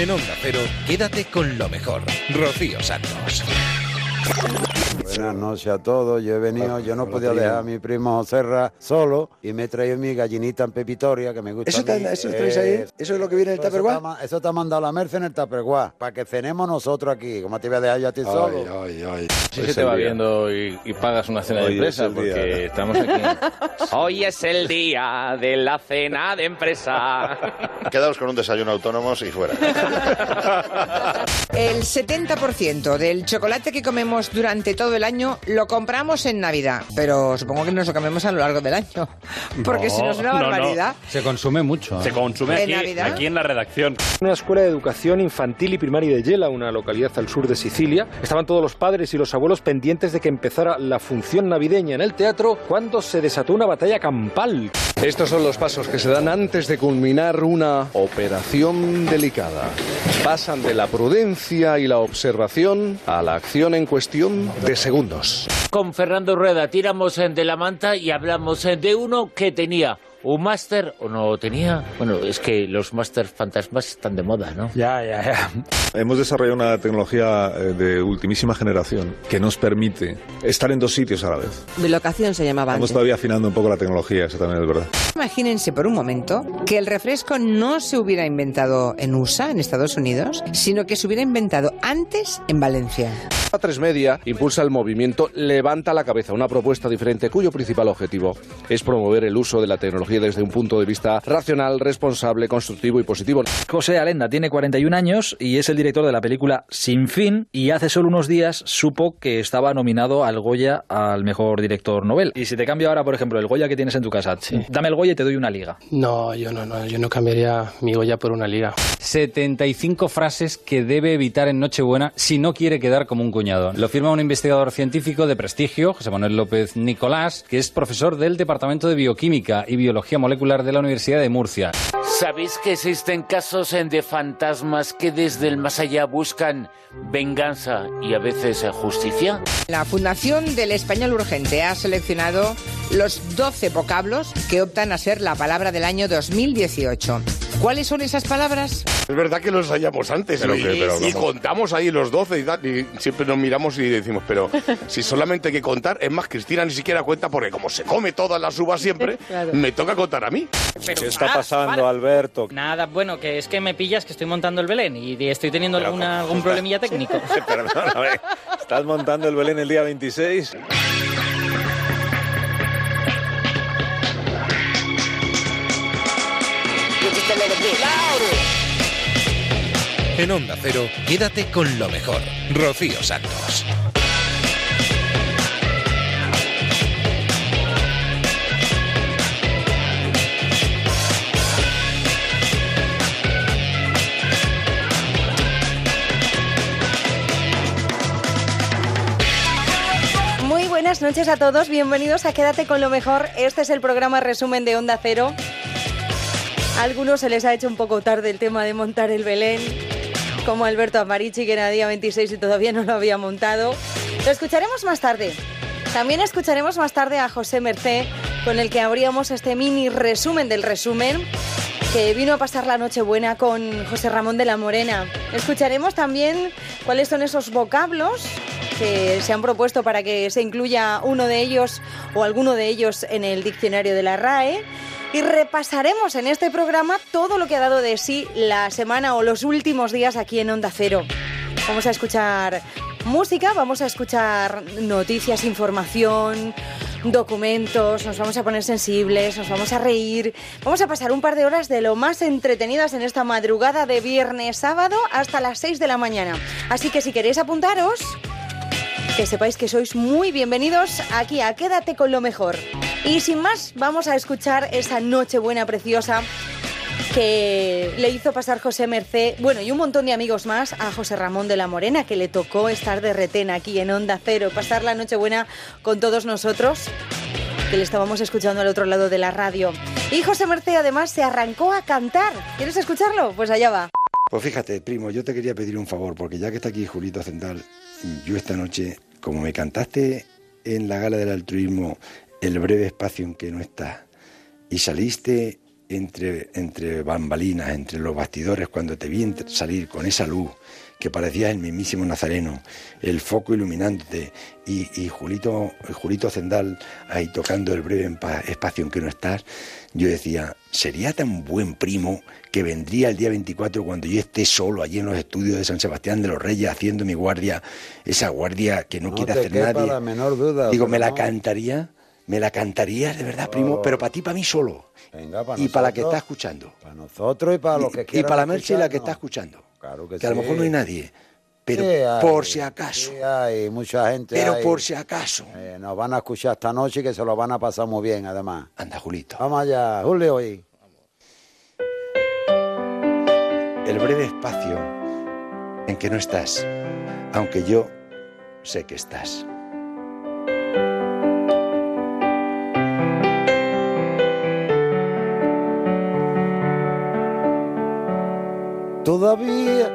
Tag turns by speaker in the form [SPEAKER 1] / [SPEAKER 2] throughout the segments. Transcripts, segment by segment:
[SPEAKER 1] En Onda Cero, quédate con lo mejor. Rocío Santos.
[SPEAKER 2] Buenas noches a todos. Yo he venido, yo no podía dejar a mi primo Serra solo y me he traído mi gallinita en pepitoria que me gusta.
[SPEAKER 3] ¿Eso,
[SPEAKER 2] a mí.
[SPEAKER 3] eso lo traes ahí?
[SPEAKER 2] Eh,
[SPEAKER 3] ¿Eso es lo que viene en el
[SPEAKER 2] eso
[SPEAKER 3] Tupperware?
[SPEAKER 2] te ha ma- Eso te ha mandado la Merce en el Tupperware, para que cenemos nosotros aquí. ¿Cómo te voy a dejar yo a ti solo?
[SPEAKER 3] Ay, ay, ay.
[SPEAKER 4] Sí se te va viendo y, y pagas una cena de empresa porque estamos aquí.
[SPEAKER 5] Hoy es el día de la cena de empresa.
[SPEAKER 6] Quedaos con un desayuno autónomos y fuera.
[SPEAKER 7] El 70% del chocolate que comemos durante todo el año lo compramos en Navidad, pero supongo que nos lo comemos a lo largo del año, porque si no es una
[SPEAKER 8] no, no.
[SPEAKER 7] barbaridad.
[SPEAKER 8] Se consume mucho.
[SPEAKER 5] Se consume
[SPEAKER 7] ¿En
[SPEAKER 5] aquí, aquí en la redacción.
[SPEAKER 9] una escuela de educación infantil y primaria de Yela, una localidad al sur de Sicilia. Estaban todos los padres y los abuelos pendientes de que empezara la función navideña en el teatro cuando se desató una batalla campal.
[SPEAKER 10] Estos son los pasos que se dan antes de culminar una operación delicada. Pasan de la prudencia y la observación a la acción en cuestión de segundos.
[SPEAKER 5] Con Fernando Rueda tiramos de la manta y hablamos de uno que tenía un máster o no tenía. Bueno, es que los máster fantasmas están de moda, ¿no?
[SPEAKER 9] Ya, ya, ya.
[SPEAKER 6] Hemos desarrollado una tecnología eh, de ultimísima generación que nos permite estar en dos sitios a la vez.
[SPEAKER 7] Bilocación se llamaba
[SPEAKER 6] Estamos
[SPEAKER 7] antes.
[SPEAKER 6] todavía afinando un poco la tecnología, eso también es verdad.
[SPEAKER 7] Imagínense por un momento que el refresco no se hubiera inventado en USA, en Estados Unidos, sino que se hubiera inventado antes en Valencia.
[SPEAKER 10] A tres media impulsa el movimiento Levanta la cabeza, una propuesta diferente cuyo principal objetivo es promover el uso de la tecnología desde un punto de vista racional, responsable, constructivo y positivo.
[SPEAKER 11] José Alenda tiene 41 años y es el director de la película Sin Fin y hace solo unos días supo que estaba nominado al Goya al mejor director Nobel. Y si te cambio ahora, por ejemplo, el Goya que tienes en tu casa, dame el Goya y te doy una liga.
[SPEAKER 9] No, yo no, no, yo no cambiaría mi Goya por una liga.
[SPEAKER 8] 75 frases que debe evitar en Nochebuena si no quiere quedar como un cuñado. Lo firma un investigador científico de prestigio, José Manuel López Nicolás, que es profesor del Departamento de Bioquímica y Biología Molecular de la Universidad de Murcia.
[SPEAKER 5] ¿Sabéis que existen casos de fantasmas que desde el más allá buscan venganza y a veces eh, justicia?
[SPEAKER 7] La Fundación del Español Urgente ha seleccionado los 12 vocablos que optan a ser la palabra del año 2018. ¿Cuáles son esas palabras?
[SPEAKER 12] Es verdad que lo ensayamos antes
[SPEAKER 6] Pero
[SPEAKER 12] y,
[SPEAKER 6] que- pero
[SPEAKER 12] y contamos ahí los 12 y tal, y siempre nos miramos y decimos, pero si solamente hay que contar, es más, Cristina ni siquiera cuenta porque como se come todas las uvas siempre,
[SPEAKER 7] Claro.
[SPEAKER 12] me toca contar a mí.
[SPEAKER 6] ¿Qué está pasando, Alberto?
[SPEAKER 13] Nada, bueno, que es que me pillas que estoy montando el Belén y estoy teniendo
[SPEAKER 6] Pero,
[SPEAKER 13] alguna, algún
[SPEAKER 6] está-
[SPEAKER 13] problemilla técnico.
[SPEAKER 6] Perdóname, ¿estás montando el Belén el día 26?
[SPEAKER 1] En Onda Cero, quédate con lo mejor. Rocío Santos.
[SPEAKER 14] Buenas noches a todos, bienvenidos a Quédate con lo mejor. Este es el programa resumen de Onda Cero. A algunos se les ha hecho un poco tarde el tema de montar el Belén, como Alberto Amarici, que era día 26 y todavía no lo había montado. Lo escucharemos más tarde. También escucharemos más tarde a José Mercé, con el que abríamos este mini resumen del resumen, que vino a pasar la Nochebuena con José Ramón de la Morena. Escucharemos también cuáles son esos vocablos que se han propuesto para que se incluya uno de ellos o alguno de ellos en el diccionario de la RAE. Y repasaremos en este programa todo lo que ha dado de sí la semana o los últimos días aquí en Onda Cero. Vamos a escuchar música, vamos a escuchar noticias, información, documentos, nos vamos a poner sensibles, nos vamos a reír, vamos a pasar un par de horas de lo más entretenidas en esta madrugada de viernes sábado hasta las 6 de la mañana. Así que si queréis apuntaros, que sepáis que sois muy bienvenidos aquí a Quédate con lo mejor. Y sin más, vamos a escuchar esa Nochebuena preciosa que le hizo pasar José Mercé, bueno, y un montón de amigos más, a José Ramón de la Morena, que le tocó estar de retén aquí en Onda Cero, pasar la Nochebuena con todos nosotros, que le estábamos escuchando al otro lado de la radio. Y José Mercé además se arrancó a cantar. ¿Quieres escucharlo? Pues allá va.
[SPEAKER 3] Pues fíjate, primo, yo te quería pedir un favor, porque ya que está aquí Julito Central, yo esta noche, como me cantaste en la gala del altruismo el breve espacio en que no estás, y saliste entre, entre bambalinas, entre los bastidores, cuando te vi salir con esa luz, que parecía el mismísimo Nazareno, el foco iluminándote y, y Julito, Julito Zendal ahí tocando el breve espacio en que no estás, yo decía, sería tan buen primo que vendría el día 24 cuando yo esté solo allí en los estudios de San Sebastián de los Reyes haciendo mi guardia, esa guardia que no,
[SPEAKER 15] No
[SPEAKER 3] quiere hacer nadie.
[SPEAKER 15] la menor duda,
[SPEAKER 3] Digo, me la cantaría, me la cantarías de verdad, primo,
[SPEAKER 15] Oh.
[SPEAKER 3] pero para ti, para mí solo.
[SPEAKER 15] Venga, para
[SPEAKER 3] y para la que está escuchando.
[SPEAKER 15] Para nosotros y para los que
[SPEAKER 3] Y
[SPEAKER 15] quieran
[SPEAKER 3] para la Merche y la que está escuchando.
[SPEAKER 15] Claro que,
[SPEAKER 3] Que a lo mejor no hay nadie. Pero
[SPEAKER 15] Sí, hay,
[SPEAKER 3] por si acaso.
[SPEAKER 15] sí, hay mucha gente.
[SPEAKER 3] Pero
[SPEAKER 15] hay.
[SPEAKER 3] por si acaso.
[SPEAKER 15] Eh, nos van a escuchar esta noche y que se lo van a pasar muy bien, además.
[SPEAKER 3] Anda, Julito.
[SPEAKER 15] Vamos allá, Julio. Hoy.
[SPEAKER 3] El breve espacio en que no estás, aunque yo sé que estás.
[SPEAKER 15] Todavía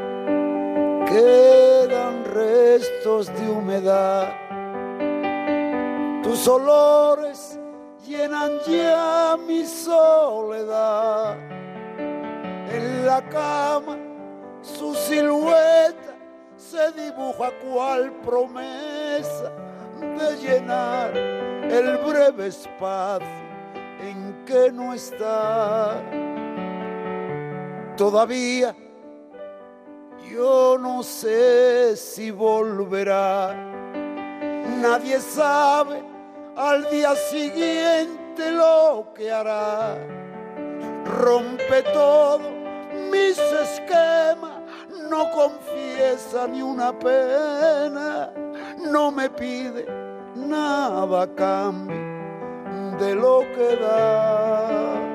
[SPEAKER 15] quedan restos de humedad. Tus olores llenan ya mi soledad. En la cama su silueta se dibuja cual promesa de llenar el breve espacio en que no está. Todavía yo no sé si volverá. Nadie sabe al día siguiente lo que hará. Rompe todo mis esquemas, no confiesa ni una pena, no me pide nada a cambio de lo que da.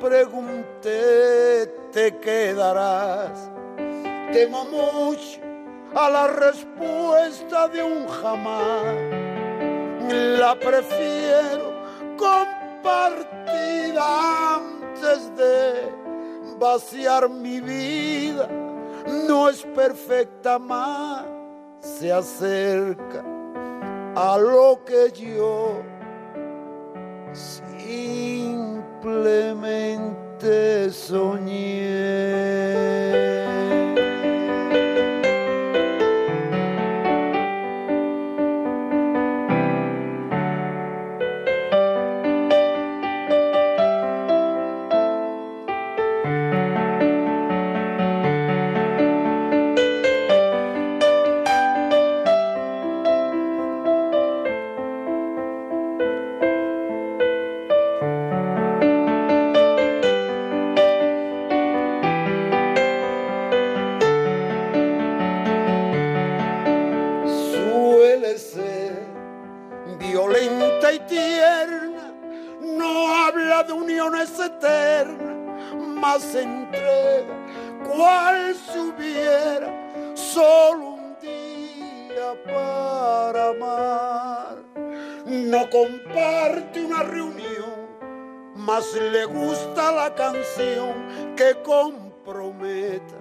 [SPEAKER 15] pregunté, te quedarás. Temo mucho a la respuesta de un jamás. La prefiero compartida antes de vaciar mi vida. No es perfecta más, se acerca a lo que yo simplemente soñé. Le gusta la canción que comprometa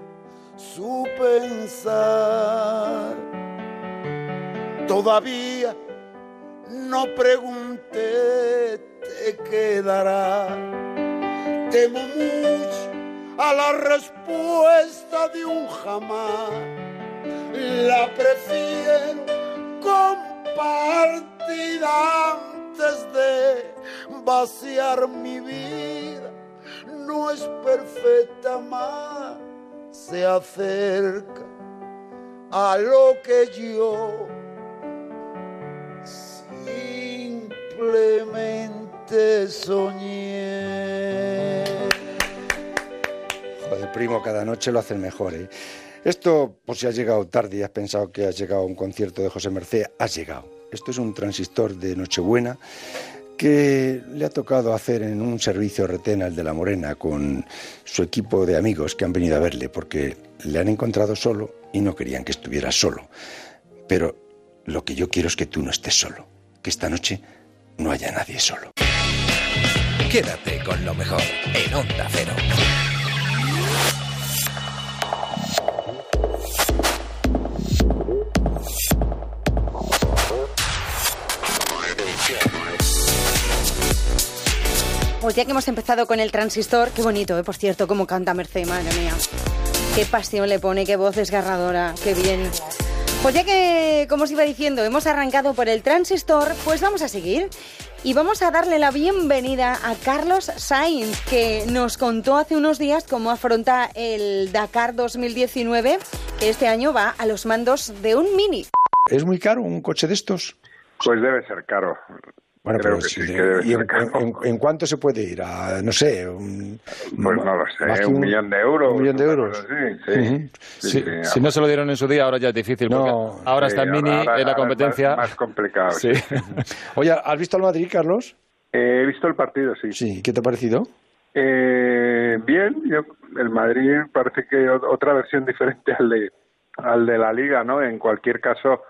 [SPEAKER 15] su pensar. Todavía no pregunté, te quedará. Temo mucho a la respuesta de un jamás. La prefiero compartida antes de vaciar mi vida. No es perfecta más, se acerca a lo que yo simplemente soñé.
[SPEAKER 3] Joder, primo, cada noche lo hacen mejor, ¿eh? Esto, por si has llegado tarde y has pensado que has llegado a un concierto de José Merced, has llegado. Esto es un transistor de Nochebuena
[SPEAKER 16] que le ha tocado hacer en un servicio retena el de la Morena con su equipo de amigos que han venido a verle porque le han encontrado solo y no querían que estuviera solo. Pero lo que yo quiero es que tú no estés solo, que esta noche no haya nadie solo.
[SPEAKER 6] Quédate con lo mejor en Onda Cero.
[SPEAKER 14] Pues ya que hemos empezado con el transistor, qué bonito, ¿eh? por cierto, cómo canta Merced, madre mía. Qué pasión le pone, qué voz desgarradora, qué bien. Pues ya que, como os iba diciendo, hemos arrancado por el transistor, pues vamos a seguir. Y vamos a darle la bienvenida a Carlos Sainz, que nos contó hace unos días cómo afronta el Dakar 2019, que este año va a los mandos de un Mini.
[SPEAKER 16] ¿Es muy caro un coche de estos?
[SPEAKER 17] Pues debe ser caro.
[SPEAKER 16] Bueno,
[SPEAKER 17] Creo
[SPEAKER 16] pero
[SPEAKER 17] que
[SPEAKER 16] sí,
[SPEAKER 17] sí, que debe
[SPEAKER 16] ¿y
[SPEAKER 17] ser
[SPEAKER 16] en,
[SPEAKER 17] caro.
[SPEAKER 16] en- en cuánto se puede ir? A, no sé, un,
[SPEAKER 17] Pues no lo sé,
[SPEAKER 16] más que
[SPEAKER 17] un millón de euros,
[SPEAKER 16] Un millón de
[SPEAKER 17] sí.
[SPEAKER 11] Si,
[SPEAKER 17] sí,
[SPEAKER 11] si no se lo dieron en su día, ahora ya es difícil. porque
[SPEAKER 16] No.
[SPEAKER 11] ahora
[SPEAKER 17] Sí,
[SPEAKER 11] está en Mini,
[SPEAKER 17] ahora-
[SPEAKER 11] en la competencia.
[SPEAKER 17] Más, más complicado.
[SPEAKER 11] Sí.
[SPEAKER 17] sí.
[SPEAKER 16] Oye, ¿has visto al Madrid, Carlos?
[SPEAKER 17] He visto el partido, sí.
[SPEAKER 16] Sí, ¿qué te ha parecido?
[SPEAKER 17] Eh, bien, yo, el Madrid parece que otra versión diferente al de, al de la Liga, ¿no? En cualquier caso,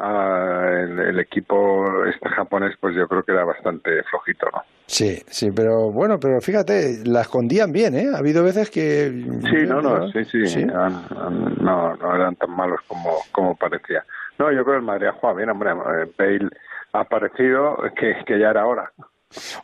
[SPEAKER 17] ah, el, el equipo este japonés, pues yo creo que era bastante flojito, ¿no?
[SPEAKER 16] Sí, sí, pero bueno, pero fíjate, la escondían bien, ¿eh? Ha habido veces que...
[SPEAKER 17] Sí, no, no, sí, sí, han- han- no, no eran tan malos como, como parecía. No, yo creo que el Madrid ha jugado bien, hombre, eh, Bale ha aparecido que, que ya era hora.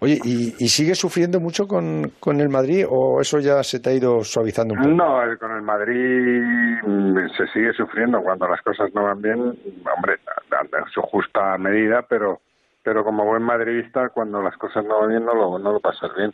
[SPEAKER 16] Oye, ¿y, y sigues sufriendo mucho con, con el Madrid o eso ya se te ha ido suavizando un poco?
[SPEAKER 17] No, el- con el Madrid mm, se sigue sufriendo cuando las cosas no van bien, hombre, a- su justa medida, pero pero como buen madridista, cuando las cosas no van bien, no lo, no lo pasas bien.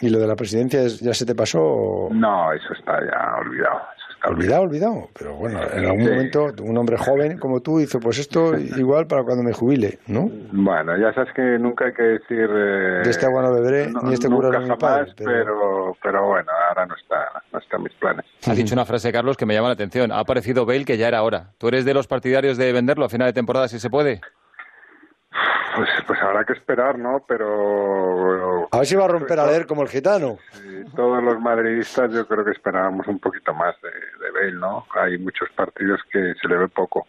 [SPEAKER 16] ¿Y lo de la presidencia es- ya se te pasó? o-
[SPEAKER 17] No, eso está ya olvidado.
[SPEAKER 16] Olvidado, olvidado. Pero bueno, en algún
[SPEAKER 17] Sí.
[SPEAKER 16] momento un hombre joven como tú dice, pues esto igual para cuando me jubile, ¿no?
[SPEAKER 17] Bueno, ya sabes que nunca hay que decir... eh,
[SPEAKER 16] De este agua no beberé, ni este cura no mi padre, pero-
[SPEAKER 17] pero... pero bueno, ahora no está, no está en mis planes.
[SPEAKER 11] Ha dicho una frase, Carlos, que me llama la atención. Ha aparecido Bale que ya era hora. ¿Tú eres de los partidarios de venderlo a final de temporada si se puede?
[SPEAKER 17] Pues, pues habrá que esperar, ¿no? Pero
[SPEAKER 16] A ver si va a romper a leer como el gitano.
[SPEAKER 17] Sí, todos los madridistas yo creo que esperábamos un poquito más de, de Bale, ¿no? Hay muchos partidos que se le ve poco.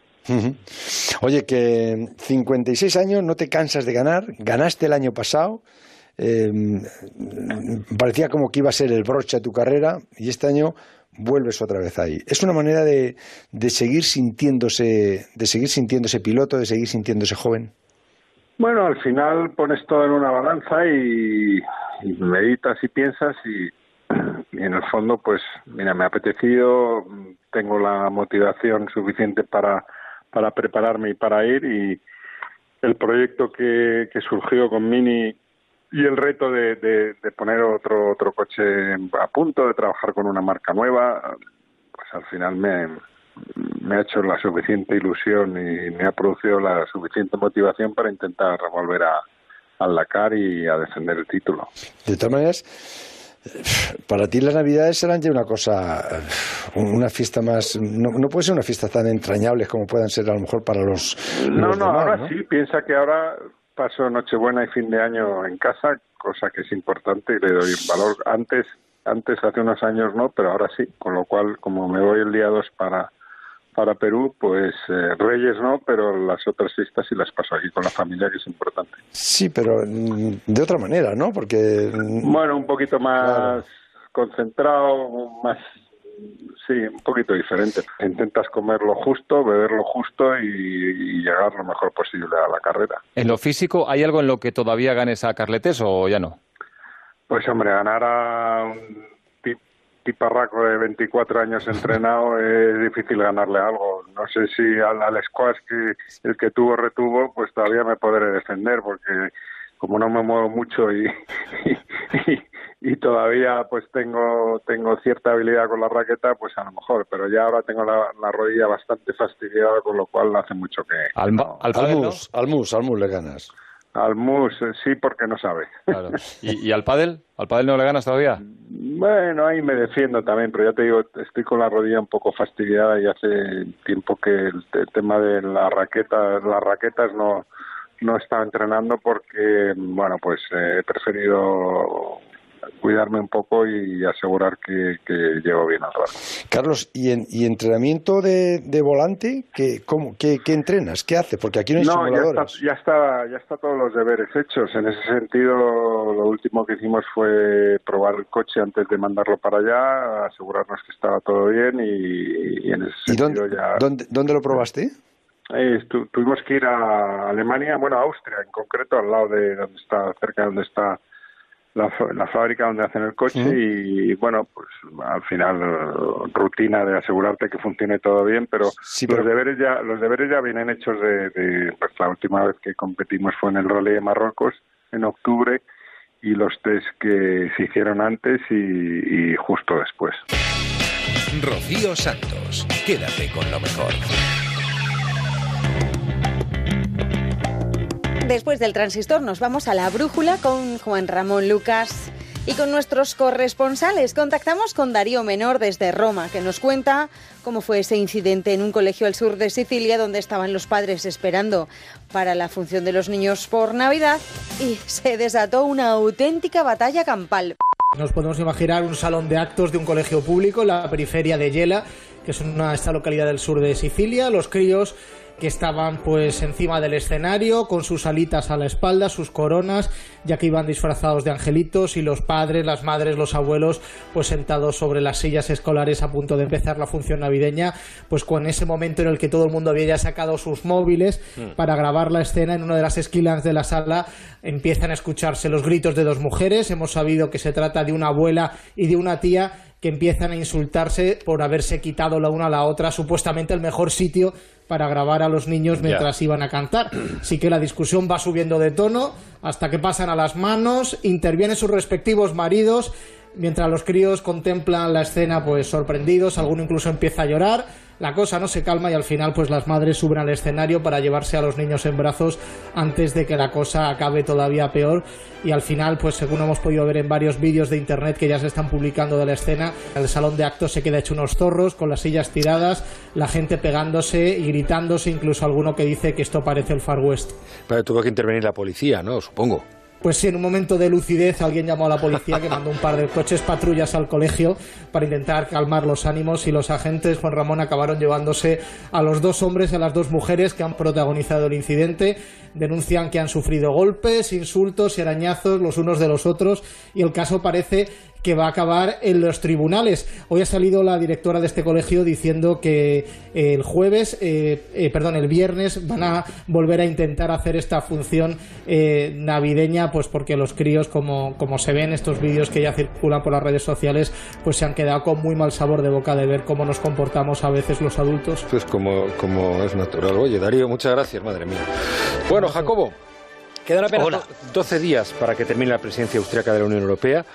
[SPEAKER 16] Oye, que 56 años, no te cansas de ganar, ganaste el año pasado, eh, parecía como que iba a ser el broche a tu carrera y este año vuelves otra vez ahí. Es una manera de, de seguir sintiéndose, de seguir sintiéndose piloto, de seguir sintiéndose joven.
[SPEAKER 17] Bueno, al final pones todo en una balanza y, meditas y piensas y, y en el fondo, pues, mira, me ha apetecido, tengo la motivación suficiente para, para prepararme y para ir y el proyecto que, que surgió con Mini y el reto de, de, de poner otro otro coche a punto, de trabajar con una marca nueva, pues al final me, me ha hecho la suficiente ilusión y me ha producido la suficiente motivación para intentar volver a, al Dakar y a defender el título.
[SPEAKER 16] De todas maneras, para ti las navidades serán ya una cosa, una fiesta más, no, no puede ser una fiesta tan entrañable como puedan ser a lo mejor para los,
[SPEAKER 17] No,
[SPEAKER 16] los
[SPEAKER 17] no,
[SPEAKER 16] demás,
[SPEAKER 17] ahora
[SPEAKER 16] ¿no?
[SPEAKER 17] sí, piensa que ahora paso Nochebuena y fin de año en casa, cosa que es importante y le doy valor. Antes, antes hace unos años no, pero ahora sí, con lo cual, como me voy el día 2 para, para Perú, pues eh, Reyes no, pero las otras fiestas sí las paso aquí con la familia, que es importante.
[SPEAKER 16] Sí, pero mm, de otra manera, ¿no? Porque mm,
[SPEAKER 17] Bueno, un poquito más concentrado, más sí, un poquito diferente. Intentas comer lo justo, beber lo justo y, y llegar lo mejor posible a la carrera.
[SPEAKER 11] En lo físico, ¿hay algo en lo que todavía ganes a Carletes o ya no?
[SPEAKER 17] Pues hombre, ganar a un tiparraco de 24 años entrenado es difícil ganarle algo. No sé si al, al squash que el que tuvo retuvo, pues todavía me podré defender porque como no me muevo mucho y, y, y- y todavía pues tengo tengo cierta habilidad con la raqueta, pues a lo mejor, pero ya ahora tengo la, la rodilla bastante fastidiada, con lo cual hace mucho que...
[SPEAKER 11] Al, ¿no?
[SPEAKER 16] mus, al mus, al mus le ganas.
[SPEAKER 17] Al mus, eh, sí, porque no sabe.
[SPEAKER 11] Claro. ¿Y, y al pádel? ¿Al pádel no le ganas todavía?
[SPEAKER 17] Bueno, ahí me defiendo también, pero ya te digo, estoy con la rodilla un poco fastidiada y hace tiempo que el, te- tema de la raqueta, las raquetas no no he estado entrenando porque, bueno, pues eh, he preferido cuidarme un poco y asegurar que, que llevo bien al rato.
[SPEAKER 3] Carlos, ¿y, en, y entrenamiento de, de volante? ¿qué, cómo, qué, qué entrenas? ¿Qué haces? Porque aquí no hay
[SPEAKER 17] No, ya
[SPEAKER 3] simuladores.
[SPEAKER 17] está, ya está, ya está todos los deberes hechos. En ese sentido, lo último que hicimos fue probar el coche antes de mandarlo para allá, asegurarnos que estaba todo bien y, y en ese
[SPEAKER 3] ¿Y
[SPEAKER 17] sentido
[SPEAKER 3] dónde,
[SPEAKER 17] ya.
[SPEAKER 3] dónde, dónde lo probaste?
[SPEAKER 17] Eh, tu- tuvimos que ir a Alemania, bueno, a Austria en concreto, al lado de donde está, cerca de donde está la, fa- la fábrica donde hacen el coche y bueno, pues al final rutina de asegurarte que funcione todo bien, pero,
[SPEAKER 3] pero-
[SPEAKER 17] los deberes ya los deberes ya vienen hechos de, de, pues la última vez que competimos fue en el Rally de Marruecos en octubre y los test que se hicieron antes y, y justo después.
[SPEAKER 2] Rocío Santos, quédate con lo mejor.
[SPEAKER 14] Después del transistor nos vamos a la brújula con Juan Ramón Lucas y con nuestros corresponsales. Contactamos con Darío Menor desde Roma, que nos cuenta cómo fue ese incidente en un colegio al sur de Sicilia donde estaban los padres esperando para la función de los niños por Navidad y se desató una auténtica batalla campal.
[SPEAKER 18] Nos podemos imaginar un salón de actos de un colegio público en la periferia de Yela, que es una, esta localidad del sur de Sicilia. Los críos que estaban pues encima del escenario con sus alitas a la espalda, sus coronas, ya que iban disfrazados de angelitos y los padres, las madres, los abuelos pues sentados sobre las sillas escolares a punto de empezar la función navideña, pues con ese momento en el que todo el mundo había ya sacado sus móviles
[SPEAKER 19] Mm.
[SPEAKER 18] para grabar la escena en una de las esquinas de la sala empiezan a escucharse los gritos de dos mujeres, hemos sabido que se trata de una abuela y de una tía que empiezan a insultarse por haberse quitado la una a la otra supuestamente el mejor sitio para grabar a los niños mientras iban a cantar. Así que la discusión va subiendo de tono hasta que pasan a las manos, intervienen sus respectivos maridos, mientras los críos contemplan la escena pues sorprendidos, alguno incluso empieza a llorar. La cosa no se calma y al final pues las madres suben al escenario para llevarse a los niños en brazos antes de que la cosa acabe todavía peor y al final pues según hemos podido ver en varios vídeos de internet que ya se están publicando de la escena el salón de actos se queda hecho unos zorros con las sillas tiradas la gente pegándose y gritándose incluso alguno que dice que esto parece el Far West
[SPEAKER 11] Pero tuvo que intervenir la policía, ¿no? Supongo.
[SPEAKER 18] Pues sí, en un momento de lucidez alguien llamó a la policía que mandó un par de coches patrullas al colegio para intentar calmar los ánimos y los agentes, Juan Ramón, acabaron llevándose a los dos hombres y a las dos mujeres que han protagonizado el incidente. Denuncian que han sufrido golpes, insultos y arañazos los unos de los otros y el caso parece que va a acabar en los tribunales. Hoy ha salido la directora de este colegio diciendo que eh, el jueves, eh, eh, perdón, el viernes van a volver a intentar hacer esta función eh, navideña, pues porque los críos, como, como se ven estos vídeos que ya circulan por las redes sociales, pues se han quedado con muy mal sabor de boca de ver cómo nos comportamos a veces los adultos.
[SPEAKER 11] Pues como, como es natural. Oye, Darío, muchas gracias, madre mía. Bueno, Jacobo, quedan apenas
[SPEAKER 19] Hola.
[SPEAKER 11] do- 12 días para que termine la presidencia austriaca de la Unión Europea.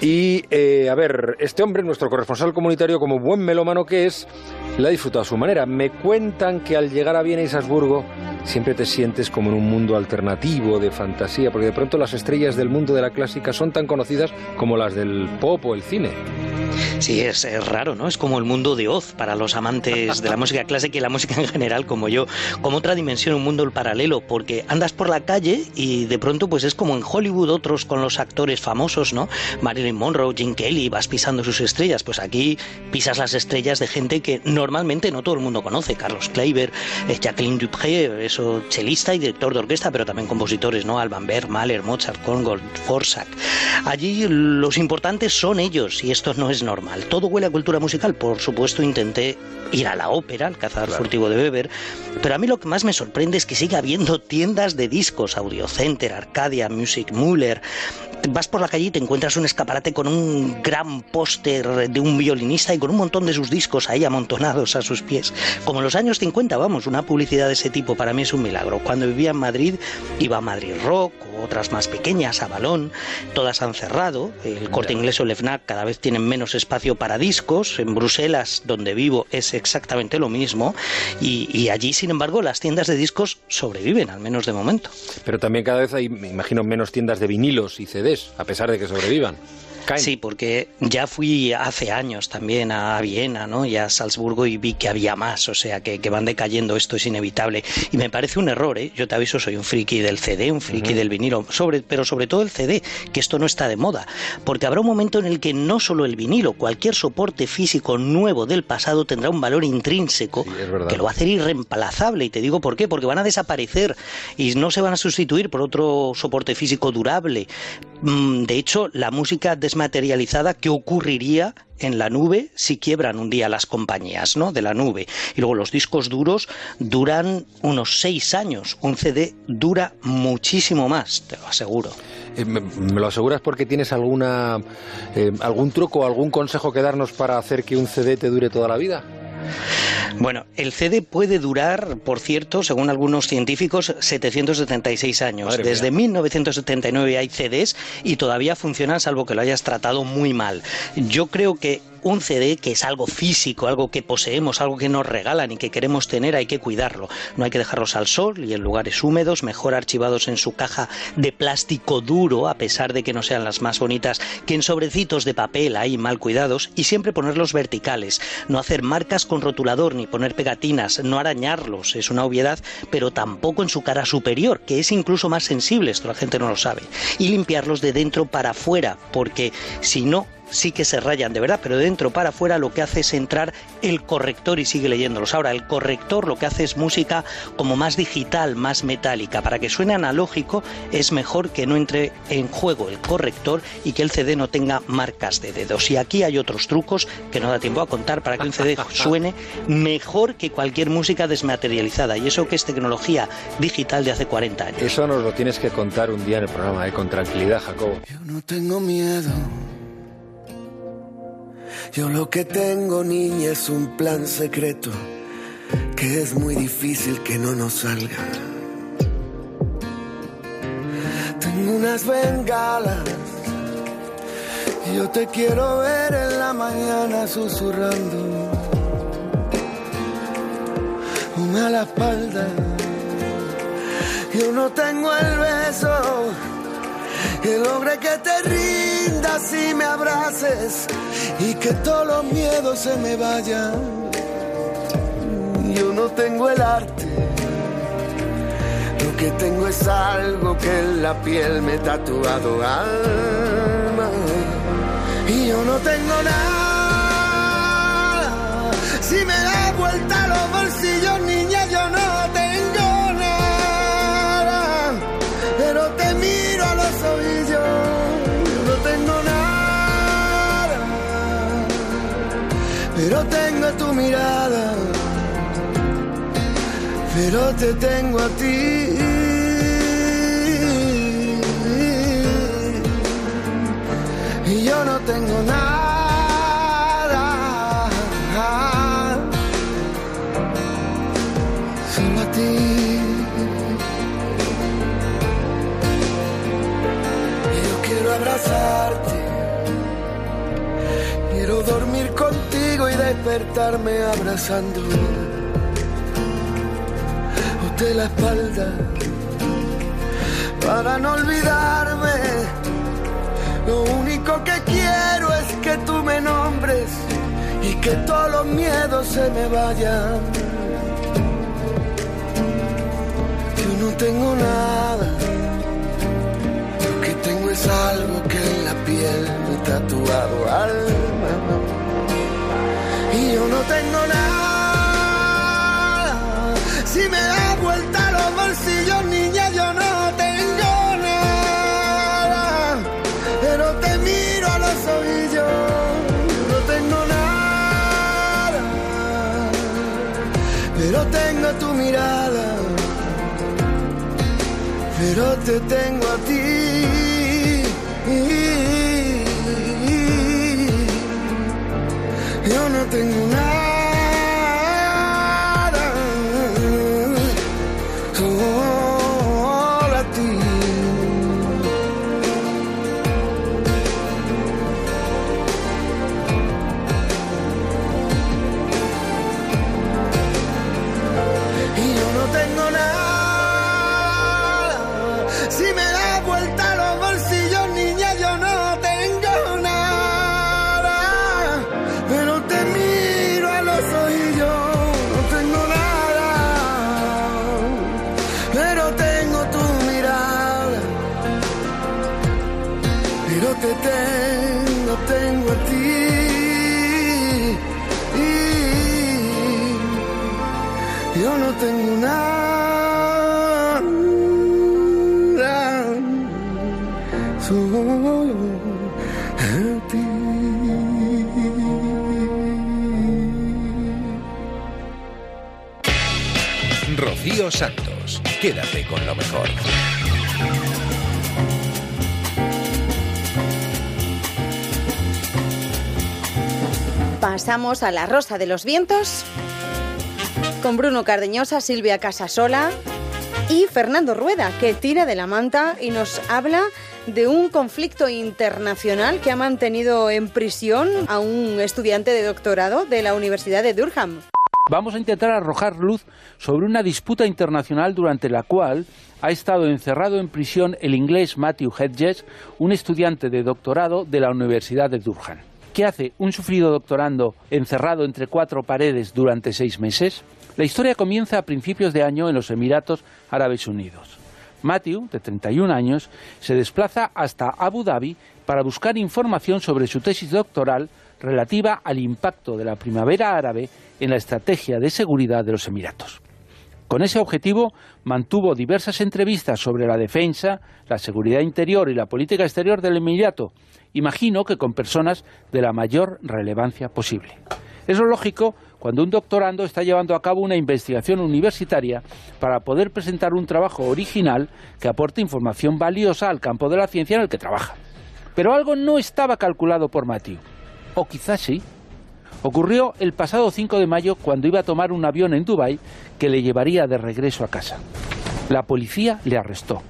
[SPEAKER 11] Y, eh, a ver, este hombre, nuestro corresponsal comunitario, como buen melómano que es, la ha disfrutado a su manera. Me cuentan que al llegar a Viena y Salzburgo siempre te sientes como en un mundo alternativo de fantasía, porque de pronto las estrellas del mundo de la clásica son tan conocidas como las del pop o el cine.
[SPEAKER 19] Sí, es, es raro, ¿no? Es como el mundo de Oz para los amantes de la música clásica y la música en general, como yo, como otra dimensión, un mundo paralelo, porque andas por la calle y de pronto, pues es como en Hollywood, otros con los actores famosos, ¿no? Marilyn Monroe, Jim Kelly, vas pisando sus estrellas, pues aquí pisas las estrellas de gente que normalmente no todo el mundo conoce, Carlos Kleiber, eh, Jacqueline Dupré, eso, chelista y director de orquesta, pero también compositores, ¿no? Alban Berg, Mahler, Mozart, Korngold, Forsak. Allí los importantes son ellos y esto no es normal. Todo huele a cultura musical. Por supuesto, intenté ir a la ópera, al cazador furtivo de Weber, pero a mí lo que más me sorprende es que sigue habiendo tiendas de discos, Audio Center, Arcadia, Music Muller. Vas por la calle y te encuentras un escaparate con un gran póster de un violinista y con un montón de sus discos ahí amontonados a sus pies. Como en los años 50, vamos, una publicidad de ese tipo para mí es un milagro. Cuando vivía en Madrid iba a Madrid Rock o otras más pequeñas, a Balón, todas han cerrado. El corte inglés o el FNAC cada vez tienen menos espacio para discos. En Bruselas, donde vivo, es exactamente lo mismo. Y, y allí, sin embargo, las tiendas de discos sobreviven, al menos de momento.
[SPEAKER 11] Pero también cada vez hay, me imagino, menos tiendas de vinilos y CDs, a pesar de que sobrevivan.
[SPEAKER 19] Sí, porque ya fui hace años también a Viena ¿no? y a Salzburgo y vi que había más, o sea, que, que van decayendo, esto es inevitable. Y me parece un error, ¿eh? yo te aviso, soy un friki del CD, un friki del vinilo, sobre, pero sobre todo el CD, que esto no está de moda, porque habrá un momento en el que no solo el vinilo, cualquier soporte físico nuevo del pasado tendrá un valor intrínseco que lo va a hacer irreemplazable. Y te digo por qué, porque van a desaparecer y no se van a sustituir por otro soporte físico durable. Mm, De hecho, la música desmaterializada, ¿qué ocurriría en la nube si quiebran un día las compañías ¿no? de la nube? Y luego los discos duros duran unos seis años. Un CD dura muchísimo más, te lo aseguro.
[SPEAKER 11] Eh, ¿Me, lo aseguras porque tienes alguna eh, algún truco algún consejo que darnos para hacer que un CD te dure toda la vida?
[SPEAKER 19] Bueno, el CD puede durar, por cierto, según algunos científicos, 776 años.
[SPEAKER 11] Madre
[SPEAKER 19] Desde 1979 hay CDs y todavía funcionan salvo que lo hayas tratado muy mal. Yo creo que un CD que es algo físico, algo que poseemos, algo que nos regalan y que queremos tener, hay que cuidarlo. No hay que dejarlos al sol y en lugares húmedos, mejor archivados en su caja de plástico duro, a pesar de que no sean las más bonitas, que en sobrecitos de papel ahí mal cuidados y siempre ponerlos verticales. No hacer marcas con rotulador ni poner pegatinas, no arañarlos, es una obviedad, pero tampoco en su cara superior, que es incluso más sensible, esto la gente no lo sabe. Y limpiarlos de dentro para afuera, porque si no, sí que se rayan de verdad, pero de dentro para afuera lo que hace es entrar el corrector y sigue leyéndolos. Ahora, el corrector lo que hace es música como más digital, más metálica. Para que suene analógico es mejor que no entre en juego el corrector y que el CD no tenga marcas de dedos. Y aquí hay otros trucos que no da tiempo a contar para que un CD suene mejor que cualquier música desmaterializada. Y eso que es tecnología digital de hace 40 años.
[SPEAKER 11] Eso nos lo tienes que contar un día en el programa, ¿eh? con tranquilidad, Jacobo.
[SPEAKER 20] No tengo miedo. Yo lo que tengo, niña, es un plan secreto que es muy difícil que no nos salga. Tengo unas bengalas y yo te quiero ver en la mañana susurrando. Una a la espalda. Yo no tengo el beso que logre que te rindas y me abraces y que todos los miedos se me vayan. Yo no tengo el arte, lo que tengo es algo que en la piel me he tatuado alma. Y yo no tengo nada, si me da vuelta los bolsillos, pero te tengo despertarme abrazando de la espalda para no olvidarme. Lo único que quiero es que tú me nombres y que todos los miedos se me vayan. Yo no tengo nada, lo que tengo es algo que en la piel me tatuado alma. Tengo nada, si me da vuelta los bolsillos, niña, yo no tengo nada, pero te miro a los oídos, no tengo nada, pero tengo tu mirada, pero te tengo a ti. Yo no tengo nada,
[SPEAKER 2] Santos, quédate con lo mejor.
[SPEAKER 14] Pasamos a La Rosa de los Vientos con Bruno Cardeñosa, Silvia Casasola y Fernando Rueda, que tira de la manta y nos habla de un conflicto internacional que ha mantenido en prisión a un estudiante de doctorado de la Universidad de Durham.
[SPEAKER 21] Vamos a intentar arrojar luz sobre una disputa internacional durante la cual ha estado encerrado en prisión el inglés Matthew Hedges, un estudiante de doctorado de la Universidad de Durham. ¿Qué hace un sufrido doctorando encerrado entre cuatro paredes durante seis meses? La historia comienza a principios de año en los Emiratos Árabes Unidos. Matthew, de 31 años, se desplaza hasta Abu Dhabi para buscar información sobre su tesis doctoral relativa al impacto de la primavera árabe en la estrategia de seguridad de los Emiratos. Con ese objetivo mantuvo diversas entrevistas sobre la defensa, la seguridad interior y la política exterior del Emirato, imagino que con personas de la mayor relevancia posible. Es lo lógico cuando un doctorando está llevando a cabo una investigación universitaria para poder presentar un trabajo original que aporte información valiosa al campo de la ciencia en el que trabaja. Pero algo no estaba calculado por Matthew. O quizás sí. Ocurrió el pasado 5 de mayo cuando iba a tomar un avión en Dubái que le llevaría de regreso a casa. La policía le arrestó.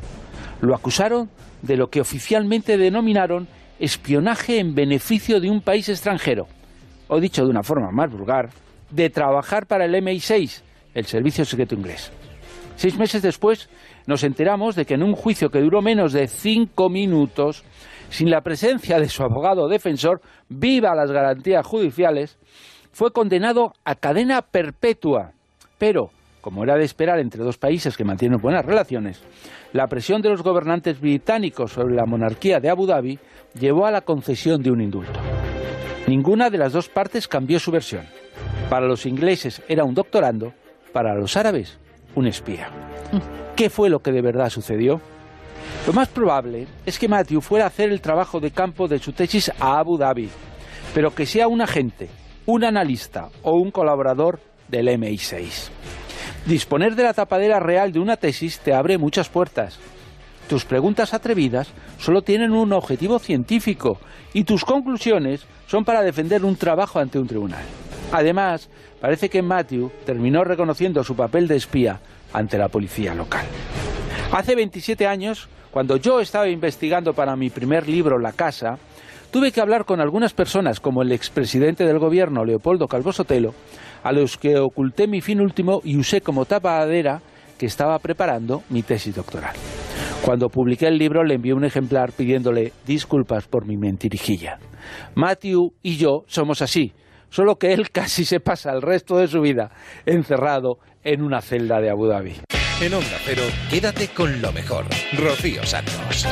[SPEAKER 21] Lo acusaron de lo que oficialmente denominaron espionaje en beneficio de un país extranjero, o dicho de una forma más vulgar, de trabajar para el MI6, el Servicio Secreto Inglés. Seis meses después nos enteramos de que en un juicio que duró menos de cinco minutos, sin la presencia de su abogado defensor, viva las garantías judiciales, fue condenado a cadena perpetua. Pero, como era de esperar entre dos países que mantienen buenas relaciones, la presión de los gobernantes británicos sobre la monarquía de Abu Dhabi llevó a la concesión de un indulto. Ninguna de las dos partes cambió su versión. Para los ingleses era un doctorando, para los árabes un espía. ¿Qué fue lo que de verdad sucedió? Lo más probable es que Matthew fuera a hacer el trabajo de campo de su tesis a Abu Dhabi, pero que sea un agente, un analista o un colaborador del MI6. Disponer de la tapadera real de una tesis te abre muchas puertas. Tus preguntas atrevidas solo tienen un objetivo científico y tus conclusiones son para defender un trabajo ante un tribunal. Además, parece que Matthew terminó reconociendo su papel de espía ante la policía local. Hace 27 años, cuando yo estaba investigando para mi primer libro La Casa, tuve que hablar con algunas personas, como el expresidente del gobierno, Leopoldo Calvo Sotelo, a los que oculté mi fin último y usé como tapadera que estaba preparando mi tesis doctoral. Cuando publiqué el libro le envié un ejemplar pidiéndole disculpas por mi mentirijilla. Matthew y yo somos así, solo que él casi se pasa el resto de su vida encerrado en una celda de Abu Dhabi.
[SPEAKER 2] En Onda Cero, quédate con lo mejor. Rocío Santos.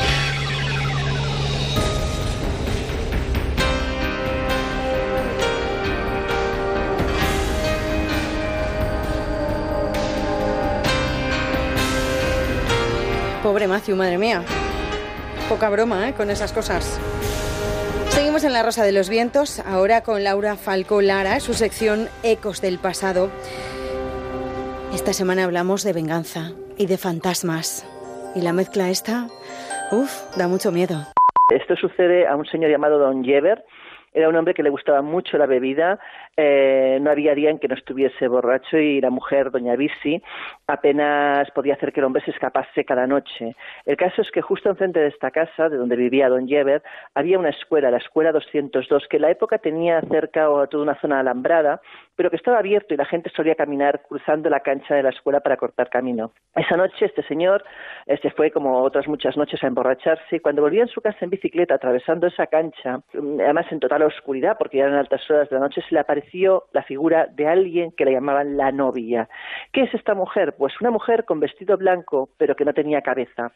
[SPEAKER 14] Pobre Matthew, madre mía. Poca broma, ¿eh? Con esas cosas. Seguimos en La Rosa de los Vientos, ahora con Laura Falco Lara, su sección Ecos del Pasado. Esta semana hablamos de venganza y de fantasmas. Y la mezcla esta, uff, da mucho miedo.
[SPEAKER 22] Esto sucede a un señor llamado Don Jever. Era un hombre que le gustaba mucho la bebida, eh, no había día en que no estuviese borracho y la mujer, doña Bisi, apenas podía hacer que el hombre se escapase cada noche. El caso es que justo enfrente de esta casa, de donde vivía don Jever, había una escuela, la escuela 202, que en la época tenía cerca o toda una zona alambrada, pero que estaba abierto y la gente solía caminar cruzando la cancha de la escuela para cortar camino. Esa noche este señor se fue, como otras muchas noches, a emborracharse cuando volvía en su casa en bicicleta atravesando esa cancha, mm, además en total oscuridad, porque ya eran altas horas de la noche, se le apareció la figura de alguien que le llamaban la novia. ¿Qué es esta mujer? Pues una mujer con vestido blanco, pero que no tenía cabeza.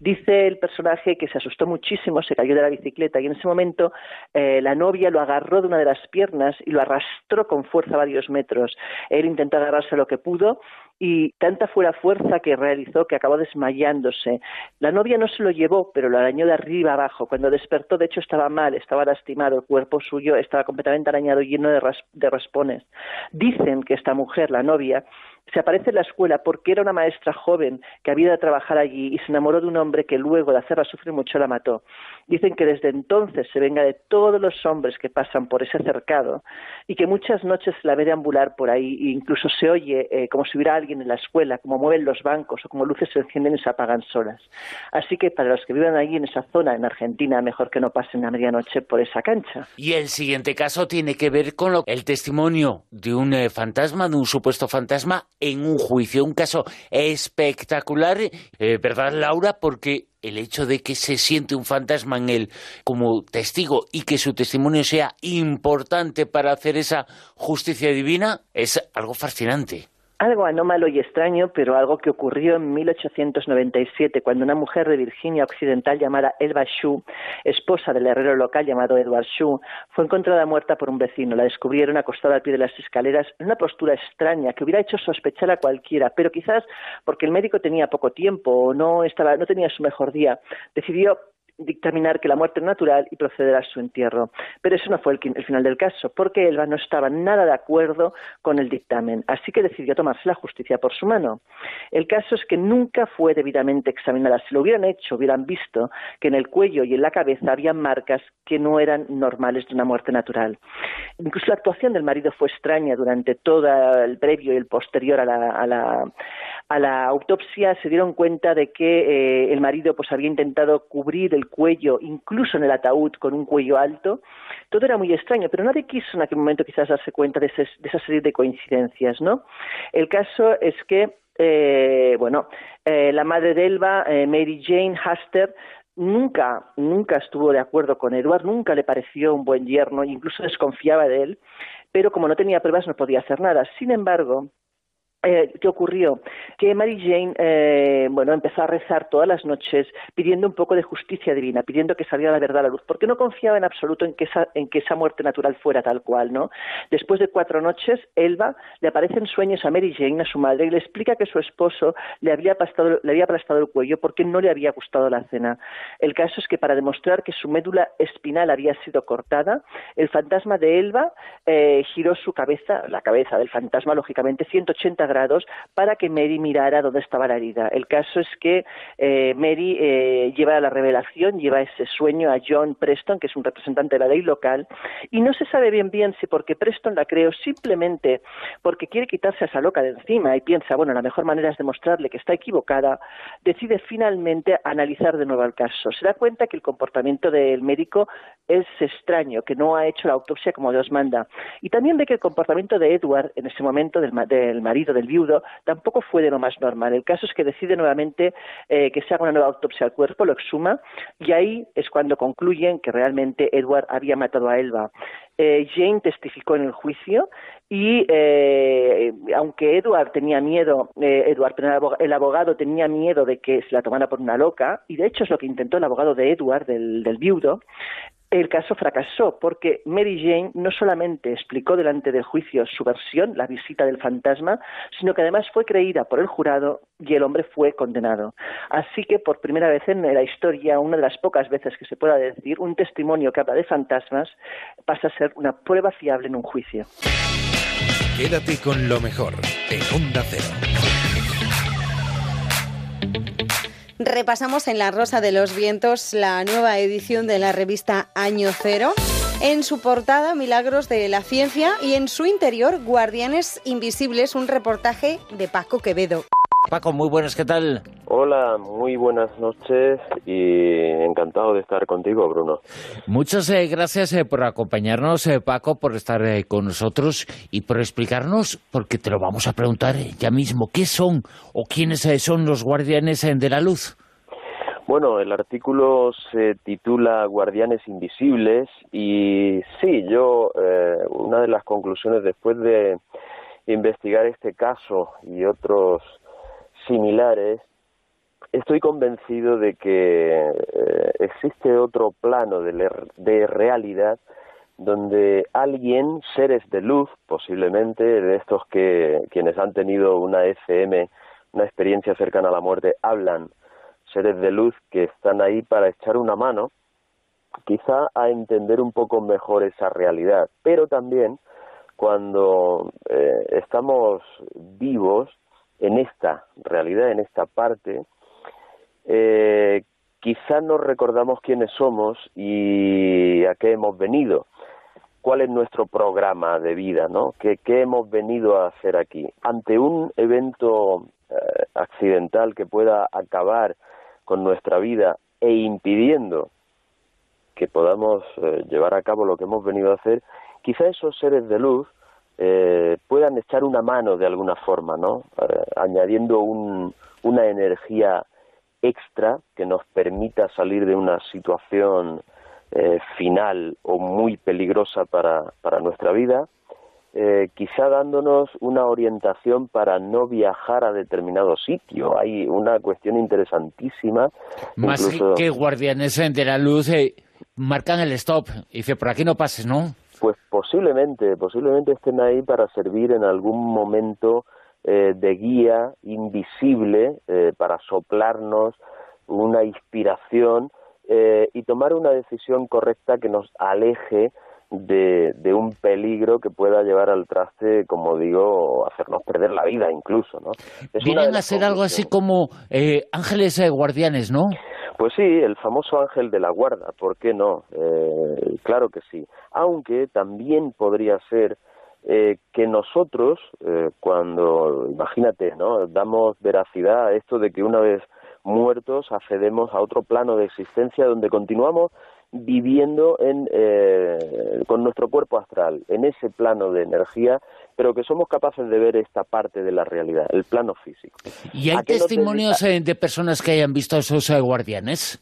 [SPEAKER 22] Dice el personaje que se asustó muchísimo, se cayó de la bicicleta y en ese momento eh, la novia lo agarró de una de las piernas y lo arrastró con fuerza varios metros. Él intentó agarrarse lo que pudo y tanta fue la fuerza que realizó que acabó desmayándose. La novia no se lo llevó, pero lo arañó de arriba abajo. Cuando despertó, de hecho, estaba mal, estaba lastimado, el cuerpo suyo estaba completamente arañado, lleno de, de raspones. Dicen que esta mujer, la novia, se aparece en la escuela porque era una maestra joven que había de trabajar allí y se enamoró de un hombre que luego de hacerla sufrir mucho la mató. Dicen que desde entonces se venga de todos los hombres que pasan por ese cercado y que muchas noches la ve deambular por ahí e incluso se oye eh, como si hubiera alguien en la escuela, como mueven los bancos o como luces se encienden y se apagan solas. Así que para los que vivan ahí en esa zona, en Argentina, mejor que no pasen a medianoche por esa cancha.
[SPEAKER 5] Y el siguiente caso tiene que ver con el testimonio de un eh, fantasma, de un supuesto fantasma en un juicio, un caso espectacular, eh, ¿verdad, Laura? Porque el hecho de que se siente un fantasma en él como testigo y que su testimonio sea importante para hacer esa justicia divina es algo fascinante.
[SPEAKER 22] Algo anómalo y extraño, pero algo que ocurrió en 1897, cuando una mujer de Virginia Occidental llamada Elba Shue, esposa del herrero local llamado Edward Shue, fue encontrada muerta por un vecino. La descubrieron acostada al pie de las escaleras en una postura extraña que hubiera hecho sospechar a cualquiera, pero quizás porque el médico tenía poco tiempo o no, estaba, no tenía su mejor día, decidió dictaminar que la muerte es natural y proceder a su entierro. Pero eso no fue el, final del caso, porque Elba no estaba nada de acuerdo con el dictamen, así que decidió tomarse la justicia por su mano. El caso es que nunca fue debidamente examinada. Si lo hubieran hecho, hubieran visto que en el cuello y en la cabeza había marcas que no eran normales de una muerte natural. Incluso la actuación del marido fue extraña durante todo el previo y el posterior a la, a la, autopsia. Se dieron cuenta de que eh, el marido pues, había intentado cubrir el cuello, incluso en el ataúd con un cuello alto, todo era muy extraño, pero nadie quiso en aquel momento quizás darse cuenta de, esa serie de coincidencias, ¿no? El caso es que, eh, bueno, eh, la madre de Elba, eh, Mary Jane Haster, nunca, nunca estuvo de acuerdo con Edward, nunca le pareció un buen yerno, incluso desconfiaba de él, pero como no tenía pruebas no podía hacer nada. Sin embargo, eh, ¿Qué ocurrió? Que Mary Jane, eh, bueno, empezó a rezar todas las noches pidiendo un poco de justicia divina, pidiendo que saliera la verdad a la luz, porque no confiaba en absoluto en que esa, en que esa muerte natural fuera tal cual, ¿no? Después de cuatro noches, Elba le aparece en sueños a Mary Jane, a su madre, y le explica que su esposo le había aplastado, le había aplastado el cuello porque no le había gustado la cena. El caso es que para demostrar que su médula espinal había sido cortada, el fantasma de Elba eh, giró su cabeza, la cabeza del fantasma, lógicamente, 180 grados para que Mary mirara dónde estaba la herida. El caso es que eh, Mary eh, lleva la revelación, lleva ese sueño a John Preston, que es un representante de la ley local, y no se sabe bien bien si porque Preston la creó simplemente porque quiere quitarse a esa loca de encima y piensa, bueno, la mejor manera es demostrarle que está equivocada, decide finalmente analizar de nuevo el caso. Se da cuenta que el comportamiento del médico es extraño, que no ha hecho la autopsia como Dios manda. Y también ve que el comportamiento de Edward en ese momento, del, marido del viudo tampoco fue de lo más normal. El caso es que decide nuevamente eh, que se haga una nueva autopsia al cuerpo, lo exhuma y ahí es cuando concluyen que realmente Edward había matado a Elba. Eh, Jane testificó en el juicio y eh, aunque Edward tenía miedo, Edward, el abogado tenía miedo de que se la tomara por una loca, y de hecho es lo que intentó el abogado de Edward, del, del viudo, el caso fracasó porque Mary Jane no solamente explicó delante del juicio su versión, la visita del fantasma, sino que además fue creída por el jurado y el hombre fue condenado. Así que por primera vez en la historia, una de las pocas veces que se pueda decir, un testimonio que habla de fantasmas pasa a ser una prueba fiable en un juicio.
[SPEAKER 2] Quédate con lo mejor en Onda Cero.
[SPEAKER 14] Repasamos en La Rosa de los Vientos la nueva edición de la revista Año Cero. En su portada, Milagros de la Ciencia y en su interior, Guardianes Invisibles, un reportaje de Paco Quevedo.
[SPEAKER 5] Paco, muy buenas, ¿qué tal?
[SPEAKER 23] Hola, muy buenas noches y encantado de estar contigo, Bruno.
[SPEAKER 5] Muchas eh, gracias eh, por acompañarnos, eh, Paco, por estar con nosotros y por explicarnos, porque te lo vamos a preguntar ya mismo, ¿qué son o quiénes son los guardianes de la luz?
[SPEAKER 23] Bueno, el artículo se titula Guardianes Invisibles y sí, yo eh, una de las conclusiones después de investigar este caso y otros similares, estoy convencido de que eh, existe otro plano de, de realidad donde alguien, seres de luz, posiblemente, de estos que quienes han tenido una FM, una experiencia cercana a la muerte, hablan, seres de luz que están ahí para echar una mano, quizá a entender un poco mejor esa realidad, pero también cuando eh, estamos vivos en esta realidad, en esta parte, eh, quizá no recordamos quiénes somos y a qué hemos venido, cuál es nuestro programa de vida, ¿no? ¿Qué, qué hemos venido a hacer aquí? Ante un evento eh, accidental que pueda acabar con nuestra vida e impidiendo que podamos eh, llevar a cabo lo que hemos venido a hacer, quizá esos seres de luz eh, puedan echar una mano de alguna forma, ¿no? Eh, añadiendo un- una energía extra que nos permita salir de una situación eh, final o muy peligrosa para, para nuestra vida, eh, quizá dándonos una orientación para no viajar a determinado sitio. Hay una cuestión interesantísima.
[SPEAKER 5] Más
[SPEAKER 23] incluso-
[SPEAKER 5] que guardianes de la luz eh, marcan el stop. Y dice, por aquí no pases, ¿no?
[SPEAKER 23] Pues posiblemente, posiblemente estén ahí para servir en algún momento eh, de guía invisible eh, para soplarnos una inspiración eh, y tomar una decisión correcta que nos aleje de, de un peligro que pueda llevar al traste, como digo, hacernos perder la vida incluso, ¿no? Es
[SPEAKER 5] Vienen a ser algo así como eh, ángeles guardianes, ¿no?
[SPEAKER 23] Pues sí, el famoso ángel de la guarda, ¿por qué no? Eh, claro que sí. Aunque también podría ser eh, que nosotros, eh, cuando, imagínate, ¿no? Damos veracidad a esto de que una vez muertos accedemos a otro plano de existencia donde continuamos viviendo en, eh, con nuestro cuerpo astral, en ese plano de energía, pero que somos capaces de ver esta parte de la realidad, el plano físico.
[SPEAKER 5] ¿Y hay
[SPEAKER 23] ¿A qué no te
[SPEAKER 5] testimonios eh, de personas que hayan visto a esos eh, guardianes?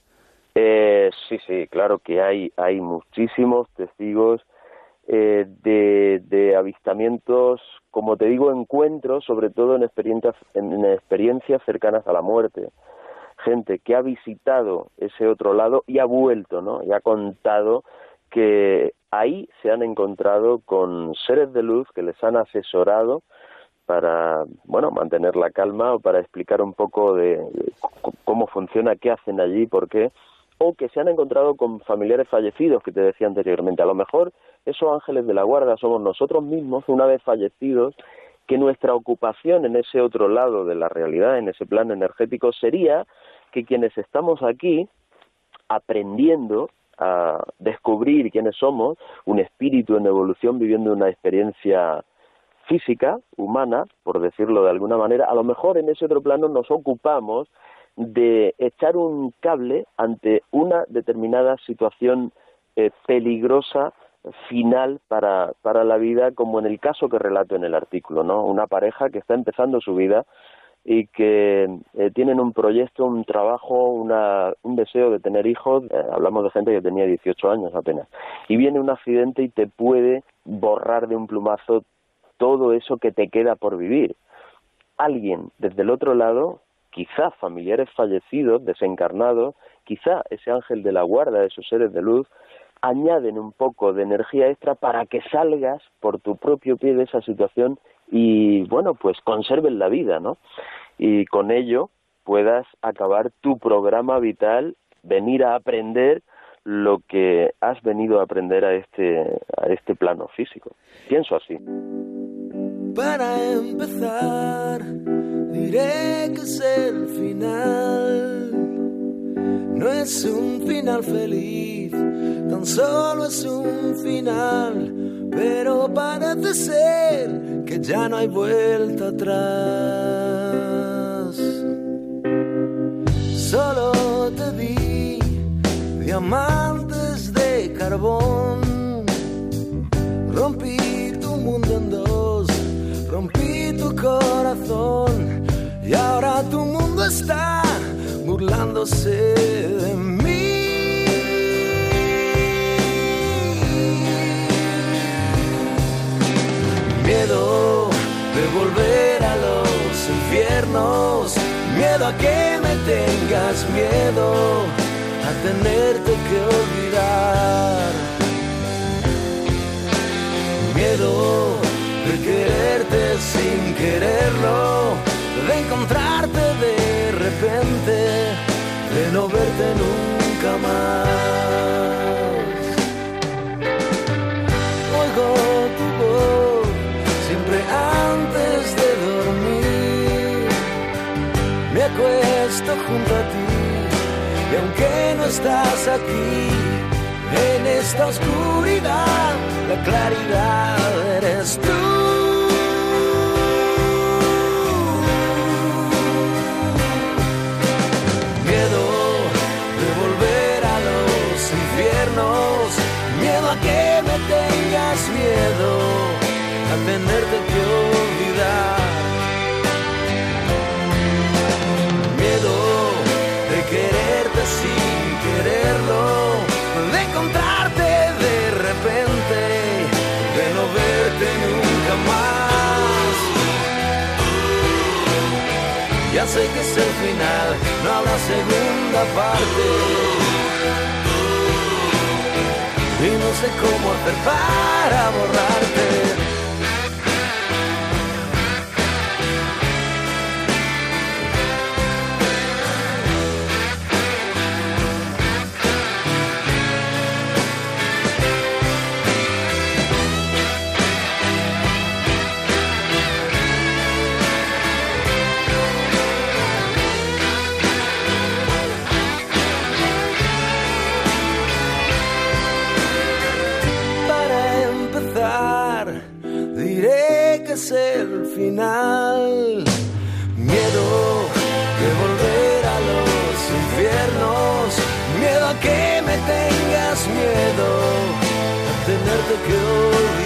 [SPEAKER 23] Eh, sí, sí, claro que hay, hay muchísimos testigos eh, de, de avistamientos, como te digo, encuentros, sobre todo en experiencias, en, en experiencias cercanas a la muerte. Gente que ha visitado ese otro lado y ha vuelto, ¿no? Y ha contado que ahí se han encontrado con seres de luz que les han asesorado para, bueno, mantener la calma o para explicar un poco de, cómo funciona, qué hacen allí, por qué, o que se han encontrado con familiares fallecidos que te decía anteriormente. A lo mejor esos ángeles de la guarda somos nosotros mismos, una vez fallecidos, que nuestra ocupación en ese otro lado de la realidad, en ese plano energético, sería que quienes estamos aquí aprendiendo a descubrir quiénes somos, un espíritu en evolución viviendo una experiencia física, humana, por decirlo de alguna manera, a lo mejor en ese otro plano nos ocupamos de echar un cable ante una determinada situación eh, peligrosa final para, para la vida, como en el caso que relato en el artículo, ¿no? Una pareja que está empezando su vida y que eh, tienen un proyecto, un trabajo, una, un deseo de tener hijos. Eh, hablamos de gente que tenía 18 años apenas. Y viene un accidente y te puede borrar de un plumazo todo eso que te queda por vivir. Alguien desde el otro lado, quizá familiares fallecidos, desencarnados, quizá ese ángel de la guarda, esos seres de luz, añaden un poco de energía extra para que salgas por tu propio pie de esa situación y, bueno, pues conserven la vida, ¿no? Y con ello puedas acabar tu programa vital, venir a aprender lo que has venido a aprender a este, a este plano físico. Pienso así.
[SPEAKER 20] Para empezar, diré que es el final. No es un final feliz, tan solo es un final. Pero parece ser que ya no hay vuelta atrás. Solo te di diamantes de carbón. Rompí tu mundo en dos, rompí tu corazón y ahora tu mundo está burlándose de mí. Miedo de volver a los infiernos, miedo a que me tengas miedo, a tenerte que olvidar. Miedo de quererte sin quererlo, de encontrarte de repente, de no verte nunca más. Acuesto junto a ti y aunque no estás aquí, en esta oscuridad, la claridad eres tú. Miedo de volver a los infiernos, miedo a que me tengas miedo, a tenerte que olvidar. Sé que es el final, no habrá segunda parte. Y no sé cómo hacer para borrarte. Miedo de volver a los infiernos, miedo a que me tengas miedo, a tenerte que olvidar.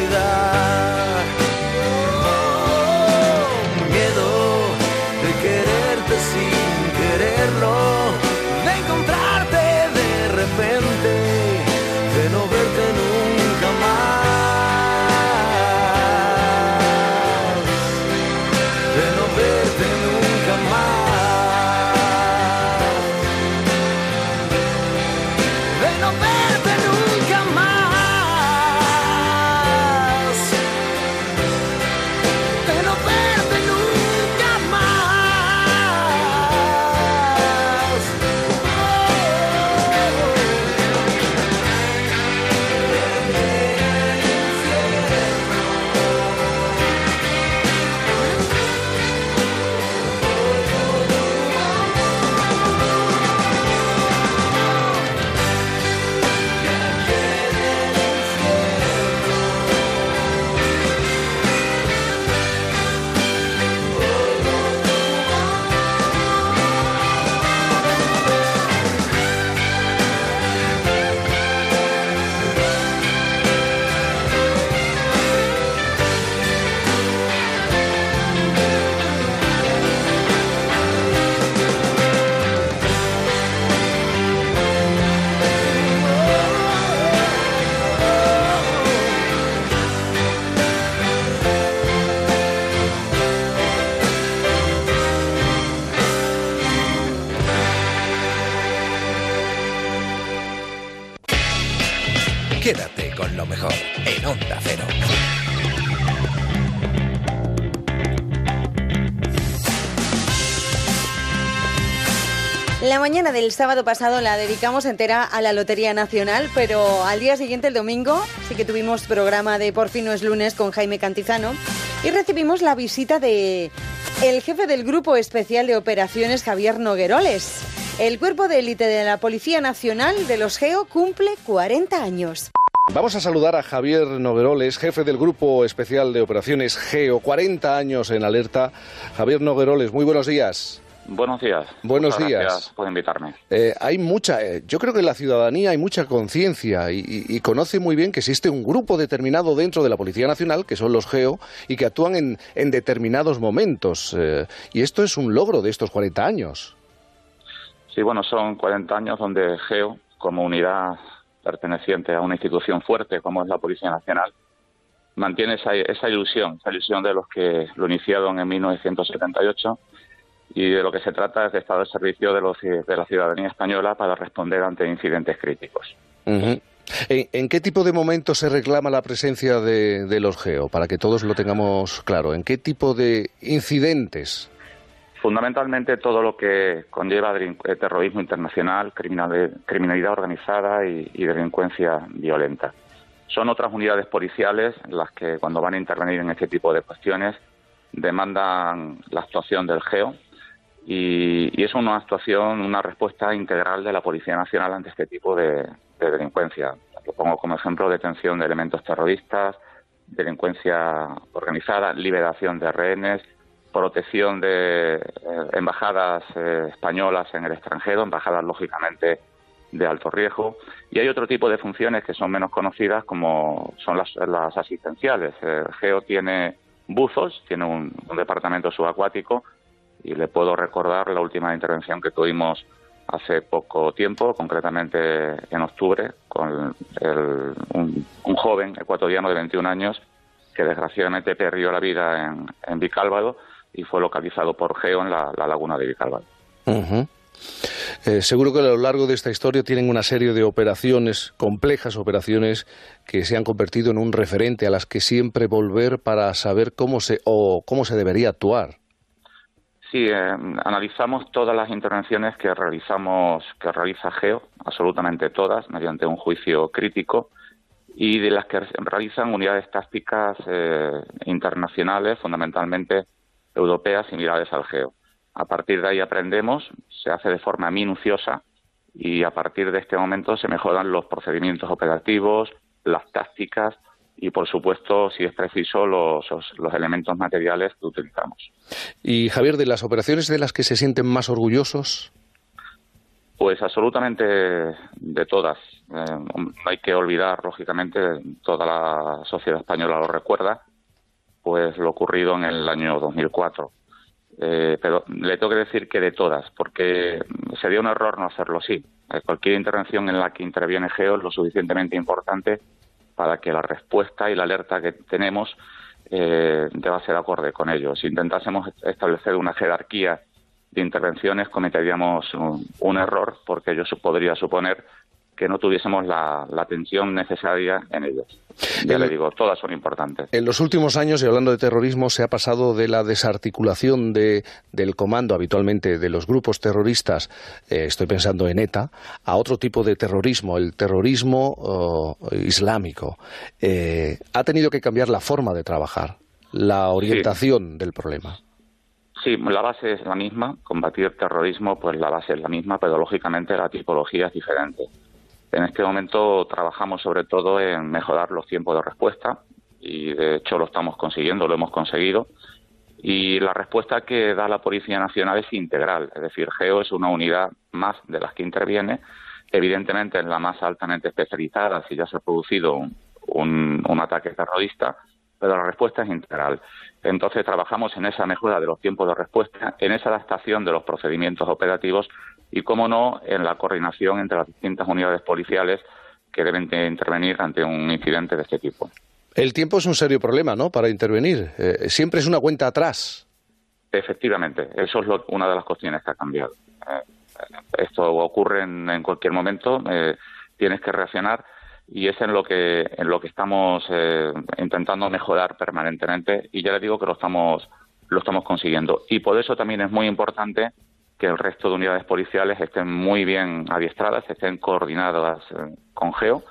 [SPEAKER 14] La mañana del sábado pasado la dedicamos entera a la Lotería Nacional, pero al día siguiente, el domingo, sí que tuvimos programa de Por fin no es lunes con Jaime Cantizano y recibimos la visita de el jefe del Grupo Especial de Operaciones, Javier Nogueroles. El cuerpo de élite de la Policía Nacional de los GEO cumple 40 años.
[SPEAKER 10] Vamos a saludar a Javier Nogueroles, jefe del Grupo Especial de Operaciones GEO, 40 años en alerta. Javier Nogueroles, muy buenos días.
[SPEAKER 9] Buenos días.
[SPEAKER 10] Buenos
[SPEAKER 9] Muchas
[SPEAKER 10] días.
[SPEAKER 9] Gracias por invitarme.
[SPEAKER 10] Eh, hay mucha, eh, yo creo que en la ciudadanía hay mucha conciencia y, y- y conoce muy bien que existe un grupo determinado dentro de la Policía Nacional, que son los GEO, y que actúan en, en determinados momentos. eh, y esto es un logro de estos 40 años.
[SPEAKER 24] Sí, bueno, son 40 años donde GEO, como unidad perteneciente a una institución fuerte como es la Policía Nacional, mantiene esa, esa ilusión, esa ilusión de los que lo iniciaron en 1978 y de lo que se trata es de estar al servicio de, los, de la ciudadanía española para responder ante incidentes críticos.
[SPEAKER 10] ¿En, en qué tipo de momentos se reclama la presencia de, los GEO? Para que todos lo tengamos claro. ¿En qué tipo de incidentes?
[SPEAKER 24] Fundamentalmente todo lo que conlleva eh, terrorismo internacional, criminal- criminalidad organizada y, y delincuencia violenta. Son otras unidades policiales las que cuando van a intervenir en este tipo de cuestiones demandan la actuación del GEO y, es una actuación, una respuesta integral de la Policía Nacional ante este tipo de, de delincuencia. Lo pongo como ejemplo detención de elementos terroristas, delincuencia organizada, liberación de rehenes, protección de eh, embajadas eh, españolas en el extranjero, embajadas lógicamente de alto riesgo. Y hay otro tipo de funciones que son menos conocidas, como son las, las asistenciales. El GEO tiene buzos, tiene un departamento subacuático, y le puedo recordar la última intervención que tuvimos hace poco tiempo, concretamente en octubre, con el- un, joven ecuatoriano de 21 años que desgraciadamente perdió la vida en, en Vicálvado y fue localizado por GEO en la, la laguna de Vicálvado.
[SPEAKER 10] Eh, seguro que a lo largo de esta historia tienen una serie de operaciones, complejas operaciones, que se han convertido en un referente a las que siempre volver para saber cómo se o cómo se debería actuar.
[SPEAKER 24] Sí, eh, analizamos todas las intervenciones que realizamos, que realiza GEO, absolutamente todas, mediante un juicio crítico, y de las que realizan unidades tácticas eh, internacionales, fundamentalmente europeas, similares al GEO. A partir de ahí aprendemos, se hace de forma minuciosa y a partir de este momento se mejoran los procedimientos operativos, las tácticas y, por supuesto, si es preciso, los, los- elementos materiales que utilizamos.
[SPEAKER 10] Y Javier, de las operaciones de las que se sienten más orgullosos,
[SPEAKER 24] Pues absolutamente de todas. Eh, no hay que olvidar, lógicamente, toda la sociedad española lo recuerda, pues lo ocurrido en el año 2004. Eh, pero le tengo que decir que de todas, porque sería un error no hacerlo así. Eh, cualquier intervención en la que interviene GEO es lo suficientemente importante para que la respuesta y la alerta que tenemos eh, deba ser acorde con ello. Si intentásemos establecer una jerarquía de intervenciones, cometeríamos un, un error porque ello podría suponer que no tuviésemos la, la atención necesaria en ellos. Ya le digo, todas son importantes.
[SPEAKER 10] en los últimos años, y hablando de terrorismo, se ha pasado de la desarticulación de, del comando habitualmente de los grupos terroristas, eh, estoy pensando en ETA, a otro tipo de terrorismo, el terrorismo oh, islámico. Eh, ha tenido que cambiar la forma de trabajar, la orientación del problema.
[SPEAKER 24] Sí, la base es la misma. Combatir terrorismo, pues la base es la misma, pero lógicamente la tipología es diferente. En este momento trabajamos sobre todo en mejorar los tiempos de respuesta y de hecho lo estamos consiguiendo, lo hemos conseguido. Y la respuesta que da la Policía Nacional es integral, es decir, GEO es una unidad más de las que interviene, evidentemente en la más altamente especializada si ya se ha producido un- un ataque terrorista, pero la respuesta es integral. Entonces trabajamos en esa mejora de los tiempos de respuesta, en esa adaptación de los procedimientos operativos y, cómo no, en la coordinación entre las distintas unidades policiales que deben de intervenir ante un incidente de este tipo.
[SPEAKER 10] El tiempo es un serio problema, ¿no?, para intervenir. Eh, siempre es una cuenta atrás.
[SPEAKER 24] Efectivamente, eso es lo- una de las cuestiones que ha cambiado. Eh, esto ocurre en, en cualquier momento, eh, tienes que reaccionar y es en lo que en lo que estamos eh, intentando mejorar permanentemente y ya le digo que lo estamos lo estamos consiguiendo y por eso también es muy importante que el resto de unidades policiales estén muy bien adiestradas, estén coordinadas eh, con GEO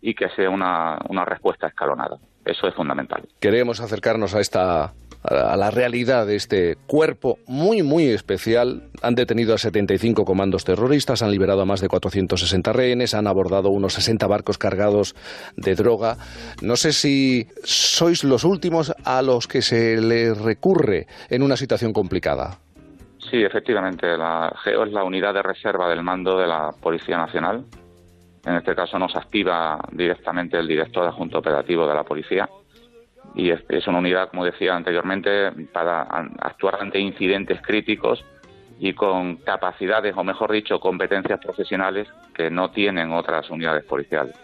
[SPEAKER 24] y que sea una, una respuesta escalonada. Eso es fundamental.
[SPEAKER 10] Queremos acercarnos a esta a la realidad de este cuerpo muy, muy especial. Han detenido a 75 comandos terroristas, han liberado a más de 460 rehenes, han abordado unos 60 barcos cargados de droga. No sé si sois los últimos a los que se les recurre en una situación complicada.
[SPEAKER 24] Sí, efectivamente, la GEO es la unidad de reserva del mando de la Policía Nacional. En este caso nos activa directamente el director adjunto operativo de la policía y es, una unidad, como decía anteriormente, para actuar ante incidentes críticos y con capacidades, o mejor dicho, competencias profesionales que no tienen otras unidades policiales.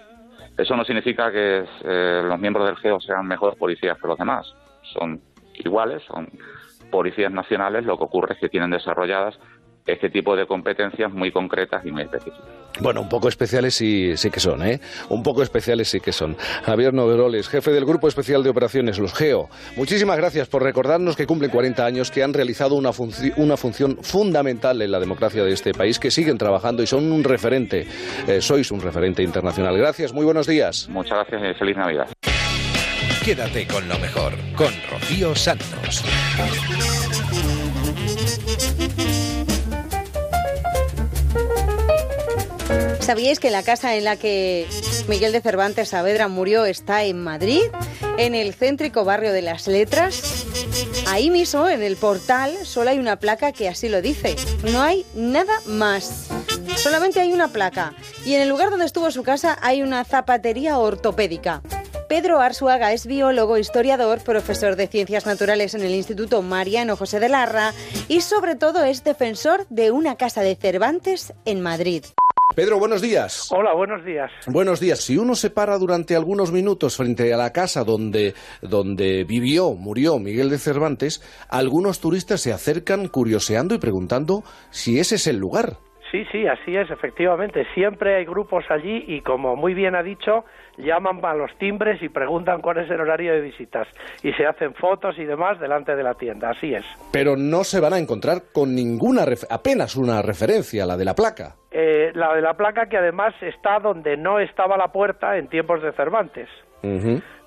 [SPEAKER 24] Eso no significa que eh, los miembros del GEO sean mejores policías que los demás. Son iguales, son policías nacionales, lo que ocurre es que tienen desarrolladas este tipo de competencias muy concretas y muy específicas.
[SPEAKER 10] Bueno, un poco especiales sí, sí que son, ¿eh? Un poco especiales sí que son. Javier Noveroles, jefe del Grupo Especial de Operaciones, los GEO. Muchísimas gracias por recordarnos que cumplen 40 años, que han realizado una, una función fundamental en la democracia de este país, que siguen trabajando y son un referente. Eh, sois un referente internacional. Gracias, muy buenos días.
[SPEAKER 24] Muchas gracias y feliz Navidad.
[SPEAKER 2] Quédate con lo mejor, con Rocío Santos.
[SPEAKER 14] ¿Sabíais que la casa en la que Miguel de Cervantes Saavedra murió está en Madrid, en el céntrico barrio de las Letras? Ahí mismo, en el portal, solo hay una placa que así lo dice. No hay nada más. Solamente hay una placa. Y en el lugar donde estuvo su casa hay una zapatería ortopédica. Pedro Arzuaga es biólogo, historiador, profesor de ciencias naturales en el Instituto Mariano José de Larra y sobre todo es defensor de una casa de Cervantes en Madrid.
[SPEAKER 10] Pedro, buenos días.
[SPEAKER 25] Hola, buenos días.
[SPEAKER 10] Buenos días. Si uno se para durante algunos minutos frente a la casa donde, donde vivió, murió Miguel de Cervantes, algunos turistas se acercan curioseando y preguntando si ese es el lugar.
[SPEAKER 25] Sí, sí, así es, efectivamente. Siempre hay grupos allí y, como muy bien ha dicho, llaman a los timbres y preguntan cuál es el horario de visitas. Y se hacen fotos y demás delante de la tienda, así es.
[SPEAKER 10] Pero no se van a encontrar con ninguna, apenas una referencia, la de la placa.
[SPEAKER 25] Eh, la de la placa que además está donde no estaba la puerta en tiempos de Cervantes.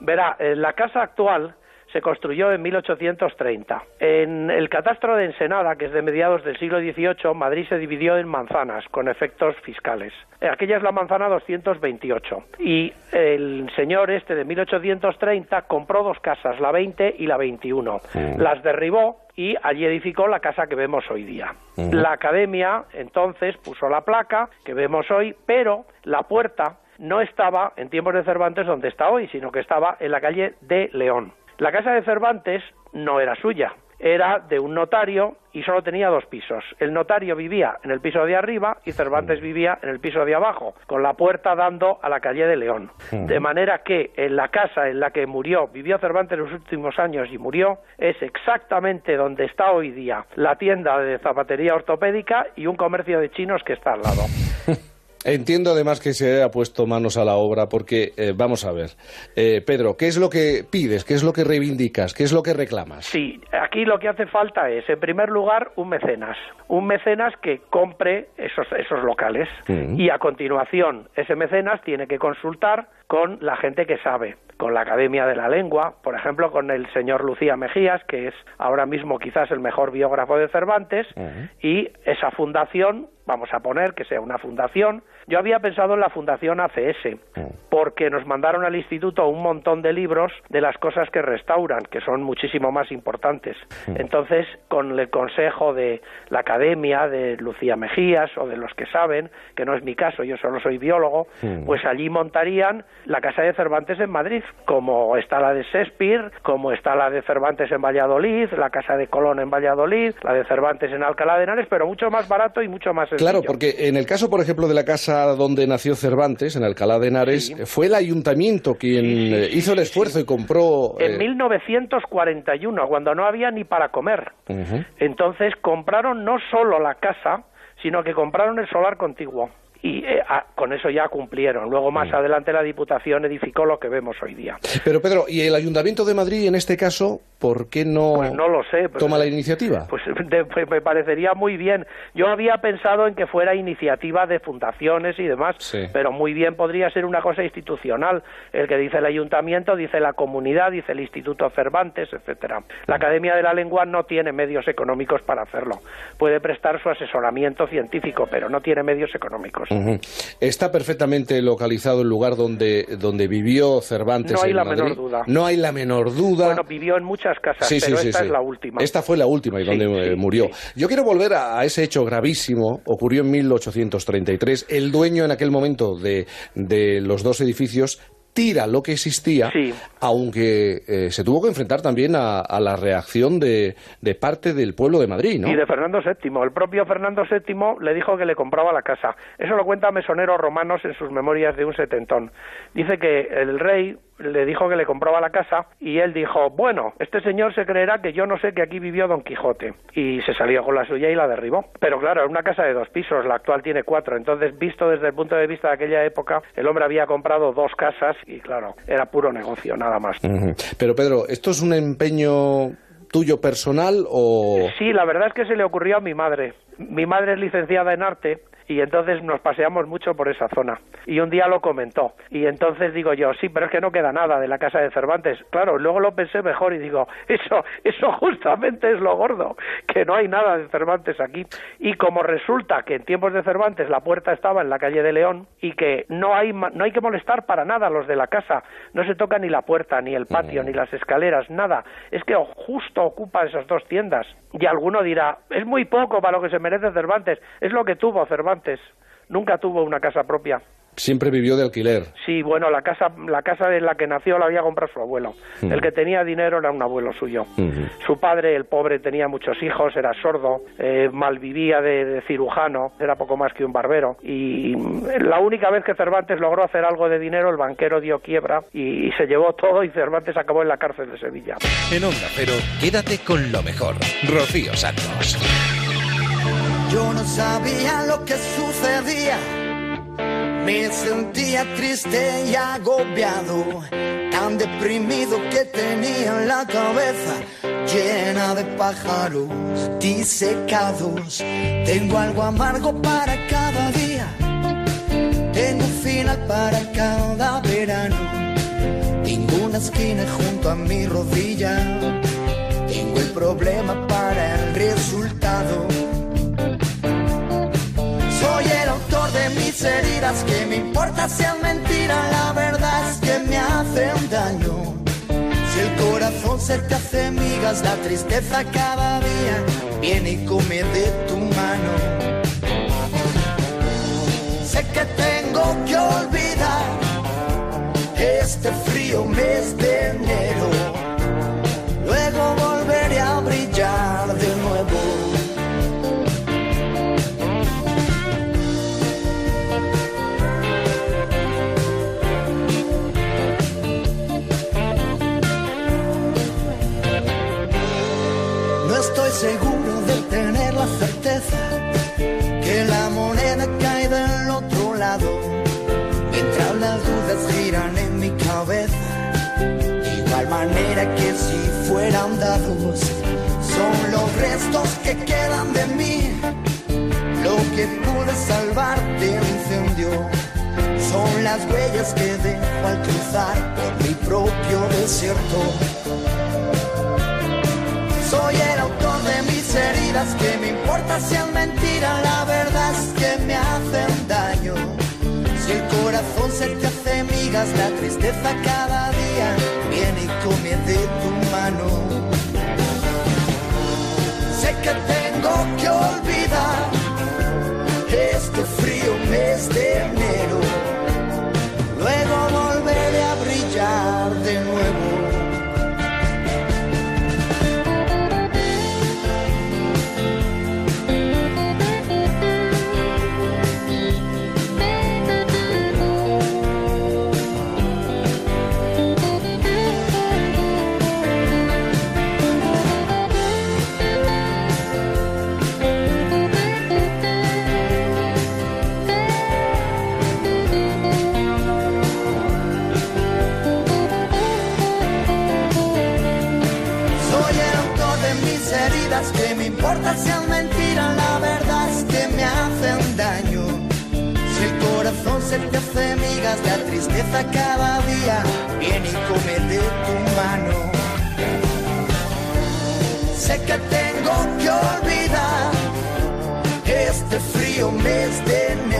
[SPEAKER 25] Verá, en la casa actual se construyó en 1830. En el catastro de Ensenada, que es de mediados del siglo XVIII, Madrid se dividió en manzanas con efectos fiscales. Aquella es la manzana 228. Y el señor este de 1830 compró dos casas, la 20 y la 21. Las derribó y allí edificó la casa que vemos hoy día. La academia entonces puso la placa que vemos hoy, pero la puerta no estaba en tiempos de Cervantes donde está hoy, sino que estaba en la calle de León. La casa de Cervantes no era suya, era de un notario y solo tenía dos pisos. El notario vivía en el piso de arriba y Cervantes
[SPEAKER 10] Mm.
[SPEAKER 25] vivía en el piso de abajo, con la puerta dando a la calle de León.
[SPEAKER 10] Mm.
[SPEAKER 25] De manera que en la casa en la que murió, vivió Cervantes los últimos años y murió, es exactamente donde está hoy día la tienda de zapatería ortopédica y un comercio de chinos que está al lado.
[SPEAKER 10] Entiendo además que se haya puesto manos a la obra porque, eh, vamos a ver, eh, Pedro, ¿qué es lo que pides? ¿Qué es lo que reivindicas? ¿Qué es lo que reclamas?
[SPEAKER 25] Sí, aquí lo que hace falta es, en primer lugar, un mecenas. Un mecenas que compre esos, esos locales.
[SPEAKER 10] Mm.
[SPEAKER 25] Y a continuación, ese mecenas tiene que consultar con la gente que sabe, con la Academia de la Lengua, por ejemplo, con el señor Lucía Mejías, que es ahora mismo quizás el mejor biógrafo de Cervantes, y esa fundación, vamos a poner que sea una fundación. Yo había pensado en la fundación ACS, porque nos mandaron al instituto un montón de libros de las cosas que restauran, que son muchísimo más importantes. Entonces, con el consejo de la academia, de Lucía Mejías o de los que saben, que no es mi caso, yo solo soy biólogo, pues allí montarían la casa de Cervantes en Madrid, como está la de Shakespeare, como está la de Cervantes en Valladolid, la casa de Colón en Valladolid, la de Cervantes en Alcalá de Henares, pero mucho más barato y mucho más sencillo.
[SPEAKER 10] Claro, porque en el caso, por ejemplo, de la casa donde nació Cervantes, en Alcalá de Henares, fue el ayuntamiento quien eh, hizo el esfuerzo y compró...
[SPEAKER 25] En
[SPEAKER 10] eh,
[SPEAKER 25] 1941, cuando no había ni para comer. Entonces compraron no solo la casa, sino que compraron el solar contiguo. Y eh, con eso ya cumplieron. Luego,
[SPEAKER 10] Mm.
[SPEAKER 25] más adelante, la Diputación edificó lo que vemos hoy día.
[SPEAKER 10] Pero Pedro, ¿y el Ayuntamiento de Madrid en este caso, por qué no,
[SPEAKER 25] Pues no lo sé.
[SPEAKER 10] toma la iniciativa?
[SPEAKER 25] Pues de- pues me parecería muy bien. Yo había pensado en que fuera iniciativa de fundaciones y demás,
[SPEAKER 10] Sí.
[SPEAKER 25] pero muy bien podría ser una cosa institucional. El que dice el ayuntamiento, dice la comunidad, dice el Instituto Cervantes, etcétera. La Academia de la Lengua no tiene medios económicos para hacerlo. Puede prestar su asesoramiento científico, pero no tiene medios económicos.
[SPEAKER 10] Está perfectamente localizado el lugar donde, donde vivió Cervantes
[SPEAKER 25] No hay
[SPEAKER 10] en
[SPEAKER 25] la
[SPEAKER 10] Madrid.
[SPEAKER 25] menor duda.
[SPEAKER 10] No hay la menor duda.
[SPEAKER 25] Bueno, vivió en muchas casas,
[SPEAKER 10] Sí, sí,
[SPEAKER 25] pero
[SPEAKER 10] sí,
[SPEAKER 25] esta
[SPEAKER 10] sí.
[SPEAKER 25] es la última.
[SPEAKER 10] Esta fue la última y donde eh, murió. Yo quiero volver a, a ese hecho gravísimo. Ocurrió en 1833. El dueño en aquel momento de, de los dos edificios tira lo que existía, aunque eh, se tuvo que enfrentar también a, a la reacción de, de, parte del pueblo de Madrid, ¿no?
[SPEAKER 25] Y de Fernando VII. El propio Fernando VII le dijo que le compraba la casa. Eso lo cuenta Mesonero Romanos en sus memorias de un setentón. Dice que el rey le dijo que le compraba la casa y él dijo, bueno, este señor se creerá que yo no sé que aquí vivió Don Quijote. Y se salió con la suya y la derribó. Pero claro, es una casa de dos pisos, la actual tiene cuatro. Entonces, visto desde el punto de vista de aquella época, el hombre había comprado dos casas y claro, era puro negocio, nada más.
[SPEAKER 10] Pero Pedro, ¿esto es un empeño tuyo personal o...?
[SPEAKER 25] Sí, la verdad es que se le ocurrió a mi madre. Mi madre es licenciada en arte y entonces nos paseamos mucho por esa zona. Y un día lo comentó. Y entonces digo yo, sí, pero es que no queda nada de la casa de Cervantes. Claro, luego lo pensé mejor y digo, eso, eso justamente es lo gordo, que no hay nada de Cervantes aquí. Y como resulta que en tiempos de Cervantes la puerta estaba en la calle de León y que no hay, no hay que molestar para nada a los de la casa, no se toca ni la puerta, ni el patio, ni las escaleras, nada. Es que justo ocupa esas dos tiendas. Y alguno dirá, es muy poco para lo que se merece Cervantes, es lo que tuvo Cervantes Nunca tuvo una casa propia.
[SPEAKER 10] Siempre vivió de alquiler.
[SPEAKER 25] Sí, bueno, la casa, la casa en la que nació la había comprado su abuelo. El que tenía dinero era un abuelo suyo. Su padre, el pobre, tenía muchos hijos, era sordo, eh, malvivía de, de, cirujano, era poco más que un barbero. Y la única vez que Cervantes logró hacer algo de dinero, el banquero dio quiebra y, y se llevó todo y Cervantes acabó en la cárcel de Sevilla.
[SPEAKER 6] En Onda Cero, quédate con lo mejor. Rocío Santos.
[SPEAKER 15] Yo no sabía lo que sucedía. Me sentía triste y agobiado, tan deprimido que tenía la cabeza llena de pájaros disecados. Tengo algo amargo para cada día, tengo un final para cada verano. Tengo una esquina junto a mi rodilla, tengo el problema para el resultado. De mis heridas, que me importa si es mentira, la verdad es que me hacen daño. Si el corazón se te hace migas, la tristeza cada día viene y come de tu mano. Sé que tengo que olvidar este frío mes de enero. Giran en mi cabeza, igual manera que si fueran dados, son los restos que quedan de mí. Lo que pude salvar incendio son las huellas que dejo al cruzar por mi propio desierto. Soy el autor de mis heridas, que me importa si es mentira, la verdad es que me hacen daño. El corazón se te hace migas, la tristeza cada día viene y come de tu mano. Sé que tengo que olvidar este frío mes de enero. La tristeza cada día viene y come de tu mano. Sé que tengo que olvidar este frío mes de enero.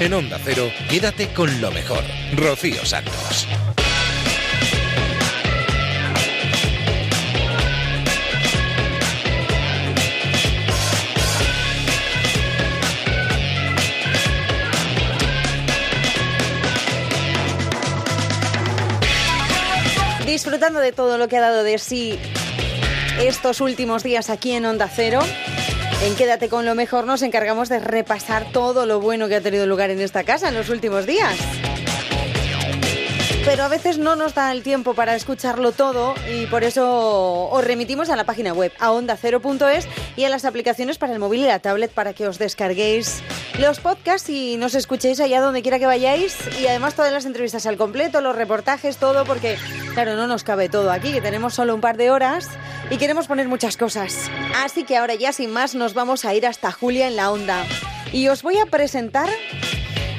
[SPEAKER 2] En Onda Cero, quédate con lo mejor. Rocío Santos.
[SPEAKER 14] Disfrutando de todo lo que ha dado de sí estos últimos días aquí en Onda Cero. En Quédate con lo mejor nos encargamos de repasar todo lo bueno que ha tenido lugar en esta casa en los últimos días. Pero a veces no nos da el tiempo para escucharlo todo y por eso os remitimos a la página web, a onda0.es y a las aplicaciones para el móvil y la tablet para que os descarguéis los podcasts y nos escuchéis allá donde quiera que vayáis y además todas las entrevistas al completo, los reportajes, todo, porque claro, no nos cabe todo aquí, que tenemos solo un par de horas y queremos poner muchas cosas. Así que ahora ya sin más nos vamos a ir hasta Julia en la onda y os voy a presentar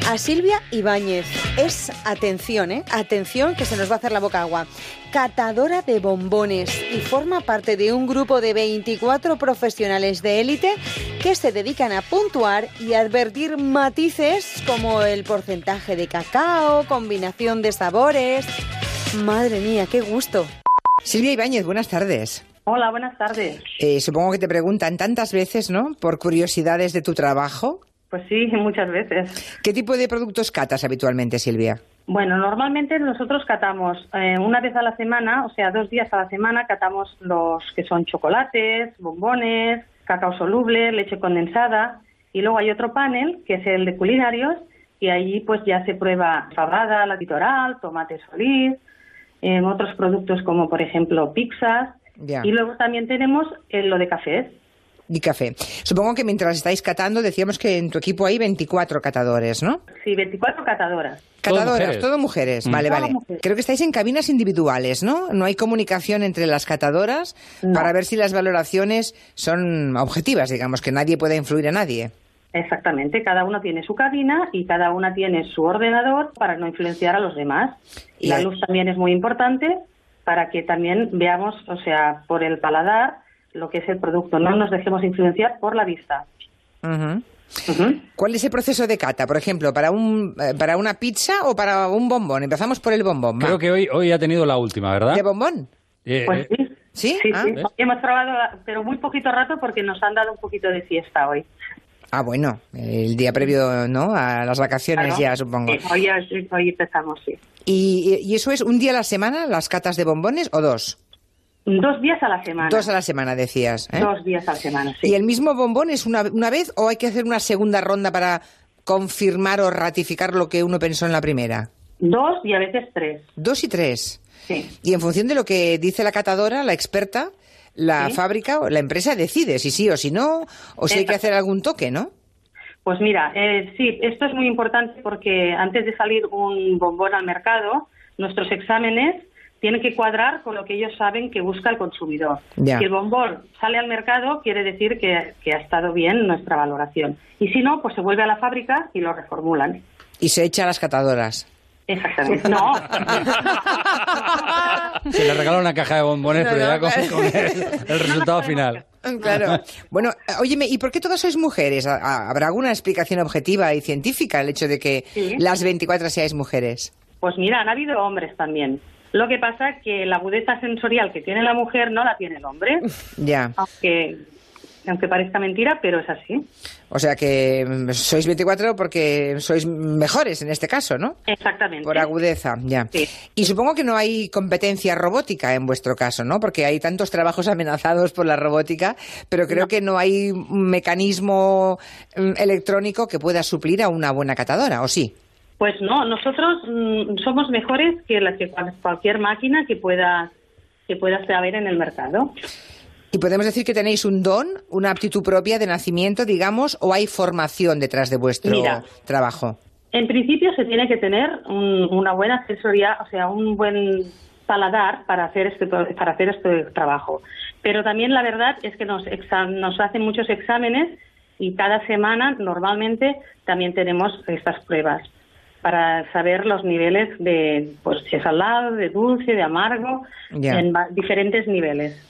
[SPEAKER 14] a Silvia Ibáñez. Es, atención, ¿eh? Atención, que se nos va a hacer la boca agua. Catadora de bombones y forma parte de un grupo de 24 profesionales de élite que se dedican a puntuar y advertir matices como el porcentaje de cacao, combinación de sabores. Madre mía, qué gusto.
[SPEAKER 7] Silvia Ibáñez, buenas tardes.
[SPEAKER 9] Hola, buenas tardes.
[SPEAKER 7] Eh, supongo que te preguntan tantas veces, ¿no? Por curiosidades de tu trabajo.
[SPEAKER 9] Pues sí, muchas veces.
[SPEAKER 7] ¿Qué tipo de productos catas habitualmente, Silvia?
[SPEAKER 9] Bueno, normalmente nosotros catamos eh, una vez a la semana, o sea, dos días a la semana, catamos los que son chocolates, bombones, cacao soluble, leche condensada, y luego hay otro panel, que es el de culinarios, y allí pues ya se prueba fabada, la litoral, tomate solís, eh, otros productos como por ejemplo pizzas, y luego también tenemos eh, lo de cafés.
[SPEAKER 7] Y café. Supongo que mientras estáis catando, decíamos que en tu equipo hay 24 catadores, ¿no?
[SPEAKER 9] Sí, 24 catadoras.
[SPEAKER 7] Catadoras, todo mujeres.
[SPEAKER 9] Mm.
[SPEAKER 7] Vale,
[SPEAKER 9] Todo
[SPEAKER 7] vale.
[SPEAKER 9] mujeres.
[SPEAKER 7] Creo que estáis en cabinas individuales, ¿no? No hay comunicación entre las catadoras para ver si las valoraciones son objetivas, digamos, que nadie pueda influir a nadie.
[SPEAKER 9] Exactamente, cada uno tiene su cabina y cada una tiene su ordenador para no influenciar a los demás. Y la luz también es muy importante para que también veamos, o sea, por el paladar, lo que es el producto. No nos dejemos influenciar por la vista.
[SPEAKER 7] ¿Cuál es el proceso de cata? Por ejemplo, para un eh, para una pizza o para un bombón. Empezamos por el bombón. va.
[SPEAKER 26] Creo que hoy, hoy ha tenido la última, ¿verdad?
[SPEAKER 7] ¿De bombón?
[SPEAKER 26] Eh,
[SPEAKER 9] Pues
[SPEAKER 26] eh,
[SPEAKER 9] sí.
[SPEAKER 7] ¿Sí?
[SPEAKER 9] Sí,
[SPEAKER 7] Ah.
[SPEAKER 9] sí. Hemos probado, pero muy poquito rato porque nos han dado un poquito de fiesta hoy.
[SPEAKER 7] Ah, bueno, el día previo, ¿no? A las vacaciones
[SPEAKER 9] Claro.
[SPEAKER 7] ya, supongo.
[SPEAKER 9] Sí, hoy, ya- hoy empezamos, sí.
[SPEAKER 7] ¿Y, ¿Y eso es un día a la semana, las catas de bombones, o dos?
[SPEAKER 9] Dos días a la semana.
[SPEAKER 7] Dos a la semana, decías. ¿eh?
[SPEAKER 9] Dos días a la semana, sí.
[SPEAKER 7] ¿Y el mismo bombón es una, una vez o hay que hacer una segunda ronda para confirmar o ratificar lo que uno pensó en la primera?
[SPEAKER 9] Dos y a veces tres.
[SPEAKER 7] Dos y tres.
[SPEAKER 9] Sí.
[SPEAKER 7] Y en función de lo que dice la catadora, la experta, la
[SPEAKER 9] Sí.
[SPEAKER 7] fábrica o la empresa decide si sí o si no, o si hay que hacer algún toque, ¿no?
[SPEAKER 9] Pues mira, eh, sí, esto es muy importante porque antes de salir un bombón al mercado, nuestros exámenes tienen que cuadrar con lo que ellos saben que busca el consumidor.
[SPEAKER 7] Ya.
[SPEAKER 9] Si el bombón sale al mercado, quiere decir que, que ha estado bien nuestra valoración. Y si no, pues se vuelve a la fábrica y lo reformulan.
[SPEAKER 7] Y se echa a las catadoras.
[SPEAKER 9] Exactamente. No.
[SPEAKER 26] se le regala una caja de bombones,
[SPEAKER 7] No,
[SPEAKER 26] pero
[SPEAKER 7] no,
[SPEAKER 26] ya con,
[SPEAKER 7] claro.
[SPEAKER 26] con el, el resultado final.
[SPEAKER 7] Claro. Bueno, óyeme, ¿y por qué todas sois mujeres? ¿Ha- ha- ¿Habrá alguna explicación objetiva y científica el hecho de que
[SPEAKER 9] Sí.
[SPEAKER 7] las 24 seáis mujeres?
[SPEAKER 9] Pues mira, han habido hombres también. Lo que pasa es que la agudeza sensorial que tiene la mujer no la tiene el hombre,
[SPEAKER 7] Ya.
[SPEAKER 9] aunque, aunque parezca mentira, pero es así.
[SPEAKER 7] O sea que sois 24 porque sois mejores en este caso, ¿no?
[SPEAKER 9] Exactamente.
[SPEAKER 7] Por agudeza, ya. Y supongo que no hay competencia robótica en vuestro caso, ¿no? Porque hay tantos trabajos amenazados por la robótica, pero creo que no hay un mecanismo mm, electrónico que pueda suplir a una buena catadora, ¿o sí?
[SPEAKER 9] Pues no, nosotros mm, somos mejores que, la, que cual- cualquier máquina que pueda que pueda haber en el mercado.
[SPEAKER 7] ¿Y podemos decir que tenéis un don, una aptitud propia de nacimiento, digamos, o hay formación detrás de vuestro
[SPEAKER 9] Mira.
[SPEAKER 7] trabajo?
[SPEAKER 9] En principio se tiene que tener un- una buena asesoría, o sea, un buen paladar para hacer este para hacer este trabajo. Pero también la verdad es que nos nos hacen muchos exámenes y cada semana normalmente también tenemos estas pruebas para saber los niveles de pues si es salado, de dulce, de amargo, en diferentes niveles.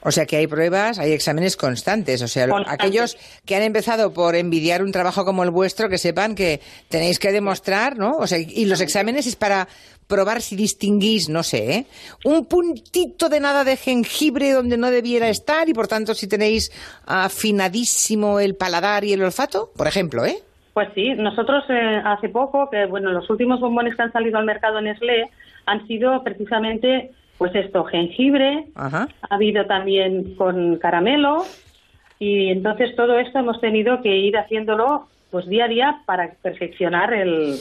[SPEAKER 7] O sea que hay pruebas, hay exámenes constantes. O sea,
[SPEAKER 9] Constantes.
[SPEAKER 7] aquellos que han empezado por envidiar un trabajo como el vuestro, que sepan que tenéis que demostrar, ¿no? O sea, y los exámenes es para probar si distinguís, no sé, ¿eh? un puntito de nada de jengibre donde no debiera estar y por tanto si tenéis afinadísimo el paladar y el olfato, por ejemplo, ¿eh?
[SPEAKER 9] Pues sí, nosotros eh, hace poco, que bueno, los últimos bombones que han salido al mercado Nestlé han sido precisamente, pues esto, jengibre,
[SPEAKER 7] Ajá.
[SPEAKER 9] ha habido también con caramelo y entonces todo esto hemos tenido que ir haciéndolo pues día a día para perfeccionar el,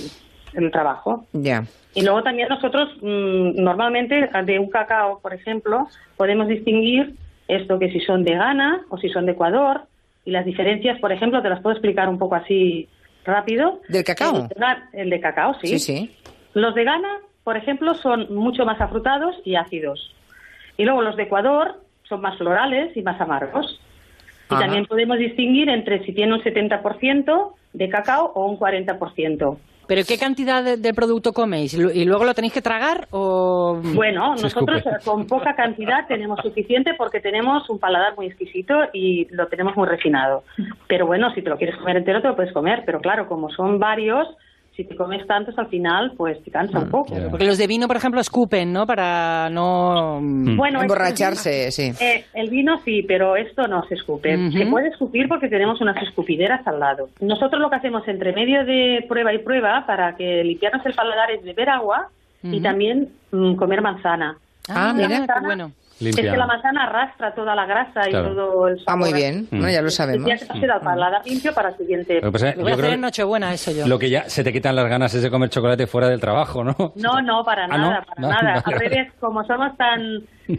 [SPEAKER 9] el trabajo.
[SPEAKER 7] Ya.
[SPEAKER 9] Y luego también nosotros mm, normalmente de un cacao, por ejemplo, podemos distinguir esto que si son de Ghana o si son de Ecuador y las diferencias, por ejemplo, te las puedo explicar un poco así rápido.
[SPEAKER 7] ¿Del cacao?
[SPEAKER 9] El de, cacao, sí.
[SPEAKER 7] Sí, sí.
[SPEAKER 9] Los de Ghana, por ejemplo, son mucho más afrutados y ácidos. Y luego los de Ecuador son más florales y más amargos. Y
[SPEAKER 14] Ajá.
[SPEAKER 9] también podemos distinguir entre si tiene un 70% de cacao o un 40%.
[SPEAKER 14] ¿Pero qué cantidad de, de producto coméis? ¿Y lu- ¿Y luego lo tenéis que tragar o...?
[SPEAKER 9] Bueno,
[SPEAKER 14] Se
[SPEAKER 9] nosotros
[SPEAKER 14] escupe?
[SPEAKER 9] eh, con poca cantidad tenemos suficiente porque tenemos un paladar muy exquisito y lo tenemos muy refinado. Pero bueno, si te lo quieres comer entero, te lo puedes comer. Pero claro, como son varios, si te comes tantos al final, pues te cansa un poco.
[SPEAKER 14] Porque los de vino, por ejemplo, escupen, ¿no? Para no...
[SPEAKER 9] Bueno,
[SPEAKER 7] Emborracharse, sí.
[SPEAKER 9] Eh, el vino sí, pero esto no se escupe. Se puede escupir porque tenemos unas escupideras al lado. Nosotros lo que hacemos entre medio de prueba y prueba para que limpiarnos el paladar es beber agua y también mm, comer manzana.
[SPEAKER 14] Ah,
[SPEAKER 9] La
[SPEAKER 14] mira, qué
[SPEAKER 9] manzana-
[SPEAKER 14] bueno.
[SPEAKER 9] Es que la manzana arrastra toda la grasa
[SPEAKER 16] Claro.
[SPEAKER 9] y todo el sabor.
[SPEAKER 7] Ah, muy bien.
[SPEAKER 16] Mm.
[SPEAKER 7] Bueno, ya lo sabemos.
[SPEAKER 9] Ya se da el paladar limpio para el siguiente.
[SPEAKER 16] Lo que pasa es-
[SPEAKER 14] Lo voy a hacer en Nochebuena, eso yo.
[SPEAKER 16] Lo que ya se te quitan las ganas es de comer chocolate fuera del trabajo, ¿no?
[SPEAKER 9] No, no, para
[SPEAKER 16] Ah, ¿no?
[SPEAKER 9] nada, para
[SPEAKER 16] No,
[SPEAKER 9] nada.
[SPEAKER 16] vale,
[SPEAKER 9] Al
[SPEAKER 16] vale.
[SPEAKER 9] revés, como somos tan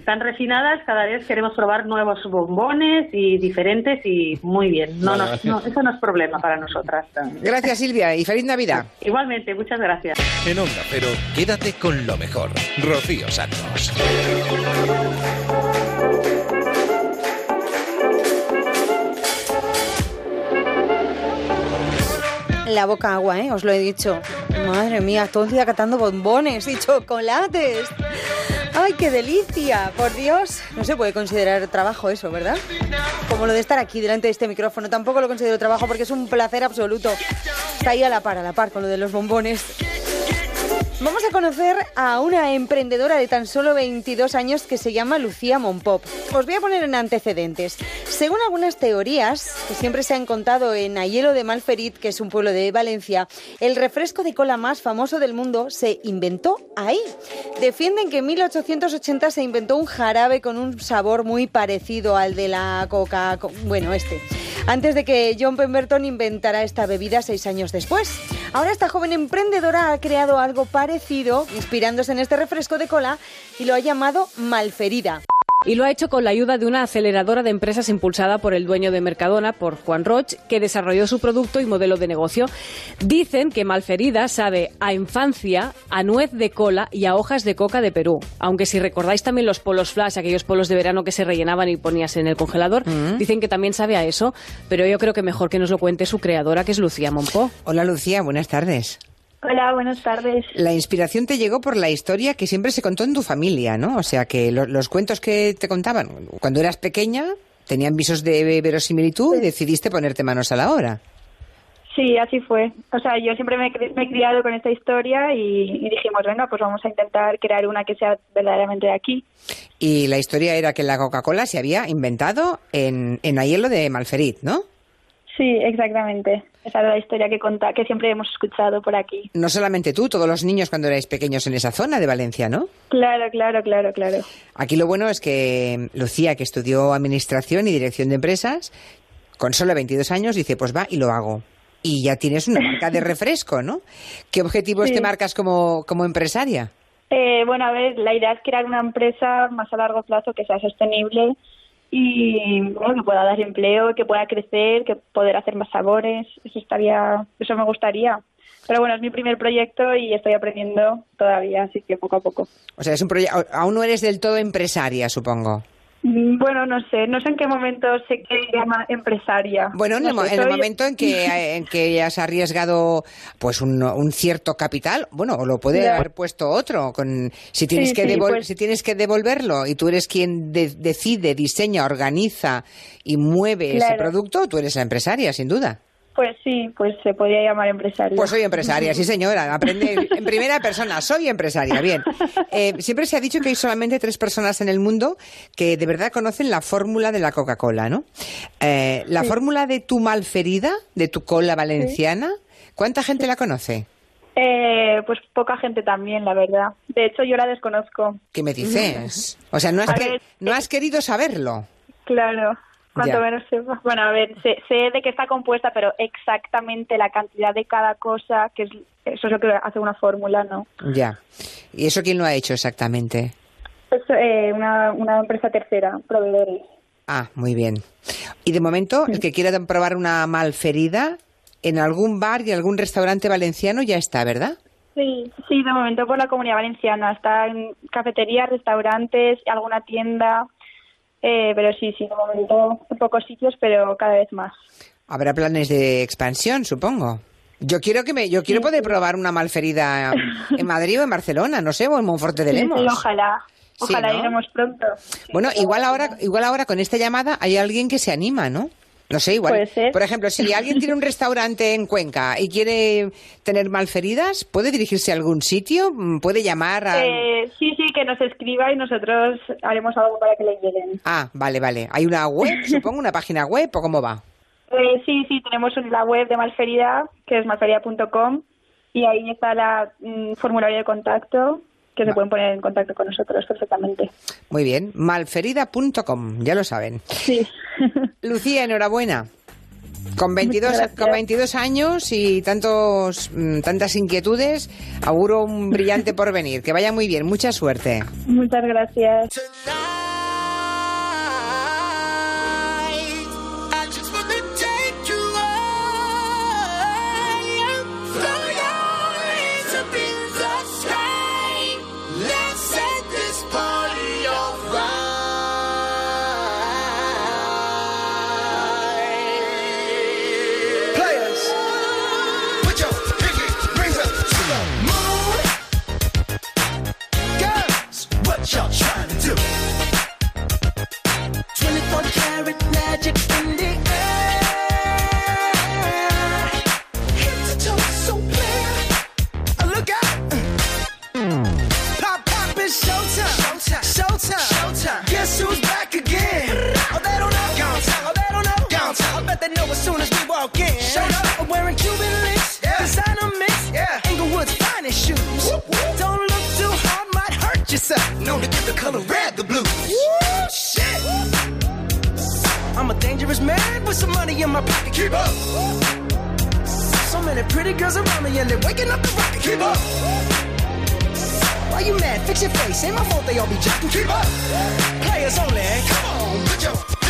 [SPEAKER 9] tan refinadas, cada vez queremos probar nuevos bombones y diferentes y muy bien. No, nos- no, eso no es problema para nosotras.
[SPEAKER 7] Gracias, Silvia, y feliz Navidad.
[SPEAKER 9] Igualmente, muchas gracias.
[SPEAKER 2] En Onda Cero, quédate con lo mejor. Rocío Santos.
[SPEAKER 14] La boca agua, ¿eh? Os lo he dicho. Madre mía, todo el día catando bombones y chocolates. ¡Ay, qué delicia! Por Dios. No se puede considerar trabajo eso, ¿verdad? Como lo de estar aquí delante de este micrófono. Tampoco lo considero trabajo porque es un placer absoluto. Está ahí a la par, a la par con lo de los bombones. Vamos a conocer a una emprendedora de tan solo 22 años que se llama Lucía Monpop. Os voy a poner en antecedentes. Según algunas teorías que siempre se han contado en Ayelo de Malferit, que es un pueblo de Valencia, el refresco de cola más famoso del mundo se inventó ahí. Defienden que en 1880 se inventó un jarabe con un sabor muy parecido al de la coca, bueno, este antes de que John Pemberton inventara esta bebida seis años después. Ahora esta joven emprendedora ha creado algo parecido, inspirándose en este refresco de cola, y lo ha llamado Malferida.
[SPEAKER 27] Y lo ha hecho con la ayuda de una aceleradora de empresas impulsada por el dueño de Mercadona, por Juan Roch, que desarrolló su producto y modelo de negocio. Dicen que Malferida sabe a infancia, a nuez de cola y a hojas de coca de Perú. Aunque si recordáis también los polos flash, aquellos polos de verano que se rellenaban y ponías en el congelador, dicen que también sabe a eso. Pero yo creo que mejor que nos lo cuente su creadora, que es Lucía Monpó.
[SPEAKER 7] Hola, Lucía, buenas tardes.
[SPEAKER 28] Hola, buenas tardes.
[SPEAKER 7] La inspiración te llegó por la historia que siempre se contó en tu familia, ¿no? O sea, que lo- los cuentos que te contaban cuando eras pequeña tenían visos de verosimilitud y decidiste ponerte manos a la obra.
[SPEAKER 28] Sí, así fue. O sea, yo siempre me, he cri- me he criado con esta historia y, y dijimos, bueno, pues vamos a intentar crear una que sea verdaderamente de aquí.
[SPEAKER 7] Y la historia era que la Coca-Cola se había inventado en, en Aielo de Malferit, ¿no?
[SPEAKER 28] Sí, exactamente. Esa era la historia que conta, que siempre hemos escuchado por aquí.
[SPEAKER 7] No solamente tú, todos los niños cuando erais pequeños en esa zona de Valencia, ¿no?
[SPEAKER 28] Claro, claro, claro, claro.
[SPEAKER 7] Aquí lo bueno es que Lucía, que estudió Administración y Dirección de Empresas, con solo 22 años dice, pues va y lo hago. Y ya tienes una marca de refresco, ¿no? ¿Qué objetivos
[SPEAKER 28] Sí.
[SPEAKER 7] te marcas como, como empresaria?
[SPEAKER 28] Eh, bueno, a ver, la idea es crear una empresa más a largo plazo que sea sostenible y bueno, que pueda dar empleo, que pueda crecer, que poder hacer más sabores. Eso estaría, eso me gustaría. Pero bueno, es mi primer proyecto y estoy aprendiendo todavía, así que poco a poco.
[SPEAKER 7] O sea, es un proyecto, aún no eres del todo empresaria, supongo.
[SPEAKER 28] Bueno, no sé, no sé en qué momento se llama empresaria.
[SPEAKER 7] Bueno, en,
[SPEAKER 28] No
[SPEAKER 7] el,
[SPEAKER 28] sé,
[SPEAKER 7] en momento en que, en que has arriesgado pues un, un cierto capital, bueno, lo puede haber puesto otro. Con, si, tienes
[SPEAKER 28] Sí,
[SPEAKER 7] que
[SPEAKER 28] sí, pues-
[SPEAKER 7] si tienes que devolverlo y tú eres quien de- decide, diseña, organiza y mueve ese producto, tú eres la empresaria, sin duda.
[SPEAKER 28] Pues sí, pues se podría llamar empresaria.
[SPEAKER 7] Pues soy empresaria, sí señora. Aprende en primera persona, soy empresaria. Bien. Eh, siempre se ha dicho que hay solamente tres personas en el mundo que de verdad conocen la fórmula de la Coca-Cola, ¿no? Eh, la
[SPEAKER 28] Sí.
[SPEAKER 7] fórmula de tu malferida, de tu cola valenciana, ¿cuánta gente la conoce?
[SPEAKER 28] Eh, pues poca gente también, la verdad. De hecho, yo la desconozco.
[SPEAKER 7] ¿Qué me dices? O sea, no has,
[SPEAKER 28] ver,
[SPEAKER 7] no has querido saberlo.
[SPEAKER 28] Claro, cuanto
[SPEAKER 7] Ya.
[SPEAKER 28] menos sepa. Bueno, a ver, sé, sé de qué está compuesta, pero exactamente la cantidad de cada cosa, que es, eso es lo que hace una fórmula, ¿no?
[SPEAKER 7] Ya. ¿Y eso quién lo ha hecho exactamente?
[SPEAKER 28] Es eh, una, una empresa tercera, proveedores.
[SPEAKER 7] Ah, muy bien. Y de momento, el que quiera probar una malferida, en algún bar y algún restaurante valenciano ya está, ¿verdad?
[SPEAKER 28] Sí, sí, de momento por la comunidad valenciana. Está en cafeterías, restaurantes, alguna tienda. Eh, pero sí, sí, de momento en pocos sitios, pero cada vez más.
[SPEAKER 7] Habrá planes de expansión, supongo. Yo quiero que me, yo quiero poder probar una malferida en Madrid o en Barcelona, no sé, o en Monforte de Lemos.
[SPEAKER 28] sí, ojalá. Ojalá
[SPEAKER 7] ¿no?
[SPEAKER 28] iremos pronto.
[SPEAKER 7] Bueno, igual ahora, igual ahora con esta llamada hay alguien que se anima, ¿no? No sé, igual.
[SPEAKER 28] Puede ser.
[SPEAKER 7] Por ejemplo, si alguien tiene un restaurante en Cuenca y quiere tener malferidas, ¿puede dirigirse a algún sitio? ¿Puede llamar a...?
[SPEAKER 28] Eh, sí, sí, que nos escriba y nosotros haremos algo para que le lleguen.
[SPEAKER 7] Ah, vale, vale. ¿Hay una web, supongo, una página web o cómo va?
[SPEAKER 28] Eh, sí, sí, tenemos la web de Malferida, que es malferida.com, y ahí está la mm, formulario de contacto, que se pueden poner en contacto con nosotros perfectamente.
[SPEAKER 7] Muy bien, malferida.com, ya lo saben.
[SPEAKER 28] Sí.
[SPEAKER 7] Lucía, enhorabuena. Con 22,
[SPEAKER 28] Muchas gracias.
[SPEAKER 7] con 22 años y tantos, mm, tantas inquietudes, auguro un brillante porvenir. Que vaya muy bien, mucha suerte.
[SPEAKER 28] Muchas gracias.
[SPEAKER 29] Bet they know as soon as we walk in. Showed up. I'm wearing Cuban links. Yeah. Designer mix. Yeah. Inglewood's finest shoes. Don't look too hard, might hurt yourself. Known to give the color red the blues. Woo, shit. I'm a dangerous man with some money in my pocket. Keep up. So many pretty girls around me and they're waking up the rocket. Keep up. Why you mad? Fix your face. Ain't my fault they all be jocking. Keep up. Players only. Come on, put your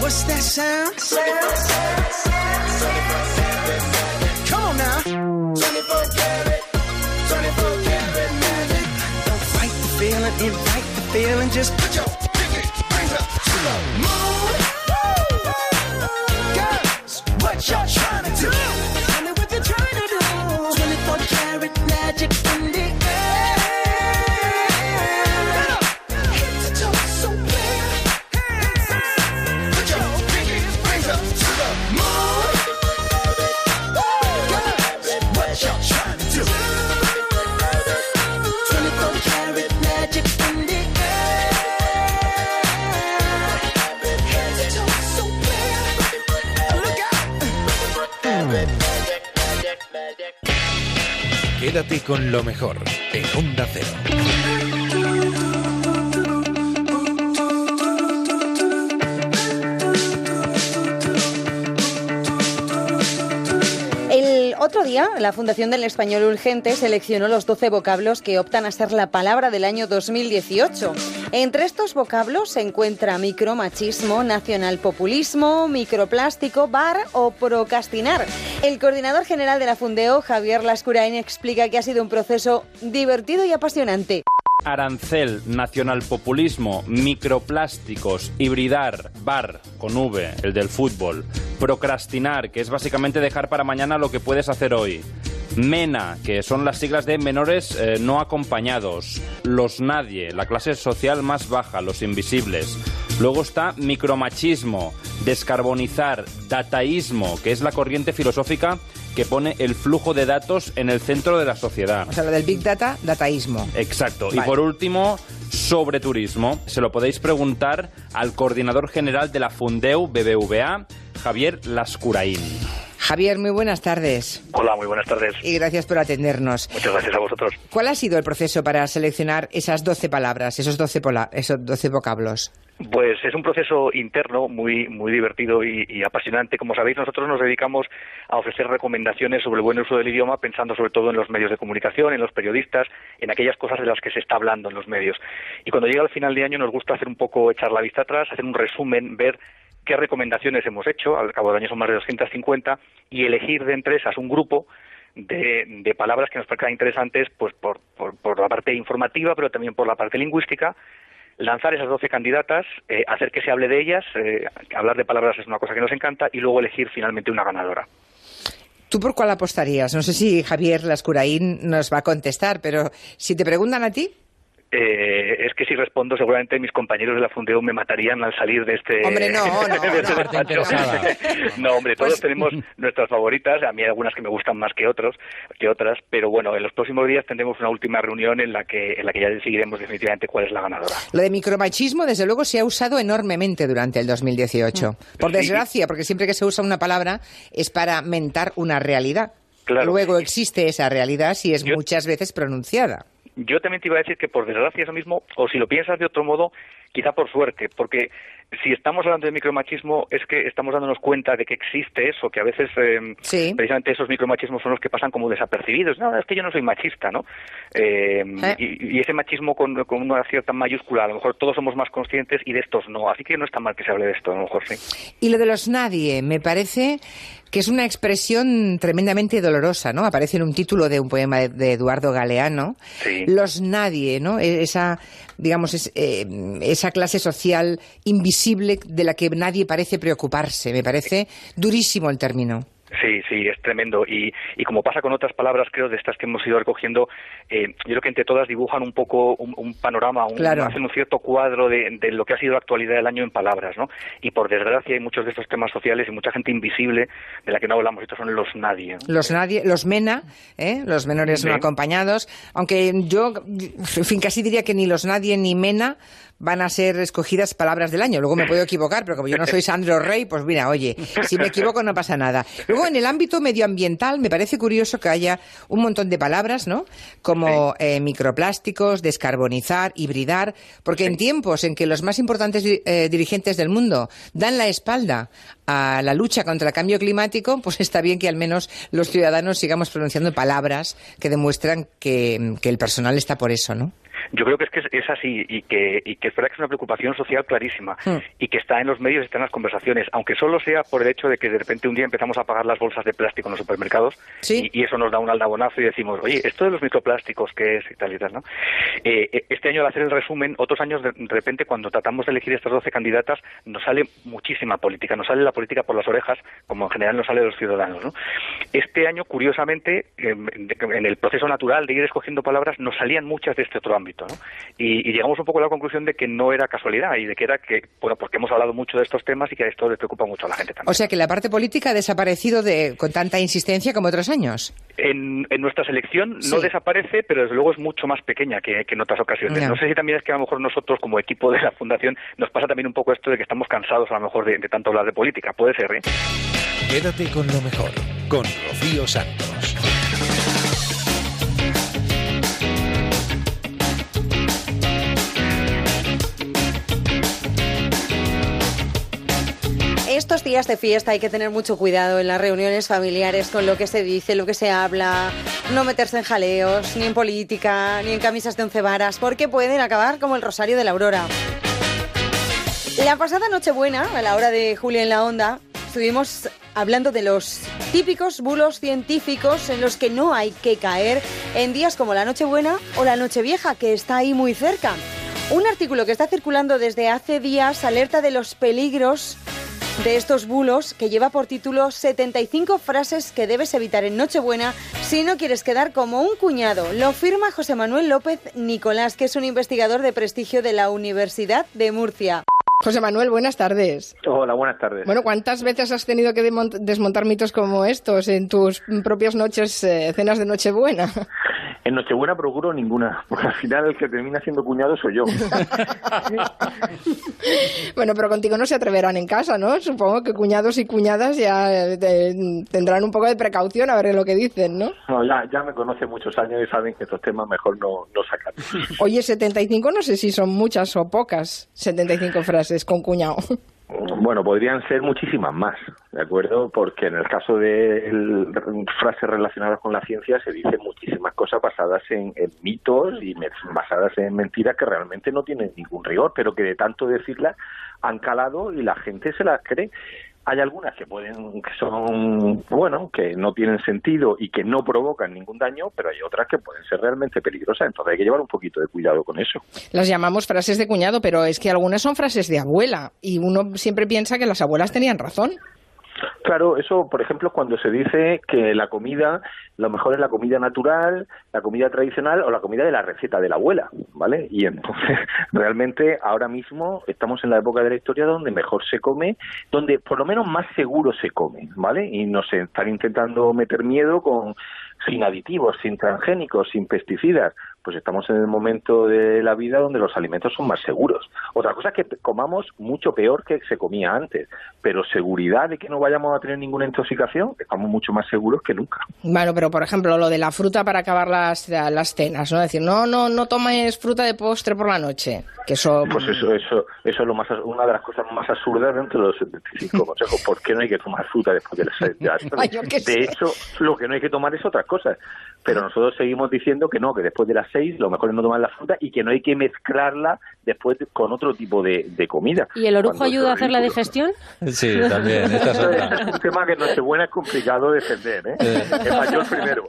[SPEAKER 29] What's that sound? sound, sound, sound Come on now. 24 karat, 24 karat magic. Don't fight the feeling, invite the feeling, just put your
[SPEAKER 6] con lo mejor en Onda Cero.
[SPEAKER 14] El otro día, la Fundación del Español Urgente seleccionó los 12 vocablos que optan a ser la palabra del año 2018. Entre estos vocablos se encuentra micromachismo, nacionalpopulismo, microplástico, bar o procrastinar. El coordinador general de la Fundeo, Javier Lascurain, explica que ha sido un proceso divertido y apasionante.
[SPEAKER 30] Arancel, nacionalpopulismo, microplásticos, hibridar, bar, con V, el del fútbol, procrastinar, que es básicamente dejar para mañana lo que puedes hacer hoy. MENA, que son las siglas de menores eh, no acompañados. Los nadie, la clase social más baja, los invisibles. Luego está micromachismo, descarbonizar, dataísmo, que es la corriente filosófica que pone el flujo de datos en el centro de la sociedad.
[SPEAKER 7] O sea, lo del Big Data, dataísmo.
[SPEAKER 30] Exacto. Y por último, sobre turismo. Se lo podéis preguntar al coordinador general de la Fundeu BBVA, Javier Lascuraín.
[SPEAKER 7] Javier, muy buenas tardes.
[SPEAKER 31] Hola, muy buenas tardes.
[SPEAKER 7] Y gracias por atendernos.
[SPEAKER 31] Muchas gracias a vosotros.
[SPEAKER 7] ¿Cuál ha sido el proceso para seleccionar esas 12 palabras, esos 12, pola- esos 12 vocablos?
[SPEAKER 31] Pues es un proceso interno muy muy divertido y, y apasionante. Como sabéis, nosotros nos dedicamos a ofrecer recomendaciones sobre el buen uso del idioma, pensando sobre todo en los medios de comunicación, en los periodistas, en aquellas cosas de las que se está hablando en los medios. Y cuando llega el final de año nos gusta hacer un poco, echar la vista atrás, hacer un resumen, ver qué recomendaciones hemos hecho, al cabo del año son más de 250, y elegir de entre esas un grupo de, de palabras que nos parezcan interesantes pues por, por, por la parte informativa, pero también por la parte lingüística, lanzar esas 12 candidatas, eh, hacer que se hable de ellas, eh, hablar de palabras es una cosa que nos encanta, y luego elegir finalmente una ganadora.
[SPEAKER 7] ¿Tú por cuál apostarías? No sé si Javier Lascuraín nos va a contestar, pero si te preguntan a ti,
[SPEAKER 31] Eh, es que si respondo, seguramente mis compañeros de la Fundeo me matarían al salir de este.
[SPEAKER 7] Hombre, no,
[SPEAKER 31] este
[SPEAKER 7] no.
[SPEAKER 31] no, hombre, todos
[SPEAKER 7] Pues-
[SPEAKER 31] tenemos nuestras favoritas. A mí hay algunas que me gustan más que otros, que otras. Pero bueno, en los próximos días tendremos una última reunión en la que en la que ya decidiremos definitivamente cuál es la ganadora.
[SPEAKER 7] lo de micromachismo, desde luego, se ha usado enormemente durante el 2018. Por
[SPEAKER 31] Sí.
[SPEAKER 7] desgracia, porque siempre que se usa una palabra es para mentar una realidad.
[SPEAKER 31] Claro.
[SPEAKER 7] Luego existe esa realidad si es
[SPEAKER 31] Yo-
[SPEAKER 7] muchas veces pronunciada.
[SPEAKER 31] Yo también te iba a decir que por desgracia eso mismo, o si lo piensas de otro modo, quizá por suerte, porque si estamos hablando de micromachismo es que estamos dándonos cuenta de que existe eso, que a veces eh, precisamente esos micromachismos son los que pasan como desapercibidos. No, es que yo no soy machista, ¿no? Eh,
[SPEAKER 7] Eh.
[SPEAKER 31] y, y ese machismo con, con una cierta mayúscula, a lo mejor todos somos más conscientes y de estos no. Así que no está mal que se hable de esto, a lo mejor sí.
[SPEAKER 7] Y lo de los nadie, me parece que es una expresión tremendamente dolorosa, ¿no? Aparece en un título de un poema de, de Eduardo Galeano.
[SPEAKER 31] Sí.
[SPEAKER 7] Los nadie, ¿no? E- Esa, digamos, es, eh, esa clase social invisible de la que nadie parece preocuparse. Me parece durísimo el término.
[SPEAKER 31] Sí, sí, es tremendo. Y, y como pasa con otras palabras, creo, de estas que hemos ido recogiendo, eh, yo creo que entre todas dibujan un poco un, un panorama, un,
[SPEAKER 7] Claro.
[SPEAKER 31] hacen un cierto cuadro de, de lo que ha sido la actualidad del año en palabras, ¿no? Y por desgracia hay muchos de estos temas sociales y mucha gente invisible de la que no hablamos. Estos son los nadie. ¿no?
[SPEAKER 7] Los nadie, los mena, ¿eh? los menores
[SPEAKER 31] Sí.
[SPEAKER 7] no acompañados, aunque yo, en fin, casi diría que ni los nadie ni mena van a ser escogidas palabras del año. Luego me puedo equivocar, pero como yo no soy Sandro Rey, pues mira, oye, si me equivoco no pasa nada. Luego en el ámbito medioambiental me parece curioso que haya un montón de palabras, ¿no? Como eh, microplásticos, descarbonizar, hibridar, porque en tiempos en que los más importantes eh, dirigentes del mundo dan la espalda a la lucha contra el cambio climático, pues está bien que al menos los ciudadanos sigamos pronunciando palabras que demuestran que, que el personal está por eso, ¿no?
[SPEAKER 31] Yo creo que es que es, es así y que, y que es verdad que es una preocupación social clarísima
[SPEAKER 7] Hmm.
[SPEAKER 31] y que está en los medios, está en las conversaciones, aunque solo sea por el hecho de que de repente un día empezamos a pagar las bolsas de plástico en los supermercados y, y eso nos da un aldabonazo y decimos, oye, esto de los microplásticos, ¿qué es? y tal y tal, ¿no? Eh, eh, este año al hacer el resumen, otros años de, repente cuando tratamos de elegir estas 12 candidatas nos sale muchísima política, nos sale la política por las orejas, como en general nos sale de los ciudadanos, ¿no? Este año, curiosamente, em, en el proceso natural de ir escogiendo palabras, nos salían muchas de este otro ámbito, ¿no? Y, y llegamos un poco a la conclusión de que no era casualidad y de que era que, bueno, porque hemos hablado mucho de estos temas y que a esto les preocupa mucho a la gente también.
[SPEAKER 7] O sea que la parte política ha desaparecido de, con tanta insistencia como otros años.
[SPEAKER 31] En, en nuestra selección
[SPEAKER 7] Sí.
[SPEAKER 31] no desaparece, pero desde luego es mucho más pequeña que, que en otras ocasiones. No sé si también es que a lo mejor nosotros, como equipo de la Fundación, nos pasa también un poco esto de que estamos cansados a lo mejor de, de tanto hablar de política. Puede ser, ¿eh?
[SPEAKER 2] Quédate con lo mejor, con Rocío Santos.
[SPEAKER 14] Estos días de fiesta hay que tener mucho cuidado en las reuniones familiares con lo que se dice, lo que se habla, no meterse en jaleos, ni en política, ni en camisas de once varas, porque pueden acabar como el Rosario de la Aurora. La pasada Nochebuena, a la hora de Julia en la Onda, estuvimos hablando de los típicos bulos científicos en los que no hay que caer en días como la Nochebuena o la Nochevieja, que está ahí muy cerca. Un artículo que está circulando desde hace días alerta de los peligros de estos bulos que lleva por título 75 frases que debes evitar en Nochebuena si no quieres quedar como un cuñado. Lo firma José Manuel López Nicolás, que es un investigador de prestigio de la Universidad de Murcia.
[SPEAKER 32] José Manuel, buenas tardes.
[SPEAKER 33] Hola, buenas tardes.
[SPEAKER 32] Bueno, ¿cuántas veces has tenido que desmontar mitos como estos en tus propias noches, eh, cenas de Nochebuena?
[SPEAKER 33] En Nochebuena procuro ninguna, porque al final el que termina siendo cuñado soy yo.
[SPEAKER 32] bueno, pero contigo no se atreverán en casa, ¿no? Supongo que cuñados y cuñadas ya eh, te- tendrán un poco de precaución a ver lo que dicen, ¿no?
[SPEAKER 33] No, ya, ya me conocen muchos años y saben que estos temas mejor no, no sacar.
[SPEAKER 32] Oye, 75 no sé si son muchas o pocas, 75 frases con cuñado.
[SPEAKER 33] Bueno, podrían ser muchísimas más, ¿de acuerdo? Porque en el caso de frases relacionadas con la ciencia se dicen muchísimas cosas basadas en, en mitos y me- basadas en mentiras que realmente no tienen ningún rigor, pero que de tanto decirlas han calado y la gente se las cree. Hay algunas que pueden, que son, bueno, que no tienen sentido y que no provocan ningún daño, pero hay otras que pueden ser realmente peligrosas. Entonces hay que llevar un poquito de cuidado con eso.
[SPEAKER 32] Las llamamos frases de cuñado, pero es que algunas son frases de abuela y uno siempre piensa que las abuelas tenían razón.
[SPEAKER 33] Claro, eso, por ejemplo, cuando se dice que la comida, lo mejor es la comida natural, la comida tradicional o la comida de la receta de la abuela, ¿vale? Y entonces, realmente, ahora mismo estamos en la época de la historia donde mejor se come, donde por lo menos más seguro se come, ¿vale? Y nos están intentando meter miedo con sin aditivos, sin transgénicos, sin pesticidas. Pues estamos en el momento de la vida donde los alimentos son más seguros. Otra cosa es que comamos mucho peor que se comía antes, pero seguridad de que no vayamos a tener ninguna intoxicación, estamos mucho más seguros que nunca.
[SPEAKER 32] Bueno, pero por ejemplo, lo de la fruta para acabar las, las cenas, ¿no? decir, no, no, no tomes fruta de postre por la noche. Que eso.
[SPEAKER 33] Pues eso, eso, eso es lo más, una de las cosas más absurdas dentro de los 75 consejos. ¿Por qué no hay que tomar fruta después de las
[SPEAKER 32] sé.
[SPEAKER 33] De hecho, lo que no hay que tomar es otras cosas. Pero nosotros seguimos diciendo que no, que después de las seis lo mejor es no tomar la fruta y que no hay que mezclarla después de- con otro tipo de, de comida.
[SPEAKER 27] ¿Y el orujo ayuda a
[SPEAKER 33] es
[SPEAKER 27] hacer la digestión?
[SPEAKER 26] Sí, también. Esta es
[SPEAKER 33] es un tema que en Nochebuena es complicado defender, ¿eh? Es mayor primero.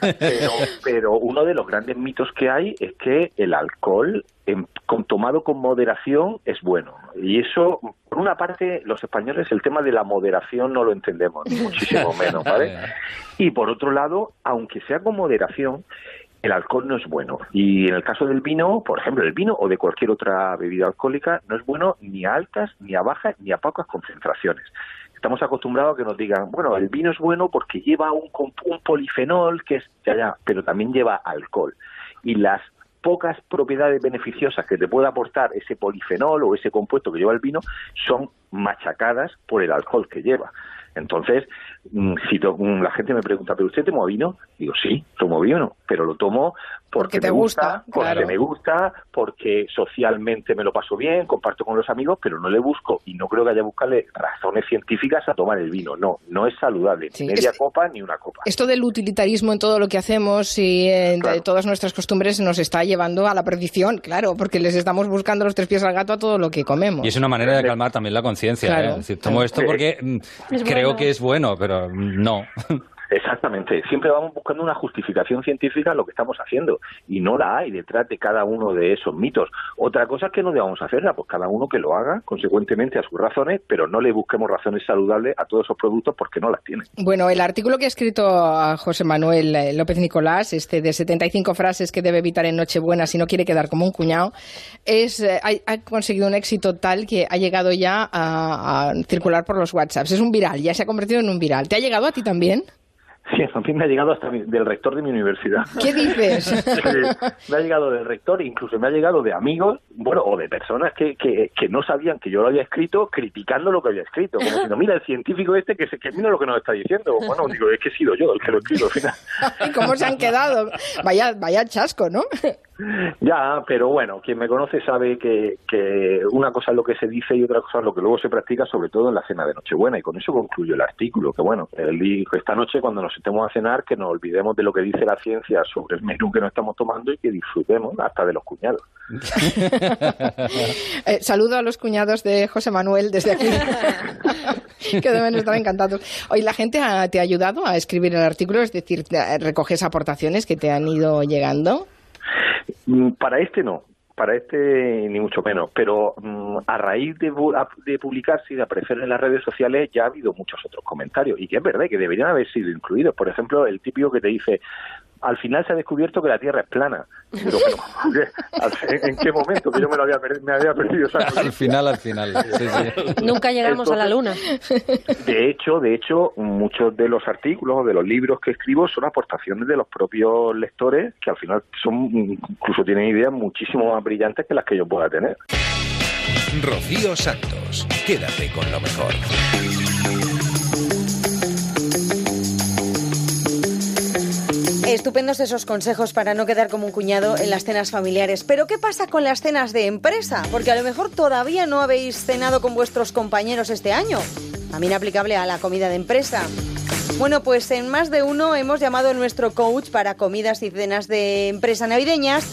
[SPEAKER 33] Pero, pero uno de los grandes mitos que hay es que el alcohol, en- con, tomado con moderación, es bueno. Y eso, por una parte, los españoles el tema de la moderación no lo entendemos, ni muchísimo menos, ¿vale? Y por otro lado, aunque sea con moderación, el alcohol no es bueno. Y en el caso del vino, por ejemplo, el vino o de cualquier otra bebida alcohólica, no es bueno ni a altas, ni a bajas, ni a pocas concentraciones. Estamos acostumbrados a que nos digan, bueno, el vino es bueno porque lleva un, un polifenol que es, ya, ya, pero también lleva alcohol. Y las pocas propiedades beneficiosas que te puede aportar ese polifenol o ese compuesto que lleva el vino son machacadas por el alcohol que lleva. Entonces, si to- mm, la gente me pregunta, ¿pero usted toma vino? Digo, sí, tomo vino, pero lo tomo porque,
[SPEAKER 32] Porque te
[SPEAKER 33] me gusta,
[SPEAKER 32] gusta,
[SPEAKER 33] porque
[SPEAKER 32] claro.
[SPEAKER 33] me gusta, porque socialmente me lo paso bien, comparto con los amigos, pero no le busco y no creo que haya que buscarle razones científicas a tomar el vino. No, no es saludable,
[SPEAKER 32] Sí,
[SPEAKER 33] ni media
[SPEAKER 32] es-
[SPEAKER 33] copa ni una copa.
[SPEAKER 32] Esto del utilitarismo en todo lo que hacemos y en de todas nuestras costumbres nos está llevando a la perdición, claro, porque les estamos buscando los tres pies al gato a todo lo que comemos.
[SPEAKER 26] Y es una manera de calmar también la conciencia.
[SPEAKER 32] Claro.
[SPEAKER 26] ¿eh? Es decir, tomo esto porque mm,
[SPEAKER 32] Es
[SPEAKER 26] creo
[SPEAKER 32] bueno.
[SPEAKER 26] que es bueno, pero mm, no.
[SPEAKER 33] Exactamente, siempre vamos buscando una justificación científica a lo que estamos haciendo y no la hay detrás de cada uno de esos mitos. Otra cosa es que no debamos hacerla, pues cada uno que lo haga consecuentemente a sus razones, pero no le busquemos razones saludables a todos esos productos porque no las tienen.
[SPEAKER 32] Bueno, el artículo que ha escrito a José Manuel eh, López Nicolás, este de 75 frases que debe evitar en Nochebuena si no quiere quedar como un cuñado, es, eh, ha, ha conseguido un éxito tal que ha llegado ya a, a circular por los WhatsApps. Es un viral, ya se ha convertido en un viral. ¿Te ha llegado a ti también?
[SPEAKER 33] Sí, a mí me ha llegado hasta mi- del rector de mi universidad.
[SPEAKER 32] ¿Qué dices?
[SPEAKER 33] me ha llegado del rector, incluso me ha llegado de amigos, bueno, o de personas que, que, que no sabían que yo lo había escrito, criticando lo que había escrito, como diciendo, mira, el científico este que, se, que mira lo que nos está diciendo. Bueno, digo, es que he sido yo el que lo he escrito al final.
[SPEAKER 32] ¿Y cómo se han quedado? Vaya, vaya chasco, ¿no?
[SPEAKER 33] Ya, pero bueno, quien me conoce sabe que, una cosa es lo que se dice y otra cosa es lo que luego se practica, sobre todo en la cena de Nochebuena, y con eso concluyo el artículo, que bueno, el esta noche cuando nos estemos a cenar, que nos olvidemos de lo que dice la ciencia sobre el menú que nos estamos tomando y que disfrutemos hasta de los cuñados.
[SPEAKER 32] Eh, saludo a los cuñados de José Manuel desde aquí, que deben estar encantados. Hoy la gente ha- te ha ayudado a escribir el artículo, es decir, recoges aportaciones que te han ido llegando.
[SPEAKER 33] Mm, Para este no, para este ni mucho menos, pero mm, a raíz de, de publicarse y de aparecer en las redes sociales ya ha habido muchos otros comentarios y que es verdad que deberían haber sido incluidos. Por ejemplo, el típico que te dice, al final se ha descubierto que la Tierra es plana. Pero, pero, ¿qué? ¿en qué momento? Que yo me, lo había, me había perdido esa
[SPEAKER 26] al final, al final. Sí, sí.
[SPEAKER 34] Nunca llegamos a la luna.
[SPEAKER 33] De hecho, de hecho, muchos de los artículos o de los libros que escribo son aportaciones de los propios lectores que al final son incluso tienen ideas muchísimo más brillantes que las que yo pueda tener.
[SPEAKER 2] Rocío Santos, quédate con lo mejor.
[SPEAKER 14] Estupendos esos consejos para no quedar como un cuñado en las cenas familiares. Pero ¿qué pasa con las cenas de empresa? Porque a lo mejor todavía no habéis cenado con vuestros compañeros este año. También aplicable a la comida de empresa. Bueno, pues en más de uno hemos llamado a nuestro coach para comidas y cenas de empresa navideñas,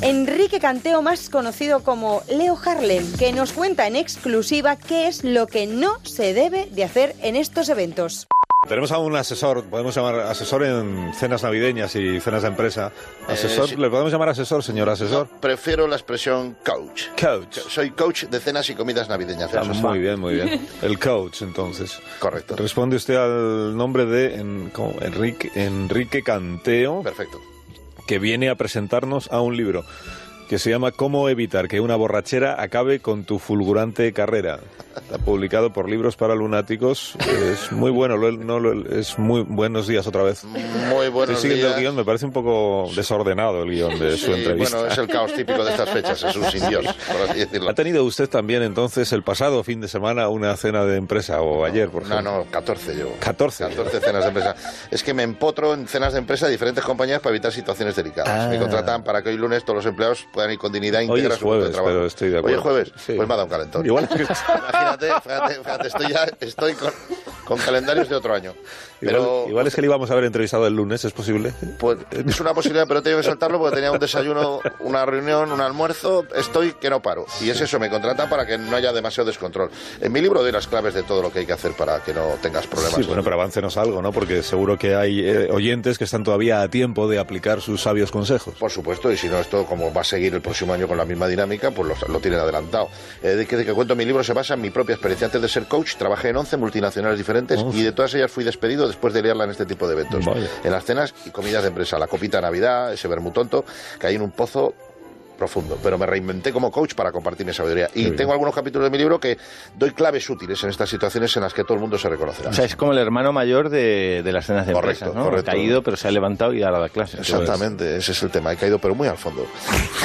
[SPEAKER 14] Enrique Canteo, más conocido como Leo Harlem, que nos cuenta en exclusiva qué es lo que no se debe de hacer en estos eventos.
[SPEAKER 6] Tenemos a un asesor, podemos llamar asesor en cenas navideñas y cenas de empresa. Asesor,
[SPEAKER 35] Eh, sí.
[SPEAKER 6] ¿le podemos llamar asesor, señor asesor?
[SPEAKER 35] Prefiero la expresión coach.
[SPEAKER 6] Coach.
[SPEAKER 35] Soy coach de cenas y comidas navideñas.
[SPEAKER 6] Ah, muy bien, muy bien. El coach, entonces.
[SPEAKER 35] Correcto.
[SPEAKER 6] Responde usted al nombre de. Enrique, Enrique Canteo.
[SPEAKER 35] Perfecto.
[SPEAKER 6] Que viene a presentarnos a un libro que se llama Cómo evitar que una borrachera acabe con tu fulgurante carrera. Está publicado por Libros para Lunáticos. Es muy bueno, lo- no, lo- es muy buenos días otra vez.
[SPEAKER 35] Muy buenos
[SPEAKER 6] Estoy siguiendo
[SPEAKER 35] días.
[SPEAKER 6] el guion, me parece un poco desordenado el guion de su
[SPEAKER 35] Sí,
[SPEAKER 6] entrevista.
[SPEAKER 35] bueno, es el caos típico de estas fechas, es un sin Dios, por así decirlo.
[SPEAKER 6] ¿Ha tenido usted también entonces el pasado fin de semana una cena de empresa o ayer, por
[SPEAKER 35] No,
[SPEAKER 6] ejemplo?
[SPEAKER 35] no, 14 yo.
[SPEAKER 6] 14.
[SPEAKER 35] 14 cenas de empresa. Es que me empotro en cenas de empresa de diferentes compañías para evitar situaciones delicadas.
[SPEAKER 6] Ah.
[SPEAKER 35] Me contratan para que hoy lunes todos los empleados puedan ir con dignidad
[SPEAKER 6] Hoy
[SPEAKER 35] íntegra su puesto de
[SPEAKER 6] jueves,
[SPEAKER 35] trabajo.
[SPEAKER 6] pero estoy de
[SPEAKER 35] Hoy
[SPEAKER 6] acuerdo.
[SPEAKER 35] es jueves,
[SPEAKER 6] Sí.
[SPEAKER 35] pues me ha dado un calentón.
[SPEAKER 6] Igual que-
[SPEAKER 35] Imagínate, fíjate, fíjate, estoy ya estoy con, con calendarios de otro año. Pero
[SPEAKER 6] Igual, igual es que le íbamos a haber entrevistado el lunes, ¿es posible?
[SPEAKER 35] pues, es una posibilidad, pero tengo que soltarlo porque tenía un desayuno, una reunión, un almuerzo, estoy que no paro. Y es eso, me contratan para que no haya demasiado descontrol. En mi libro doy las claves de todo lo que hay que hacer para que no tengas problemas.
[SPEAKER 6] Sí, bueno, pero aváncenos algo, ¿no? Porque seguro que hay eh, oyentes que están todavía a tiempo de aplicar sus sabios consejos.
[SPEAKER 35] Por supuesto, y si no, esto como va a seguir el próximo año con la misma dinámica, pues lo, lo tienen adelantado. Eh, de, que, de que cuento mi libro se basa en mi propia experiencia. Antes de ser coach, trabajé en 11 multinacionales diferentes y de todas ellas fui despedido después de liarla en este tipo de eventos. En las cenas y comidas de empresa. La copita de Navidad, ese vermú tonto, caí en un pozo profundo, pero me reinventé como coach para compartir mi sabiduría. Y tengo algunos capítulos de mi libro que doy claves útiles en estas situaciones en las que todo el mundo se reconocerá.
[SPEAKER 26] O sea, es como el hermano mayor de, de las cenas de
[SPEAKER 35] Correcto,
[SPEAKER 26] empresas, ¿no?
[SPEAKER 35] correcto.
[SPEAKER 26] Ha caído, pero se ha levantado y ahora da clases.
[SPEAKER 35] Exactamente, ese es el tema. He caído, pero muy al fondo.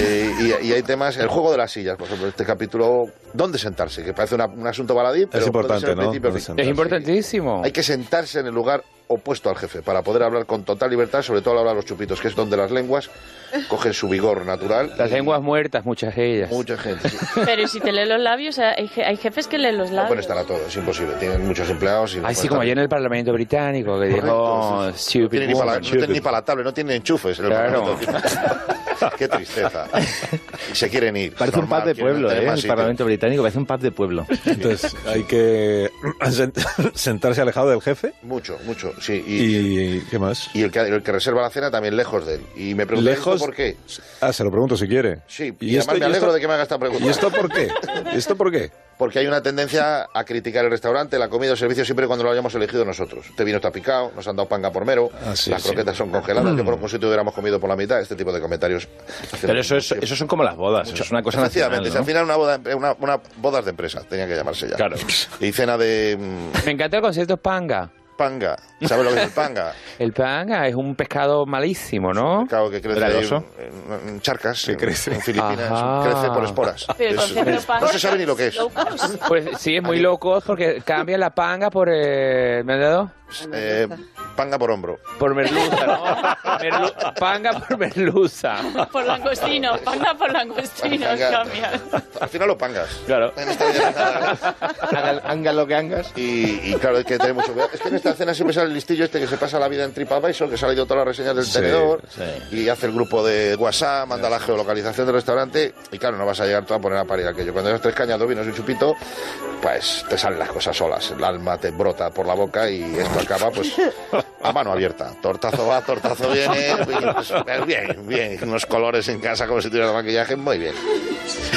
[SPEAKER 35] Eh, y, y hay temas, el juego de las sillas, por ejemplo, este capítulo, ¿dónde sentarse? Que parece una- un asunto baladí, pero puede
[SPEAKER 6] importante, ¿no? Es
[SPEAKER 36] importantísimo.
[SPEAKER 35] Hay que sentarse en el lugar opuesto al jefe para poder hablar con total libertad, sobre todo a la hora de los chupitos, que es donde las lenguas cogen su vigor natural.
[SPEAKER 36] Las lenguas muertas, muchas de ellas.
[SPEAKER 35] Mucha gente. sí.
[SPEAKER 29] Pero ¿y si te leen los labios? Hay, je- hay jefes que leen los
[SPEAKER 35] No
[SPEAKER 29] labios.
[SPEAKER 35] pueden estar a todo, es imposible. Tienen muchos empleados y no
[SPEAKER 36] Así como
[SPEAKER 35] estar-
[SPEAKER 36] ayer en el Parlamento británico, que dijo... "Stupid
[SPEAKER 35] no tienen ni para la,
[SPEAKER 36] woman".
[SPEAKER 35] no tienen ni para la tablet, no tienen enchufes. en el
[SPEAKER 36] Claro.
[SPEAKER 35] Qué tristeza. Y se quieren ir.
[SPEAKER 26] Parece un pub de pueblo, ¿eh? El. Parlamento británico parece un pub de pueblo.
[SPEAKER 6] Entonces hay que sent- sentarse alejado del jefe.
[SPEAKER 35] Mucho, mucho, sí.
[SPEAKER 6] ¿Y, qué más?
[SPEAKER 35] Y el que, el que reserva la cena también lejos de él. Y me pregunté
[SPEAKER 6] Lejos.
[SPEAKER 35] por qué.
[SPEAKER 6] Ah, se lo pregunto si quiere.
[SPEAKER 35] Sí, y, además me alegro de que me haga esta pregunta.
[SPEAKER 6] ¿Y esto por qué? ¿Y esto por qué?
[SPEAKER 35] Porque hay una tendencia a criticar el restaurante, la comida o el servicio siempre cuando lo hayamos elegido nosotros. Este vino está picado, nos han dado panga por mero,
[SPEAKER 26] Ah,
[SPEAKER 6] sí,
[SPEAKER 35] las
[SPEAKER 6] sí.
[SPEAKER 35] croquetas son congeladas, yo creo que si hubiéramos comido por la mitad, este tipo de comentarios.
[SPEAKER 26] Pero eso, es, eso son como las bodas, eso es una cosa nacional,
[SPEAKER 35] si
[SPEAKER 26] ¿no?
[SPEAKER 35] al final una boda, una, una bodas de empresa, tenía que llamarse ya. Claro. Y cena de... mm,
[SPEAKER 36] Me encanta el concepto panga.
[SPEAKER 35] Panga. ¿Sabes lo que es el panga?
[SPEAKER 36] El panga es un pescado malísimo, ¿no?
[SPEAKER 35] Pescado que crece en, en charcas, en,
[SPEAKER 6] crece.
[SPEAKER 35] en Filipinas,
[SPEAKER 36] Ajá.
[SPEAKER 35] crece por esporas.
[SPEAKER 36] Pero
[SPEAKER 35] Es- es- no se sabe ni lo que es.
[SPEAKER 36] Pues sí, es muy loco porque cambia la panga por... Eh, ¿Me has dado?
[SPEAKER 35] Eh, panga por hombro.
[SPEAKER 36] Por merluza, ¿no? Merlu- panga por merluza.
[SPEAKER 29] Por langostino, panga por langostino,
[SPEAKER 35] Panga.
[SPEAKER 29] cambia.
[SPEAKER 35] Al final lo pangas.
[SPEAKER 36] Claro.
[SPEAKER 35] Anga lo que angas. Y, y claro, hay que tener mucho cuidado. Es que en esta escena siempre sale el listillo este que se pasa la vida en TripAdvisor, que se ha leído todas las reseñas del
[SPEAKER 6] Sí,
[SPEAKER 35] tenedor
[SPEAKER 6] sí.
[SPEAKER 35] y hace el grupo de WhatsApp, manda la geolocalización del restaurante y claro, no vas a llegar tú a poner a parir aquello. Cuando llevas tres cañas, dos vinos y un chupito, pues te salen las cosas solas. El alma te brota por la boca y esto acaba pues a mano abierta. Tortazo va, tortazo viene. y, pues, bien, bien. Unos colores en casa como si tuviera maquillaje, muy bien.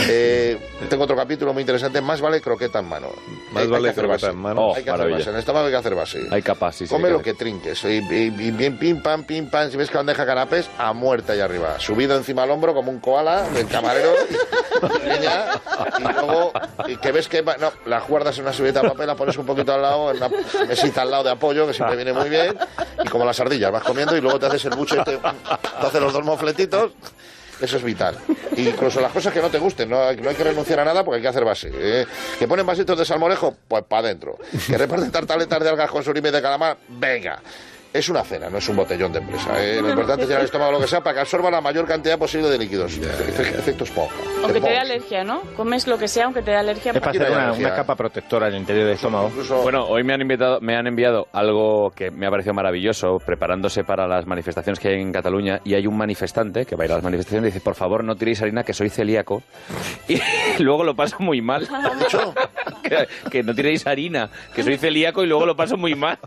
[SPEAKER 35] Eh, tengo otro capítulo muy interesante. Más vale croqueta en mano.
[SPEAKER 6] Más
[SPEAKER 35] Hay- hay
[SPEAKER 6] vale
[SPEAKER 35] hacer
[SPEAKER 6] croqueta
[SPEAKER 35] base.
[SPEAKER 6] en mano.
[SPEAKER 26] Oh,
[SPEAKER 35] hay que hacer
[SPEAKER 26] maravilla.
[SPEAKER 35] base. En estómago hay que hacer base.
[SPEAKER 26] Hay capaz, sí, sí.
[SPEAKER 35] Come
[SPEAKER 26] hay
[SPEAKER 35] lo
[SPEAKER 26] que
[SPEAKER 35] que trinques. Y, y- y bien pim pam, pim pam. Si ves que bandeja canapés, a muerte allá arriba. Subido encima al hombro como un koala del camarero. y, y luego y que ves que no, las guardas en una subida de papel, la pones un poquito al lado, en una mesita al lado de apoyo, que siempre viene muy bien. Y como las ardillas, vas comiendo y luego te haces el buche, te, te haces los dos mofletitos. Eso es vital. Incluso las cosas que no te gusten, no hay, que renunciar a nada porque hay que hacer base. ¿eh? Que ponen vasitos de salmorejo, pues para adentro. Que reparten tartaletas de algas con surimi de calamar, venga. Es una cena, no es un botellón de empresa. ¿eh? Lo importante es llenar el estómago lo que sea para que absorba la mayor cantidad posible de líquidos. Efe- Efecto esponja.
[SPEAKER 29] Aunque te dé alergia, ¿no? Comes lo que sea, aunque te dé alergia.
[SPEAKER 26] Es para hacer una, una capa protectora en el interior del estómago.
[SPEAKER 16] Bueno, hoy me han, invitado, me han enviado algo que me ha parecido maravilloso, preparándose para las manifestaciones que hay en Cataluña, y hay un manifestante que va a ir a las manifestaciones y dice, por favor, no tiréis harina, que soy celíaco. Y luego lo paso muy mal. que, que no tiréis harina, que soy celíaco y luego lo paso muy mal.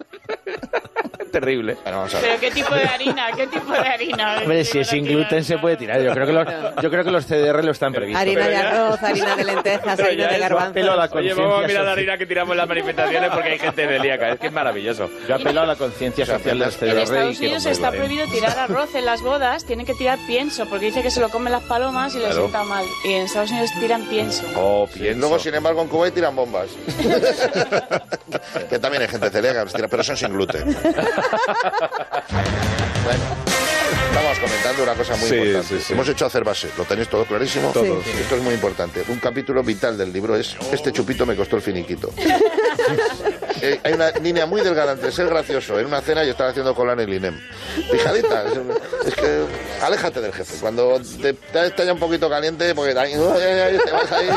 [SPEAKER 16] Terrible.
[SPEAKER 29] Pero ¿qué tipo de harina? ¿Qué tipo de harina?
[SPEAKER 26] Hombre, si es sin gluten se puede tirar. Yo creo que los, yo creo que los CDR lo están previstos.
[SPEAKER 14] Harina de arroz, harina de lentejas, harina de garbanzos.
[SPEAKER 26] apelo a la
[SPEAKER 16] Oye, vamos a
[SPEAKER 26] conciencia
[SPEAKER 16] mirar la harina que tiramos en las manifestaciones porque hay gente celíaca. Es que es maravilloso.
[SPEAKER 26] Yo apelo a la conciencia social de los
[SPEAKER 29] En
[SPEAKER 26] CDR
[SPEAKER 29] Estados
[SPEAKER 26] y que
[SPEAKER 29] Unidos está prohibido tirar arroz en las bodas, tienen que tirar pienso, porque dice que se lo comen las palomas y les
[SPEAKER 35] Claro.
[SPEAKER 29] sienta mal. Y en Estados Unidos tiran pienso.
[SPEAKER 16] Oh,
[SPEAKER 35] Sí, Luego, sin embargo, en Kuwait tiran bombas. que también hay gente celíaca, que los tira, pero son sin gluten. Bueno, estamos comentando una cosa muy
[SPEAKER 6] Sí,
[SPEAKER 35] importante.
[SPEAKER 6] sí, sí.
[SPEAKER 35] Hemos hecho hacer base, ¿lo tenéis todo clarísimo?
[SPEAKER 6] Todo, Sí.
[SPEAKER 35] Esto es muy importante. Un capítulo vital del libro es Este chupito me costó el finiquito. Eh, hay una línea muy delgada entre ser gracioso en una cena y estar haciendo cola en el INEM. Fijadita, es, es que aléjate del jefe. Cuando te, te ya un poquito caliente, porque ahí, te vas ahí,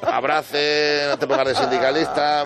[SPEAKER 35] abrace, no te pongas de sindicalista.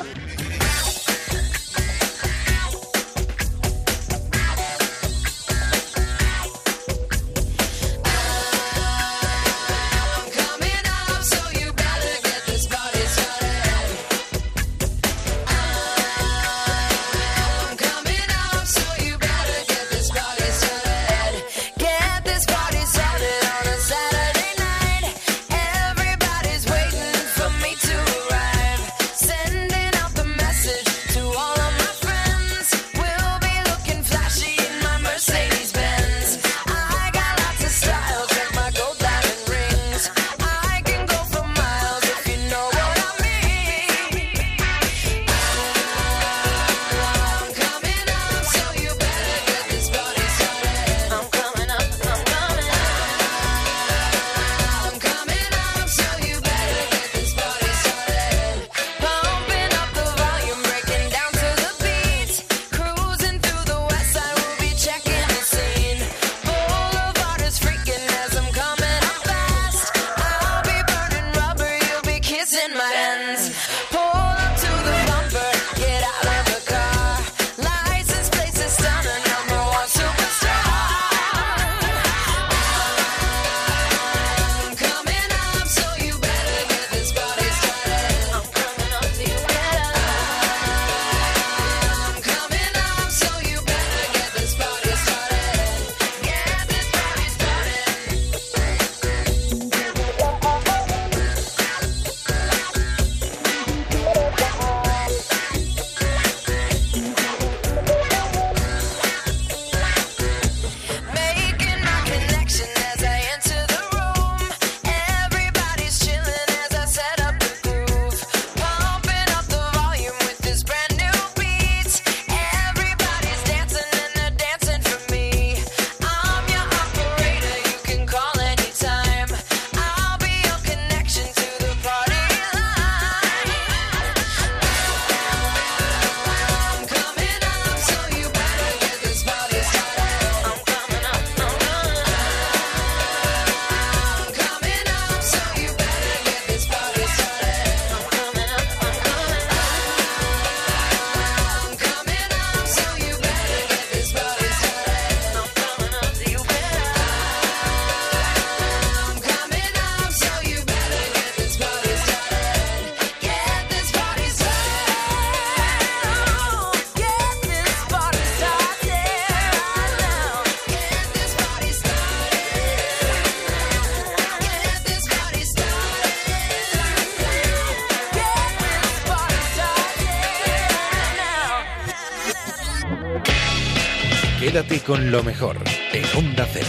[SPEAKER 2] Con lo mejor en Onda Cero.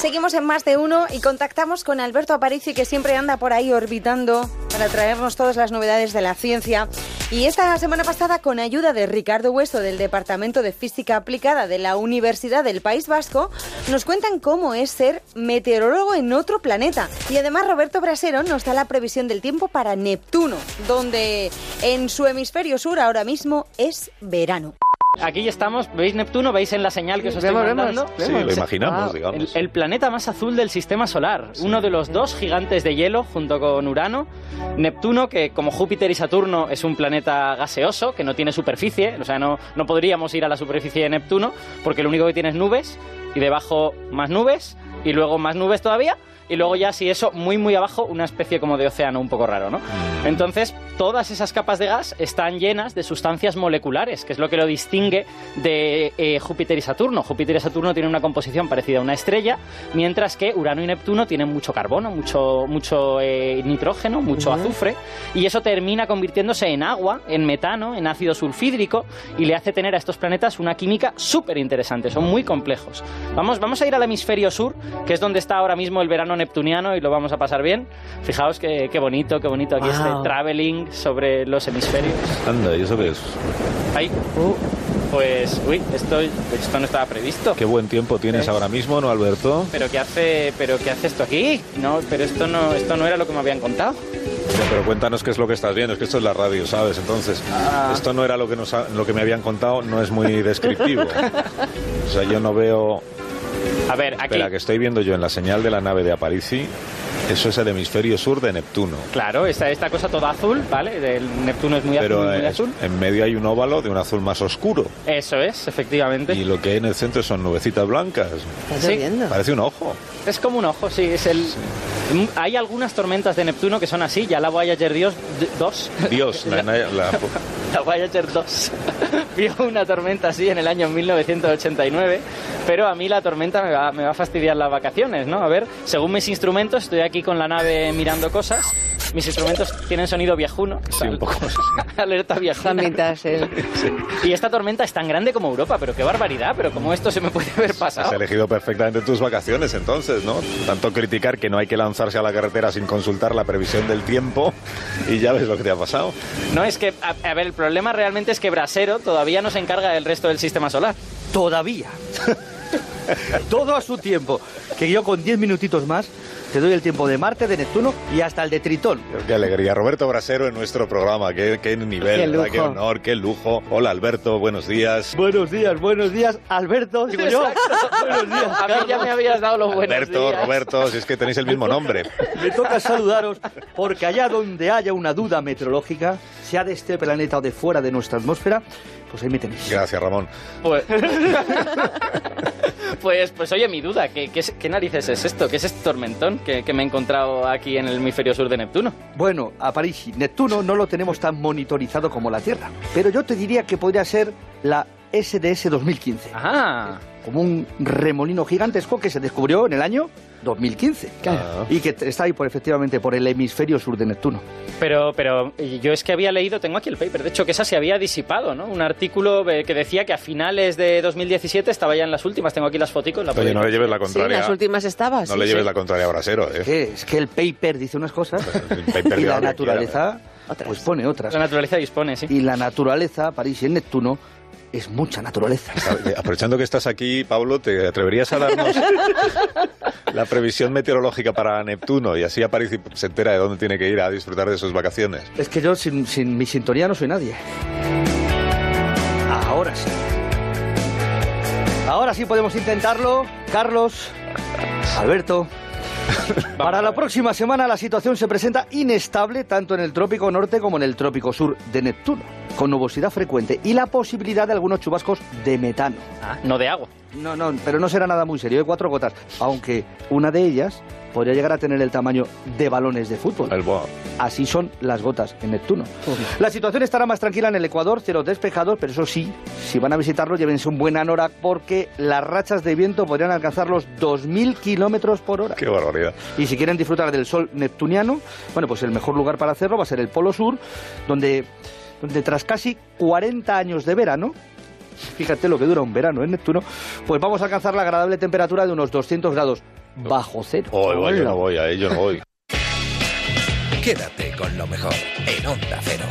[SPEAKER 14] Seguimos en más de uno y contactamos con Alberto Aparici, que siempre anda por ahí orbitando para traernos todas las novedades de la ciencia. Y esta semana pasada, con ayuda de Ricardo Hueso del Departamento de Física Aplicada de la Universidad del País Vasco, nos cuentan cómo es ser meteorólogo en otro planeta. Y además Roberto Brasero nos da la previsión del tiempo para Neptuno, donde en su hemisferio sur ahora mismo es verano.
[SPEAKER 34] Aquí ya estamos, ¿veis Neptuno? ¿Veis en la señal que os estoy
[SPEAKER 6] Vemos,
[SPEAKER 34] mandando?
[SPEAKER 6] vemos, Sí, lo imaginamos,
[SPEAKER 34] El-
[SPEAKER 6] digamos.
[SPEAKER 34] El, planeta más azul del sistema solar, uno de los dos gigantes de hielo junto con Urano. Neptuno, que como Júpiter y Saturno es un planeta gaseoso, que no tiene superficie, o sea, no, no podríamos ir a la superficie de Neptuno, porque lo único que tiene es nubes, y debajo más nubes, y luego más nubes todavía, y luego ya si eso, muy muy abajo, una especie como de océano un poco raro, ¿no? Entonces, todas esas capas de gas están llenas de sustancias moleculares, que es lo que lo distingue de eh, Júpiter y Saturno. Júpiter y Saturno tienen una composición parecida a una estrella, mientras que Urano y Neptuno tienen mucho carbono, mucho, mucho eh, nitrógeno, mucho azufre, y eso termina convirtiéndose en agua, en metano, en ácido sulfídrico, y le hace tener a estos planetas una química súper interesante, son muy complejos. Vamos, vamos a ir al hemisferio sur, que es donde está ahora mismo el verano neptuniano, y lo vamos a pasar bien. Fijaos qué, qué bonito, qué bonito aquí
[SPEAKER 6] Wow.
[SPEAKER 34] este traveling sobre los hemisferios.
[SPEAKER 6] Anda, ¿y eso qué es?
[SPEAKER 34] Ahí. Pues, uy, esto, esto no estaba previsto.
[SPEAKER 6] Qué buen tiempo tienes
[SPEAKER 34] ¿Eh?
[SPEAKER 6] ahora mismo, ¿no, Alberto?
[SPEAKER 34] Pero qué hace, pero qué hace esto aquí? No, pero esto no, esto no era lo que me habían contado.
[SPEAKER 6] Ya, pero cuéntanos qué es lo que estás viendo, es que esto es la radio, ¿sabes? Entonces,
[SPEAKER 34] Ah.
[SPEAKER 6] esto no era lo que, nos lo que me habían contado, no es muy descriptivo. o sea, yo no veo...
[SPEAKER 34] A ver, aquí.
[SPEAKER 6] Espera, que estoy viendo yo en la señal de la nave de Aparici, eso es el hemisferio sur de Neptuno.
[SPEAKER 34] Claro, esta, esta cosa toda azul, ¿vale? El Neptuno es muy azul,
[SPEAKER 6] Pero
[SPEAKER 34] muy
[SPEAKER 6] eh,
[SPEAKER 34] azul.
[SPEAKER 6] en medio hay un óvalo de un azul más oscuro.
[SPEAKER 34] Eso es, efectivamente.
[SPEAKER 6] Y lo que hay en el centro son nubecitas blancas.
[SPEAKER 34] Sí.
[SPEAKER 6] Parece un ojo.
[SPEAKER 34] Es como un ojo, sí, es el... Hay algunas tormentas de Neptuno que son así, ya la Voyager Dios 2.
[SPEAKER 6] Dios, la, la-
[SPEAKER 34] La Voyager 2 vio una tormenta así en el año 1989, pero a mí la tormenta me va a fastidiar las vacaciones, ¿no? A ver, según mis instrumentos, estoy aquí con la nave mirando cosas. Mis instrumentos tienen sonido viejuno. Sí, un poco. Alerta viejuna. Y esta tormenta es tan grande como Europa, pero qué barbaridad, pero cómo esto se me puede haber
[SPEAKER 6] Has
[SPEAKER 34] pasado.
[SPEAKER 6] elegido perfectamente tus vacaciones entonces, ¿no? Tanto criticar que no hay que lanzarse a la carretera sin consultar la previsión del tiempo y ya ves lo que te ha pasado.
[SPEAKER 34] No, es que, a, a ver, el problema realmente es que Brasero todavía no se encarga del resto del sistema solar.
[SPEAKER 37] Todavía. Todo a su tiempo. Que yo con 10 minutitos más te doy el tiempo de Marte, de Neptuno y hasta el de Tritón.
[SPEAKER 6] Qué alegría. Roberto Brasero en nuestro programa. Qué, qué nivel,
[SPEAKER 37] Qué
[SPEAKER 6] ¿verdad?
[SPEAKER 37] lujo.
[SPEAKER 6] qué honor, qué lujo. Hola Alberto, buenos días.
[SPEAKER 37] Buenos días, buenos días, Alberto, digo yo. buenos días,
[SPEAKER 34] A mí ya me habías dado los buenos
[SPEAKER 6] Alberto,
[SPEAKER 34] días.
[SPEAKER 6] Roberto, si es que tenéis el mismo nombre.
[SPEAKER 37] Me toca saludaros porque allá donde haya una duda meteorológica, sea de este planeta o de fuera de nuestra atmósfera, pues ahí me tenéis.
[SPEAKER 6] Gracias, Ramón.
[SPEAKER 34] Pues, pues, pues oye, mi duda, ¿qué, qué, es- qué narices es esto? ¿Qué es este tormentón que, que me he encontrado aquí en el hemisferio sur de Neptuno?
[SPEAKER 37] Bueno, a París, Neptuno no lo tenemos tan monitorizado como la Tierra, pero yo te diría que podría ser la SDS 2015.
[SPEAKER 34] Ah.
[SPEAKER 37] Como un remolino gigantesco que se descubrió en el año 2015.
[SPEAKER 34] Claro.
[SPEAKER 37] Y que está ahí por, efectivamente por el hemisferio sur de Neptuno.
[SPEAKER 34] Pero, pero yo es que había leído, tengo aquí el paper, de hecho que esa se había disipado, ¿no? Un artículo eh, que decía que a finales de 2017 estaba ya en las últimas, tengo aquí las foticos. La
[SPEAKER 6] Oye, no le lleves la contraria.
[SPEAKER 14] últimas estabas.
[SPEAKER 6] No le lleves la contraria a Brasero, ¿eh?
[SPEAKER 37] ¿Qué? Es que el paper dice unas cosas y la
[SPEAKER 6] lo que
[SPEAKER 37] naturaleza pues pone otras.
[SPEAKER 34] La naturaleza dispone, sí.
[SPEAKER 37] Y la naturaleza, París y en Neptuno, es mucha naturaleza.
[SPEAKER 6] Aprovechando que estás aquí, Pablo, ¿te atreverías a darnos la previsión meteorológica para Neptuno? Y así Aparici se entera de dónde tiene que ir a disfrutar de sus vacaciones.
[SPEAKER 37] Es que yo sin, sin mi sintonía no soy nadie. Ahora sí. Ahora sí podemos intentarlo. Carlos, Alberto. Para la próxima semana la situación se presenta inestable tanto en el trópico norte como en el trópico sur de Neptuno, con nubosidad frecuente y la posibilidad de algunos chubascos de metano.
[SPEAKER 34] Ah, no de agua.
[SPEAKER 37] No, no, pero no será nada muy serio, hay cuatro gotas. Aunque una de ellas podría llegar a tener el tamaño de balones de fútbol. Así son las gotas en Neptuno. La situación estará más tranquila en el Ecuador, cielos despejados, pero eso sí, si van a visitarlo, llévense un buen anorak porque las rachas de viento podrían alcanzar los 2.000 kilómetros por hora.
[SPEAKER 6] Qué barbaridad.
[SPEAKER 37] Y si quieren disfrutar del sol neptuniano, bueno, pues el mejor lugar para hacerlo va a ser el Polo Sur, donde, donde tras casi 40 años de verano, fíjate lo que dura un verano en Neptuno, pues vamos a alcanzar la agradable temperatura de unos 200 grados bajo cero.
[SPEAKER 6] Hoy voy, yo no voy, a ello no voy.
[SPEAKER 2] Quédate con lo mejor en Onda Cero.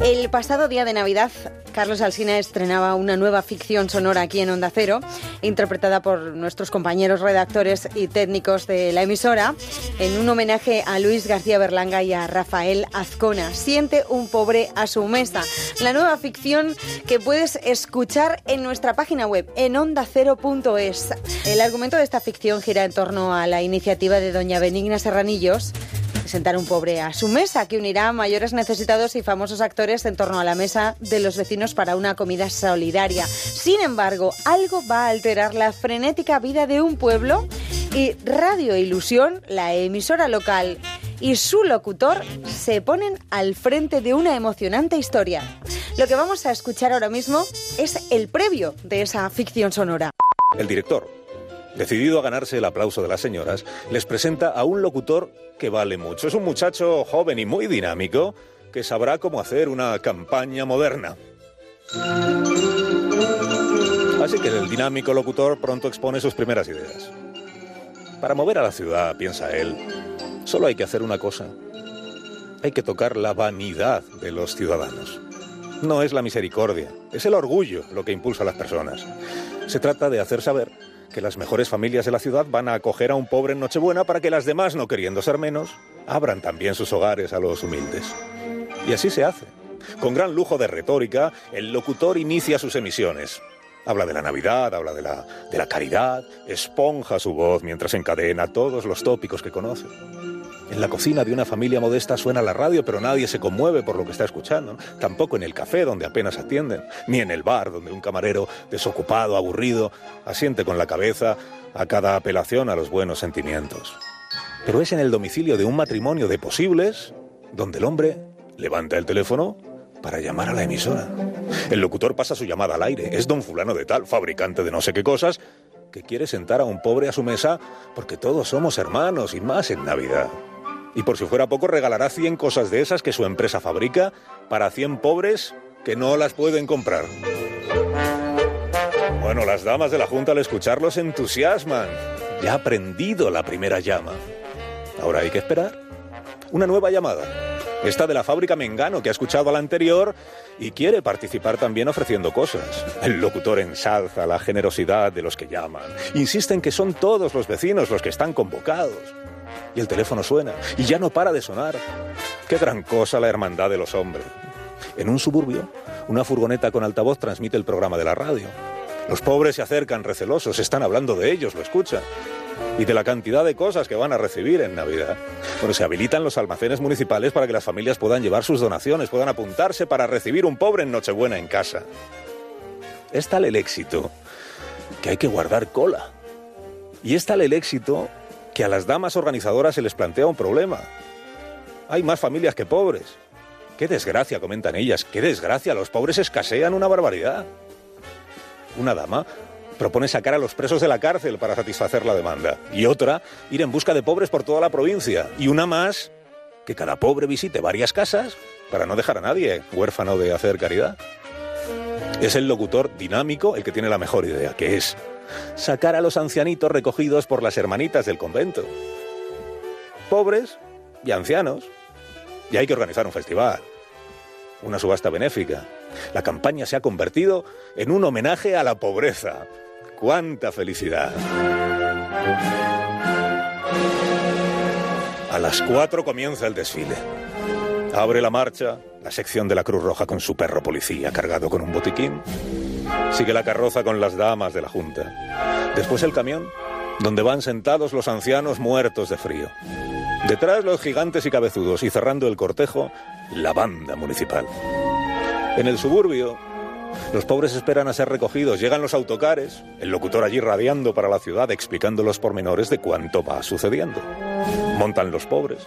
[SPEAKER 14] El pasado día de Navidad, Carlos Alsina estrenaba una nueva ficción sonora aquí en Onda Cero, interpretada por nuestros compañeros redactores y técnicos de la emisora, en un homenaje a Luis García Berlanga y a Rafael Azcona. Siente un pobre a su mesa. La nueva ficción que puedes escuchar en nuestra página web, en ondacero.es. El argumento de esta ficción gira en torno a la iniciativa de doña Benigna Serranillos sentar un pobre a su mesa, que unirá a mayores necesitados y famosos actores en torno a la mesa de los vecinos para una comida solidaria. Sin embargo, algo va a alterar la frenética vida de un pueblo y Radio Ilusión, la emisora local, y su locutor se ponen al frente de una emocionante historia. Lo que vamos a escuchar ahora mismo es el previo de esa ficción sonora.
[SPEAKER 6] El director, decidido a ganarse el aplauso de las señoras, les presenta a un locutor que vale mucho. Es un muchacho joven y muy dinámico que sabrá cómo hacer una campaña moderna. Así que el dinámico locutor pronto expone sus primeras ideas. Para mover a la ciudad, piensa él, solo hay que hacer una cosa. Hay que tocar la vanidad de los ciudadanos. No es la misericordia, es el orgullo lo que impulsa a las personas. Se trata de hacer saber que las mejores familias de la ciudad van a acoger a un pobre en Nochebuena para que las demás, no queriendo ser menos, abran también sus hogares a los humildes. Y así se hace. Con gran lujo de retórica, el locutor inicia sus emisiones. Habla de la Navidad, habla de la, de la caridad, esponja su voz mientras encadena todos los tópicos que conoce. En la cocina de una familia modesta suena la radio, pero nadie se conmueve por lo que está escuchando. Tampoco en el café, donde apenas atienden. Ni en el bar, donde un camarero desocupado, aburrido, asiente con la cabeza a cada apelación a los buenos sentimientos. Pero es en el domicilio de un matrimonio de posibles donde el hombre levanta el teléfono para llamar a la emisora. El locutor pasa su llamada al aire. Es don fulano de tal, fabricante de no sé qué cosas, que quiere sentar a un pobre a su mesa porque todos somos hermanos y más en Navidad. Y por si fuera poco, regalará 100 cosas de esas que su empresa fabrica para 100 pobres que no las pueden comprar. Bueno, las damas de la Junta al escucharlos entusiasman. Ya ha prendido la primera llama. Ahora hay que esperar. Una nueva llamada. Esta de la fábrica Mengano, que ha escuchado a la anterior y quiere participar también ofreciendo cosas. El locutor ensalza la generosidad de los que llaman. Insisten que son todos los vecinos los que están convocados. Y el teléfono suena y ya no para de sonar. Qué gran cosa la hermandad de los hombres. En un suburbio, una furgoneta con altavoz transmite el programa de la radio. Los pobres se acercan recelosos, están hablando de ellos, lo escuchan. Y de la cantidad de cosas que van a recibir en Navidad. Bueno, se habilitan los almacenes municipales para que las familias puedan llevar sus donaciones, puedan apuntarse para recibir un pobre en Nochebuena en casa. Es tal el éxito que hay que guardar cola. Y es tal el éxito que a las damas organizadoras se les plantea un problema. Hay más familias que pobres. Qué desgracia, comentan ellas, qué desgracia, los pobres escasean una barbaridad. Una dama propone sacar a los presos de la cárcel para satisfacer la demanda. Y otra, ir en busca de pobres por toda la provincia. Y una más, que cada pobre visite varias casas para no dejar a nadie huérfano de hacer caridad. Es el locutor dinámico el que tiene la mejor idea, que es sacar a los ancianitos recogidos por las hermanitas del convento. Pobres y ancianos. Y hay que organizar un festival, una subasta benéfica. La campaña se ha convertido en un homenaje a la pobreza. ¡Cuánta felicidad! A las cuatro comienza el desfile. Abre la marcha la sección de la Cruz Roja con su perro policía cargado con un botiquín. Sigue la carroza con las damas de la Junta. Después el camión, donde van sentados los ancianos muertos de frío. Detrás los gigantes y cabezudos y cerrando el cortejo, la banda municipal. En el suburbio, los pobres esperan a ser recogidos, llegan los autocares, el locutor allí radiando para la ciudad, explicando los pormenores de cuánto va sucediendo. Montan los pobres.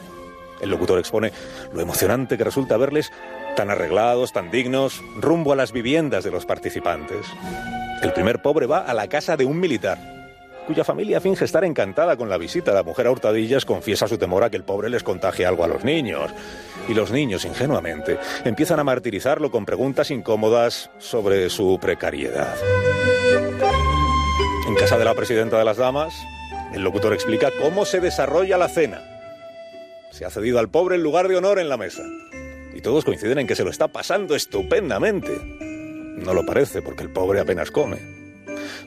[SPEAKER 6] El locutor expone lo emocionante que resulta verles tan arreglados, tan dignos, rumbo a las viviendas de los participantes. El primer pobre va a la casa de un militar, cuya familia finge estar encantada con la visita. La mujer a hurtadillas confiesa su temor a que el pobre les contagie algo a los niños. Y los niños, ingenuamente, empiezan a martirizarlo con preguntas incómodas sobre su precariedad. En casa de la presidenta de las damas, el locutor explica cómo se desarrolla la cena. Se ha cedido al pobre el lugar de honor en la mesa. Todos coinciden en que se lo está pasando estupendamente. No lo parece, porque el pobre apenas come.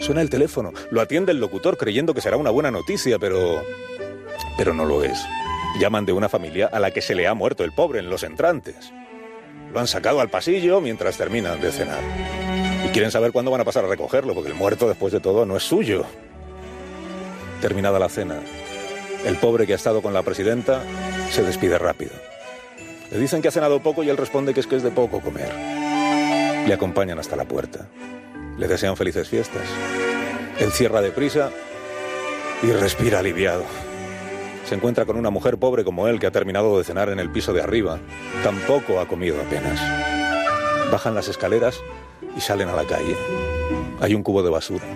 [SPEAKER 6] Suena el teléfono, lo atiende el locutor creyendo que será una buena noticia, pero... pero no lo es. Llaman de una familia a la que se le ha muerto el pobre en los entrantes. Lo han sacado al pasillo mientras terminan de cenar. Y quieren saber cuándo van a pasar a recogerlo, porque el muerto, después de todo, no es suyo. Terminada la cena, el pobre que ha estado con la presidenta se despide rápido. Le dicen que ha cenado poco y él responde que es que es de poco comer. Le acompañan hasta la puerta. Le desean felices fiestas. Él cierra deprisa y respira aliviado. Se encuentra con una mujer pobre como él que ha terminado de cenar en el piso de arriba. Tampoco ha comido apenas. Bajan las escaleras y salen a la calle. Hay un cubo de basura.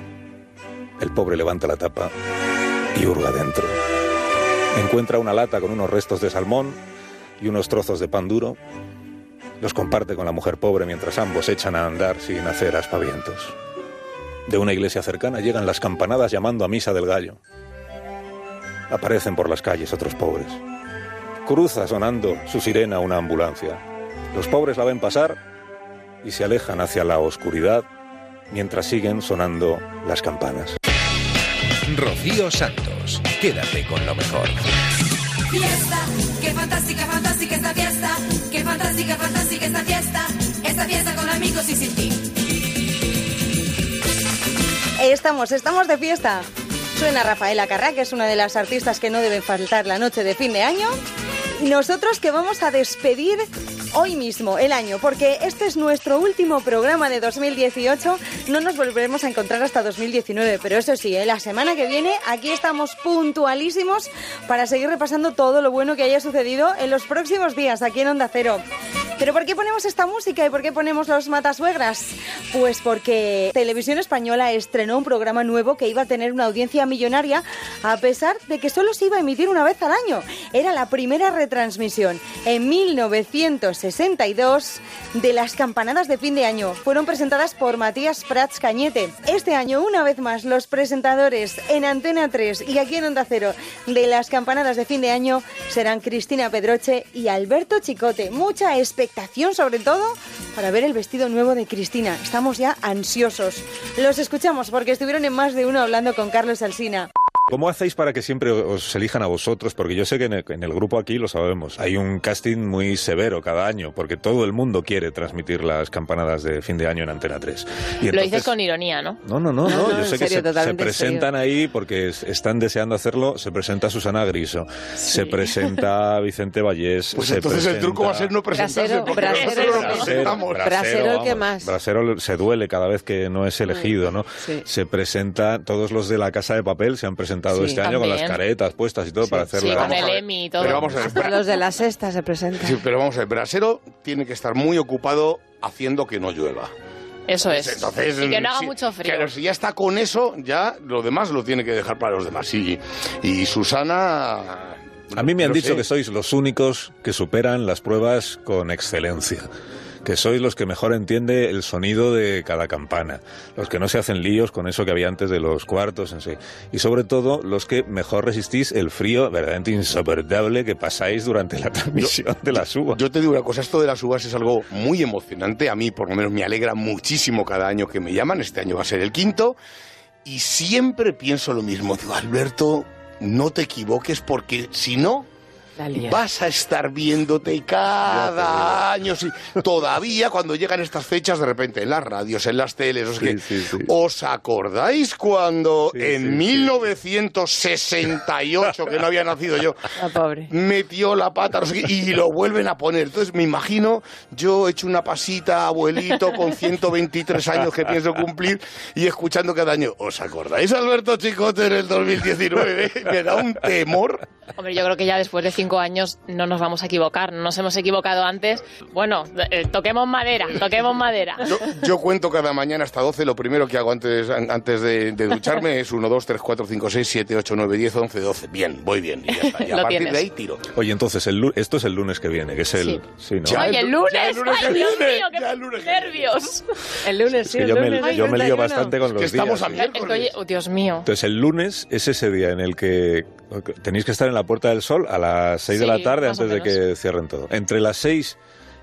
[SPEAKER 6] El pobre levanta la tapa y hurga dentro. Encuentra una lata con unos restos de salmón y unos trozos de pan duro. Los comparte con la mujer pobre mientras ambos echan a andar sin hacer aspavientos. De una iglesia cercana llegan las campanadas llamando a misa del gallo. Aparecen por las calles otros pobres. Cruza sonando su sirena una ambulancia. Los pobres la ven pasar y se alejan hacia la oscuridad mientras siguen sonando las campanas.
[SPEAKER 2] Rocío Santos, quédate con lo mejor.
[SPEAKER 38] Fiesta, fantástica, esta fiesta. Qué fantástica, fantástica esta fiesta. Esta fiesta con amigos y sin ti.
[SPEAKER 14] Estamos, estamos de fiesta. Suena Rafaela Carrá, que es una de las artistas que no deben faltar la noche de fin de año. Y nosotros que vamos a despedir hoy mismo el año, porque este es nuestro último programa de 2018. No nos volveremos a encontrar hasta 2019, pero eso sí, ¿eh? la semana que viene aquí estamos puntualísimos para seguir repasando todo lo bueno que haya sucedido en los próximos días aquí en Onda Cero. ¿Pero por qué ponemos esta música y por qué ponemos los matasuegras? Pues porque Televisión Española estrenó un programa nuevo que iba a tener una audiencia millonaria a pesar de que solo se iba a emitir una vez al año. Era la primera retransmisión en 1962 de las campanadas de fin de año. Fueron presentadas por Matías Prats Cañete. Este año, una vez más, los presentadores en Antena 3 y aquí en Onda Cero de las campanadas de fin de año serán Cristina Pedroche y Alberto Chicote. Mucha expectativa sobre todo para ver el vestido nuevo de Cristina. Estamos ya ansiosos. Los escuchamos porque estuvieron en más de uno hablando con Carlos Alsina.
[SPEAKER 6] ¿Cómo hacéis para que siempre os elijan a vosotros? Porque yo sé que en el, en el, grupo aquí lo sabemos. Hay un casting muy severo cada año, porque todo el mundo quiere transmitir las campanadas de fin de año en Antena 3.
[SPEAKER 39] Y entonces, lo dices con ironía, ¿no?
[SPEAKER 6] No, no, no. no, no yo sé serio, que se, se presentan ahí porque están deseando hacerlo. Se presenta Susana Griso, sí. se presenta Vicente Vallés.
[SPEAKER 12] Pues
[SPEAKER 6] se
[SPEAKER 12] entonces
[SPEAKER 6] presenta...
[SPEAKER 12] el truco va a ser no presentarse.
[SPEAKER 39] Brasero, brasero,
[SPEAKER 12] lo presentamos.
[SPEAKER 39] Brasero, brasero el que más.
[SPEAKER 6] Brasero se duele cada vez que no es elegido, ¿no? Sí. Se presenta, todos los de la Casa de Papel se han presentado este año con las caretas puestas y todo
[SPEAKER 39] sí,
[SPEAKER 6] para hacer
[SPEAKER 39] sí, con el Emmy y todo.
[SPEAKER 12] Pero vamos a ver,
[SPEAKER 39] los de la sexta se presentan.
[SPEAKER 12] Sí, pero vamos a ver, Brasero tiene que estar muy ocupado haciendo que no llueva.
[SPEAKER 39] Eso es.
[SPEAKER 12] Entonces,
[SPEAKER 39] y que no haga
[SPEAKER 12] si,
[SPEAKER 39] mucho frío.
[SPEAKER 12] Claro, si ya está con eso, ya lo demás lo tiene que dejar para los demás. Y, y Susana...
[SPEAKER 6] A mí me han dicho
[SPEAKER 12] sé.
[SPEAKER 6] que sois los únicos que superan las pruebas con excelencia que sois los que mejor entiende el sonido de cada campana, los que no se hacen líos con eso que había antes de los cuartos en sí, y sobre todo los que mejor resistís el frío verdaderamente insoportable que pasáis durante la transmisión de las uvas.
[SPEAKER 12] Yo te digo una cosa, esto de las uvas es algo muy emocionante, a mí por lo menos me alegra muchísimo cada año que me llaman, este año va a ser el quinto, y siempre pienso lo mismo, digo, Alberto, no te equivoques porque si no vas a estar viéndote cada año. sí. Todavía cuando llegan estas fechas, de repente en las radios, en las teles, os, que- ¿os acordáis cuando en 1968, que no había nacido yo, metió la pata no sé qué, y lo vuelven a poner? Entonces me imagino yo hecho una pasita, abuelito, con 123 años que pienso cumplir y escuchando cada año, ¿os acordáis Alberto Chicote en el 2019? Me da un temor.
[SPEAKER 39] Hombre, yo creo que ya después de cinco años no nos vamos a equivocar. No nos hemos equivocado antes. Bueno, eh, toquemos madera, toquemos madera.
[SPEAKER 12] Yo, yo cuento cada mañana hasta 12. Lo primero que hago antes, an- antes de, de ducharme es 1, 2, 3, 4, 5, 6, 7, 8, 9, 10, 11, 12. Bien, voy bien. Y ya está. Y a
[SPEAKER 6] Lo
[SPEAKER 12] partir
[SPEAKER 6] tienes.
[SPEAKER 12] de ahí tiro.
[SPEAKER 6] Oye, entonces, el, esto es el lunes que viene, que es el... Sí, ¿no?
[SPEAKER 12] Ya,
[SPEAKER 39] Oye, el lunes.
[SPEAKER 12] ya el lunes
[SPEAKER 39] Ay, Dios mío, qué nervios.
[SPEAKER 14] El lunes,
[SPEAKER 6] Es que yo me, yo me lío bastante con los
[SPEAKER 12] que estamos
[SPEAKER 6] días.
[SPEAKER 12] a
[SPEAKER 6] ¿eh?
[SPEAKER 12] miércoles.
[SPEAKER 39] Oh, Dios mío.
[SPEAKER 6] Entonces, el lunes es ese día en el que tenéis que estar en la Puerta del Sol a las 6 de
[SPEAKER 39] Sí,
[SPEAKER 6] la tarde antes de que cierren todo. Entre las 6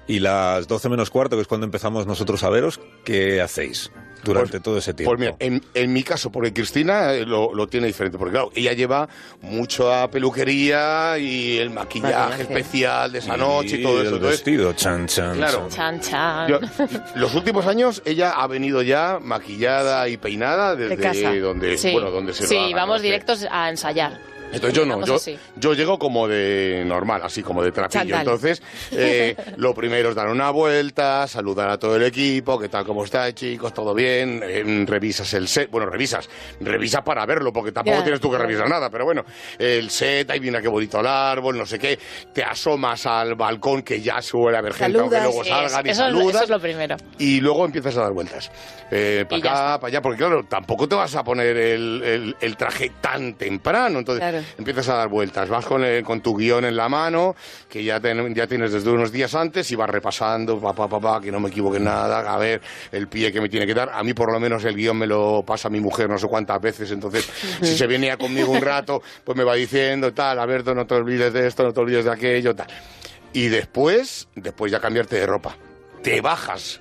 [SPEAKER 6] y las 12 menos cuarto, que es cuando empezamos nosotros a veros, ¿qué hacéis durante todo ese tiempo?
[SPEAKER 12] Pues mira, en, en mi caso, porque Cristina eh, lo, lo tiene diferente, porque claro, ella lleva mucho a peluquería y el maquillaje,
[SPEAKER 39] Maquillaje.
[SPEAKER 12] especial de esa
[SPEAKER 6] Y
[SPEAKER 12] noche y todo eso.
[SPEAKER 6] el
[SPEAKER 12] Entonces,
[SPEAKER 6] vestido, chan, chan,
[SPEAKER 12] Claro.
[SPEAKER 39] Chan, chan.
[SPEAKER 12] Yo- los últimos años ella ha venido ya maquillada y peinada desde
[SPEAKER 39] De casa.
[SPEAKER 12] donde,
[SPEAKER 39] sí,
[SPEAKER 12] bueno, donde se
[SPEAKER 39] sí
[SPEAKER 12] haga,
[SPEAKER 39] vamos directos a ensayar.
[SPEAKER 12] Entonces yo no, yo,
[SPEAKER 39] así.
[SPEAKER 12] yo llego como de normal, así como de trapillo. Entonces, eh, lo primero es dar una vuelta, saludar a todo el equipo, qué tal, cómo estáis, chicos, todo bien, Eh, revisas el set, bueno, revisas, revisas para verlo, porque tampoco tienes tú que revisar nada, pero bueno, el set, ahí viene qué bonito el árbol, no sé qué, te asomas al balcón que ya suele haber gente, aunque luego salgan y
[SPEAKER 39] es-
[SPEAKER 12] saludas
[SPEAKER 39] eso es lo primero.
[SPEAKER 12] y luego empiezas a dar vueltas. Eh, para
[SPEAKER 39] Y
[SPEAKER 12] acá, para allá, porque claro, tampoco te vas a poner el, el- el traje tan temprano. Entonces
[SPEAKER 39] Claro.
[SPEAKER 12] Empiezas a dar vueltas. Vas con, el- con tu guion en la mano, que ya, ya tienes desde unos días antes, y vas repasando, papá, papá, que no me equivoque nada, a ver el pie que me tiene que dar. A mí, por lo menos, el guion me lo pasa mi mujer no sé cuántas veces. Entonces, si se venía conmigo un rato, pues me va diciendo, tal, Alberto, no te olvides de esto, no te olvides de aquello, tal. Y después, después ya cambiarte de ropa. Te bajas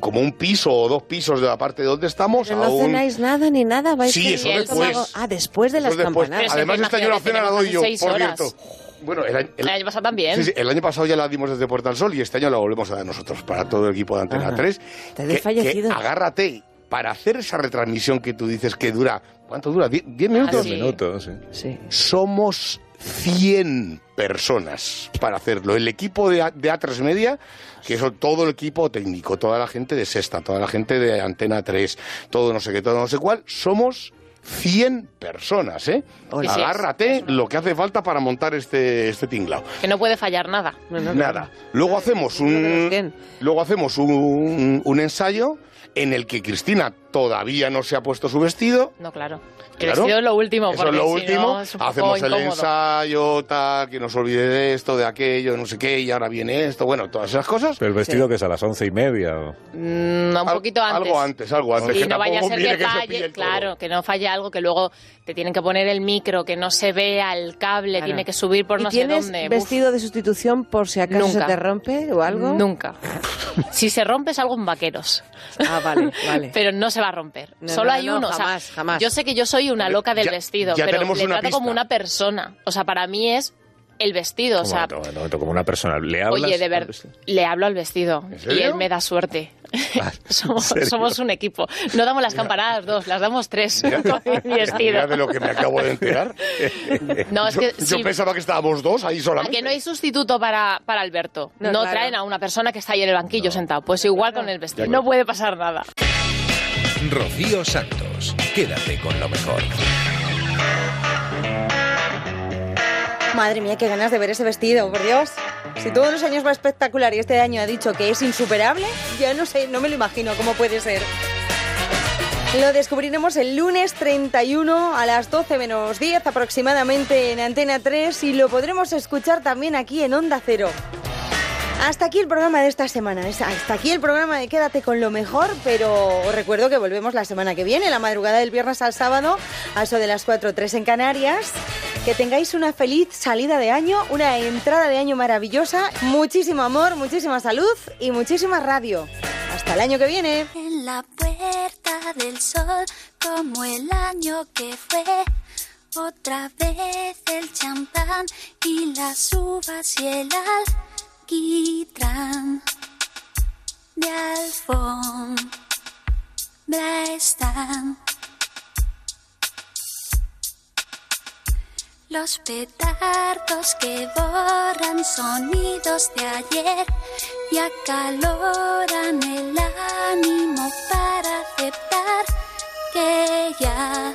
[SPEAKER 12] como un piso o dos pisos de la parte de donde estamos
[SPEAKER 14] Pero no
[SPEAKER 12] un...
[SPEAKER 14] cenáis nada ni nada. vais
[SPEAKER 12] Sí, eso después.
[SPEAKER 14] Ah, después de las
[SPEAKER 12] después.
[SPEAKER 14] campanadas.
[SPEAKER 12] Además, este año la cena la doy yo, por
[SPEAKER 39] horas.
[SPEAKER 12] cierto. Bueno, el, año- el-
[SPEAKER 39] El año pasado también.
[SPEAKER 12] sí, sí, el año pasado ya la dimos desde Puerta del Sol y este año la volvemos a dar nosotros para todo el equipo de Antena
[SPEAKER 14] Ajá.
[SPEAKER 12] 3.
[SPEAKER 14] Te he
[SPEAKER 12] Que-
[SPEAKER 14] desfallecido.
[SPEAKER 12] que agárrate para hacer esa retransmisión que tú dices que dura. ¿Cuánto dura? ¿Die- ¿Diez minutos?
[SPEAKER 6] Diez minutos, sí.
[SPEAKER 12] Somos 100 personas para hacerlo. El equipo de, A- de A3 Media, que es todo el equipo técnico, toda la gente de Sexta, toda la gente de Antena 3, todo no sé qué, todo no sé cuál, somos 100 personas, ¿eh? Agárrate lo que hace falta para montar este, este tinglao.
[SPEAKER 39] Que no puede fallar nada.
[SPEAKER 12] Nada. Luego hacemos un luego hacemos un, un ensayo en el que Cristina todavía no se ha puesto su vestido.
[SPEAKER 39] No, claro. El
[SPEAKER 12] Claro.
[SPEAKER 39] vestido es lo último.
[SPEAKER 12] Eso
[SPEAKER 39] porque
[SPEAKER 12] es lo
[SPEAKER 39] si
[SPEAKER 12] último.
[SPEAKER 39] no, es
[SPEAKER 12] Hacemos el ensayo, tal, que no se olvide de esto, de aquello, no sé qué, y ahora viene esto, bueno, todas esas cosas.
[SPEAKER 6] Pero el vestido que es a las once y media. o-
[SPEAKER 39] Mm, un poquito antes.
[SPEAKER 12] Algo antes, algo antes.
[SPEAKER 39] Y
[SPEAKER 12] que
[SPEAKER 39] no vaya a ser que falle,
[SPEAKER 12] codo.
[SPEAKER 39] claro, que no falle algo que luego te tienen que poner el micro, que no se vea el cable,
[SPEAKER 14] Claro.
[SPEAKER 39] tiene que subir por
[SPEAKER 14] ¿Y
[SPEAKER 39] no sé dónde. Uf,
[SPEAKER 14] vestido de sustitución por si acaso
[SPEAKER 39] Nunca.
[SPEAKER 14] se te rompe o algo?
[SPEAKER 39] Nunca. si se rompe es algo en vaqueros.
[SPEAKER 14] Ah, vale, vale.
[SPEAKER 39] Pero no se va a romper.
[SPEAKER 14] No,
[SPEAKER 39] Solo
[SPEAKER 14] no,
[SPEAKER 39] hay
[SPEAKER 14] no,
[SPEAKER 39] uno. o sea,
[SPEAKER 14] jamás, jamás.
[SPEAKER 39] Yo sé que yo soy una loca del
[SPEAKER 12] Ya-
[SPEAKER 39] vestido,
[SPEAKER 12] ya
[SPEAKER 39] pero le trato como
[SPEAKER 12] pista.
[SPEAKER 39] una persona. O sea, para mí es el vestido. O sea,
[SPEAKER 6] como una persona. ¿Le hablas?
[SPEAKER 39] Oye, de verdad, le hablo al vestido y él me da suerte. somos,
[SPEAKER 6] serio?
[SPEAKER 39] somos un equipo. No damos las campanadas dos, las damos tres. con mi vestido.
[SPEAKER 12] Mira de lo que me acabo de enterar.
[SPEAKER 39] No, es
[SPEAKER 12] yo,
[SPEAKER 39] que
[SPEAKER 12] yo
[SPEAKER 39] sí.
[SPEAKER 12] pensaba que estábamos dos ahí
[SPEAKER 39] ¿A
[SPEAKER 12] solamente.
[SPEAKER 39] que no hay sustituto para, para Alberto?
[SPEAKER 14] No,
[SPEAKER 39] No,
[SPEAKER 14] claro.
[SPEAKER 39] traen a una persona que está ahí en el banquillo sentado. Pues igual con el vestido. No puede pasar nada.
[SPEAKER 2] Rocío Santos, quédate con lo mejor.
[SPEAKER 14] Madre mía, qué ganas de ver ese vestido, por Dios. Si todos los años va espectacular y este año ha dicho que es insuperable, ya no sé, no me lo imagino cómo puede ser. Lo descubriremos el lunes 31 a las 12 menos 10 aproximadamente en Antena 3 y lo podremos escuchar también aquí en Onda Cero. Hasta aquí el programa de esta semana. Hasta aquí el programa de Quédate con lo mejor, pero os recuerdo que volvemos la semana que viene, la madrugada del viernes al sábado, a eso de las 4 3 en Canarias. Que tengáis una feliz salida de año, una entrada de año maravillosa, muchísimo amor, muchísima salud y muchísima radio. Hasta el año que viene.
[SPEAKER 40] En la puerta del sol, como el año que fue, Otra vez el champán y las uvas y el alquitrán de alfombra están. Los petardos que borran sonidos de ayer y acaloran el ánimo para aceptar que ya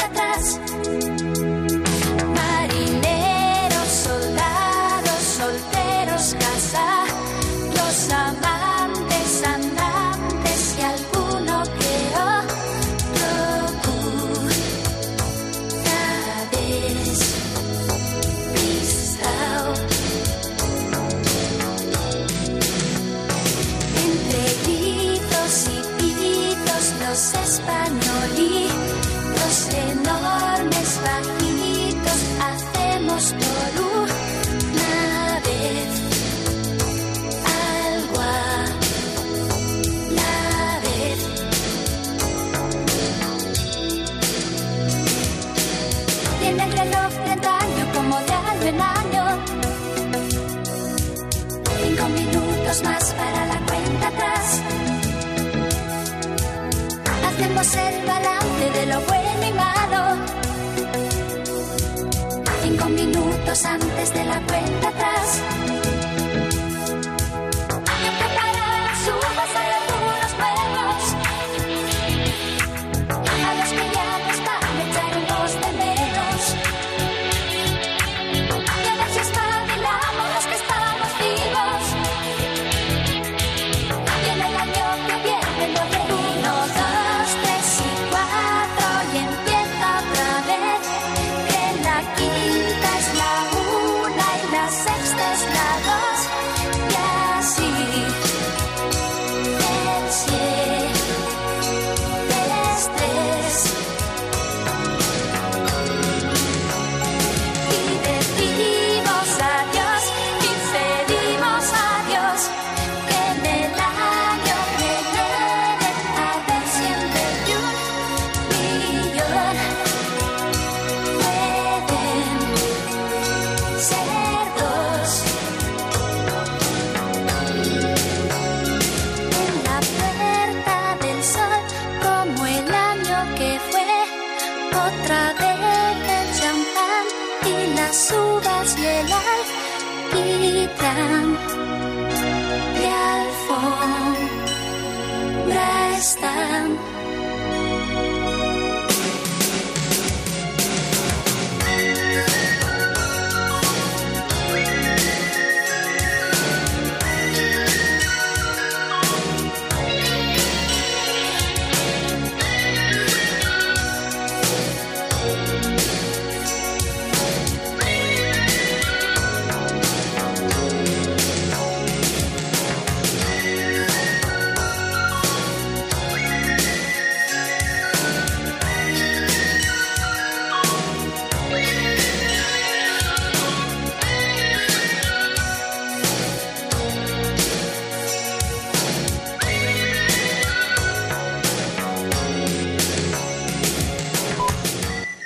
[SPEAKER 40] antes de la cuenta atrás.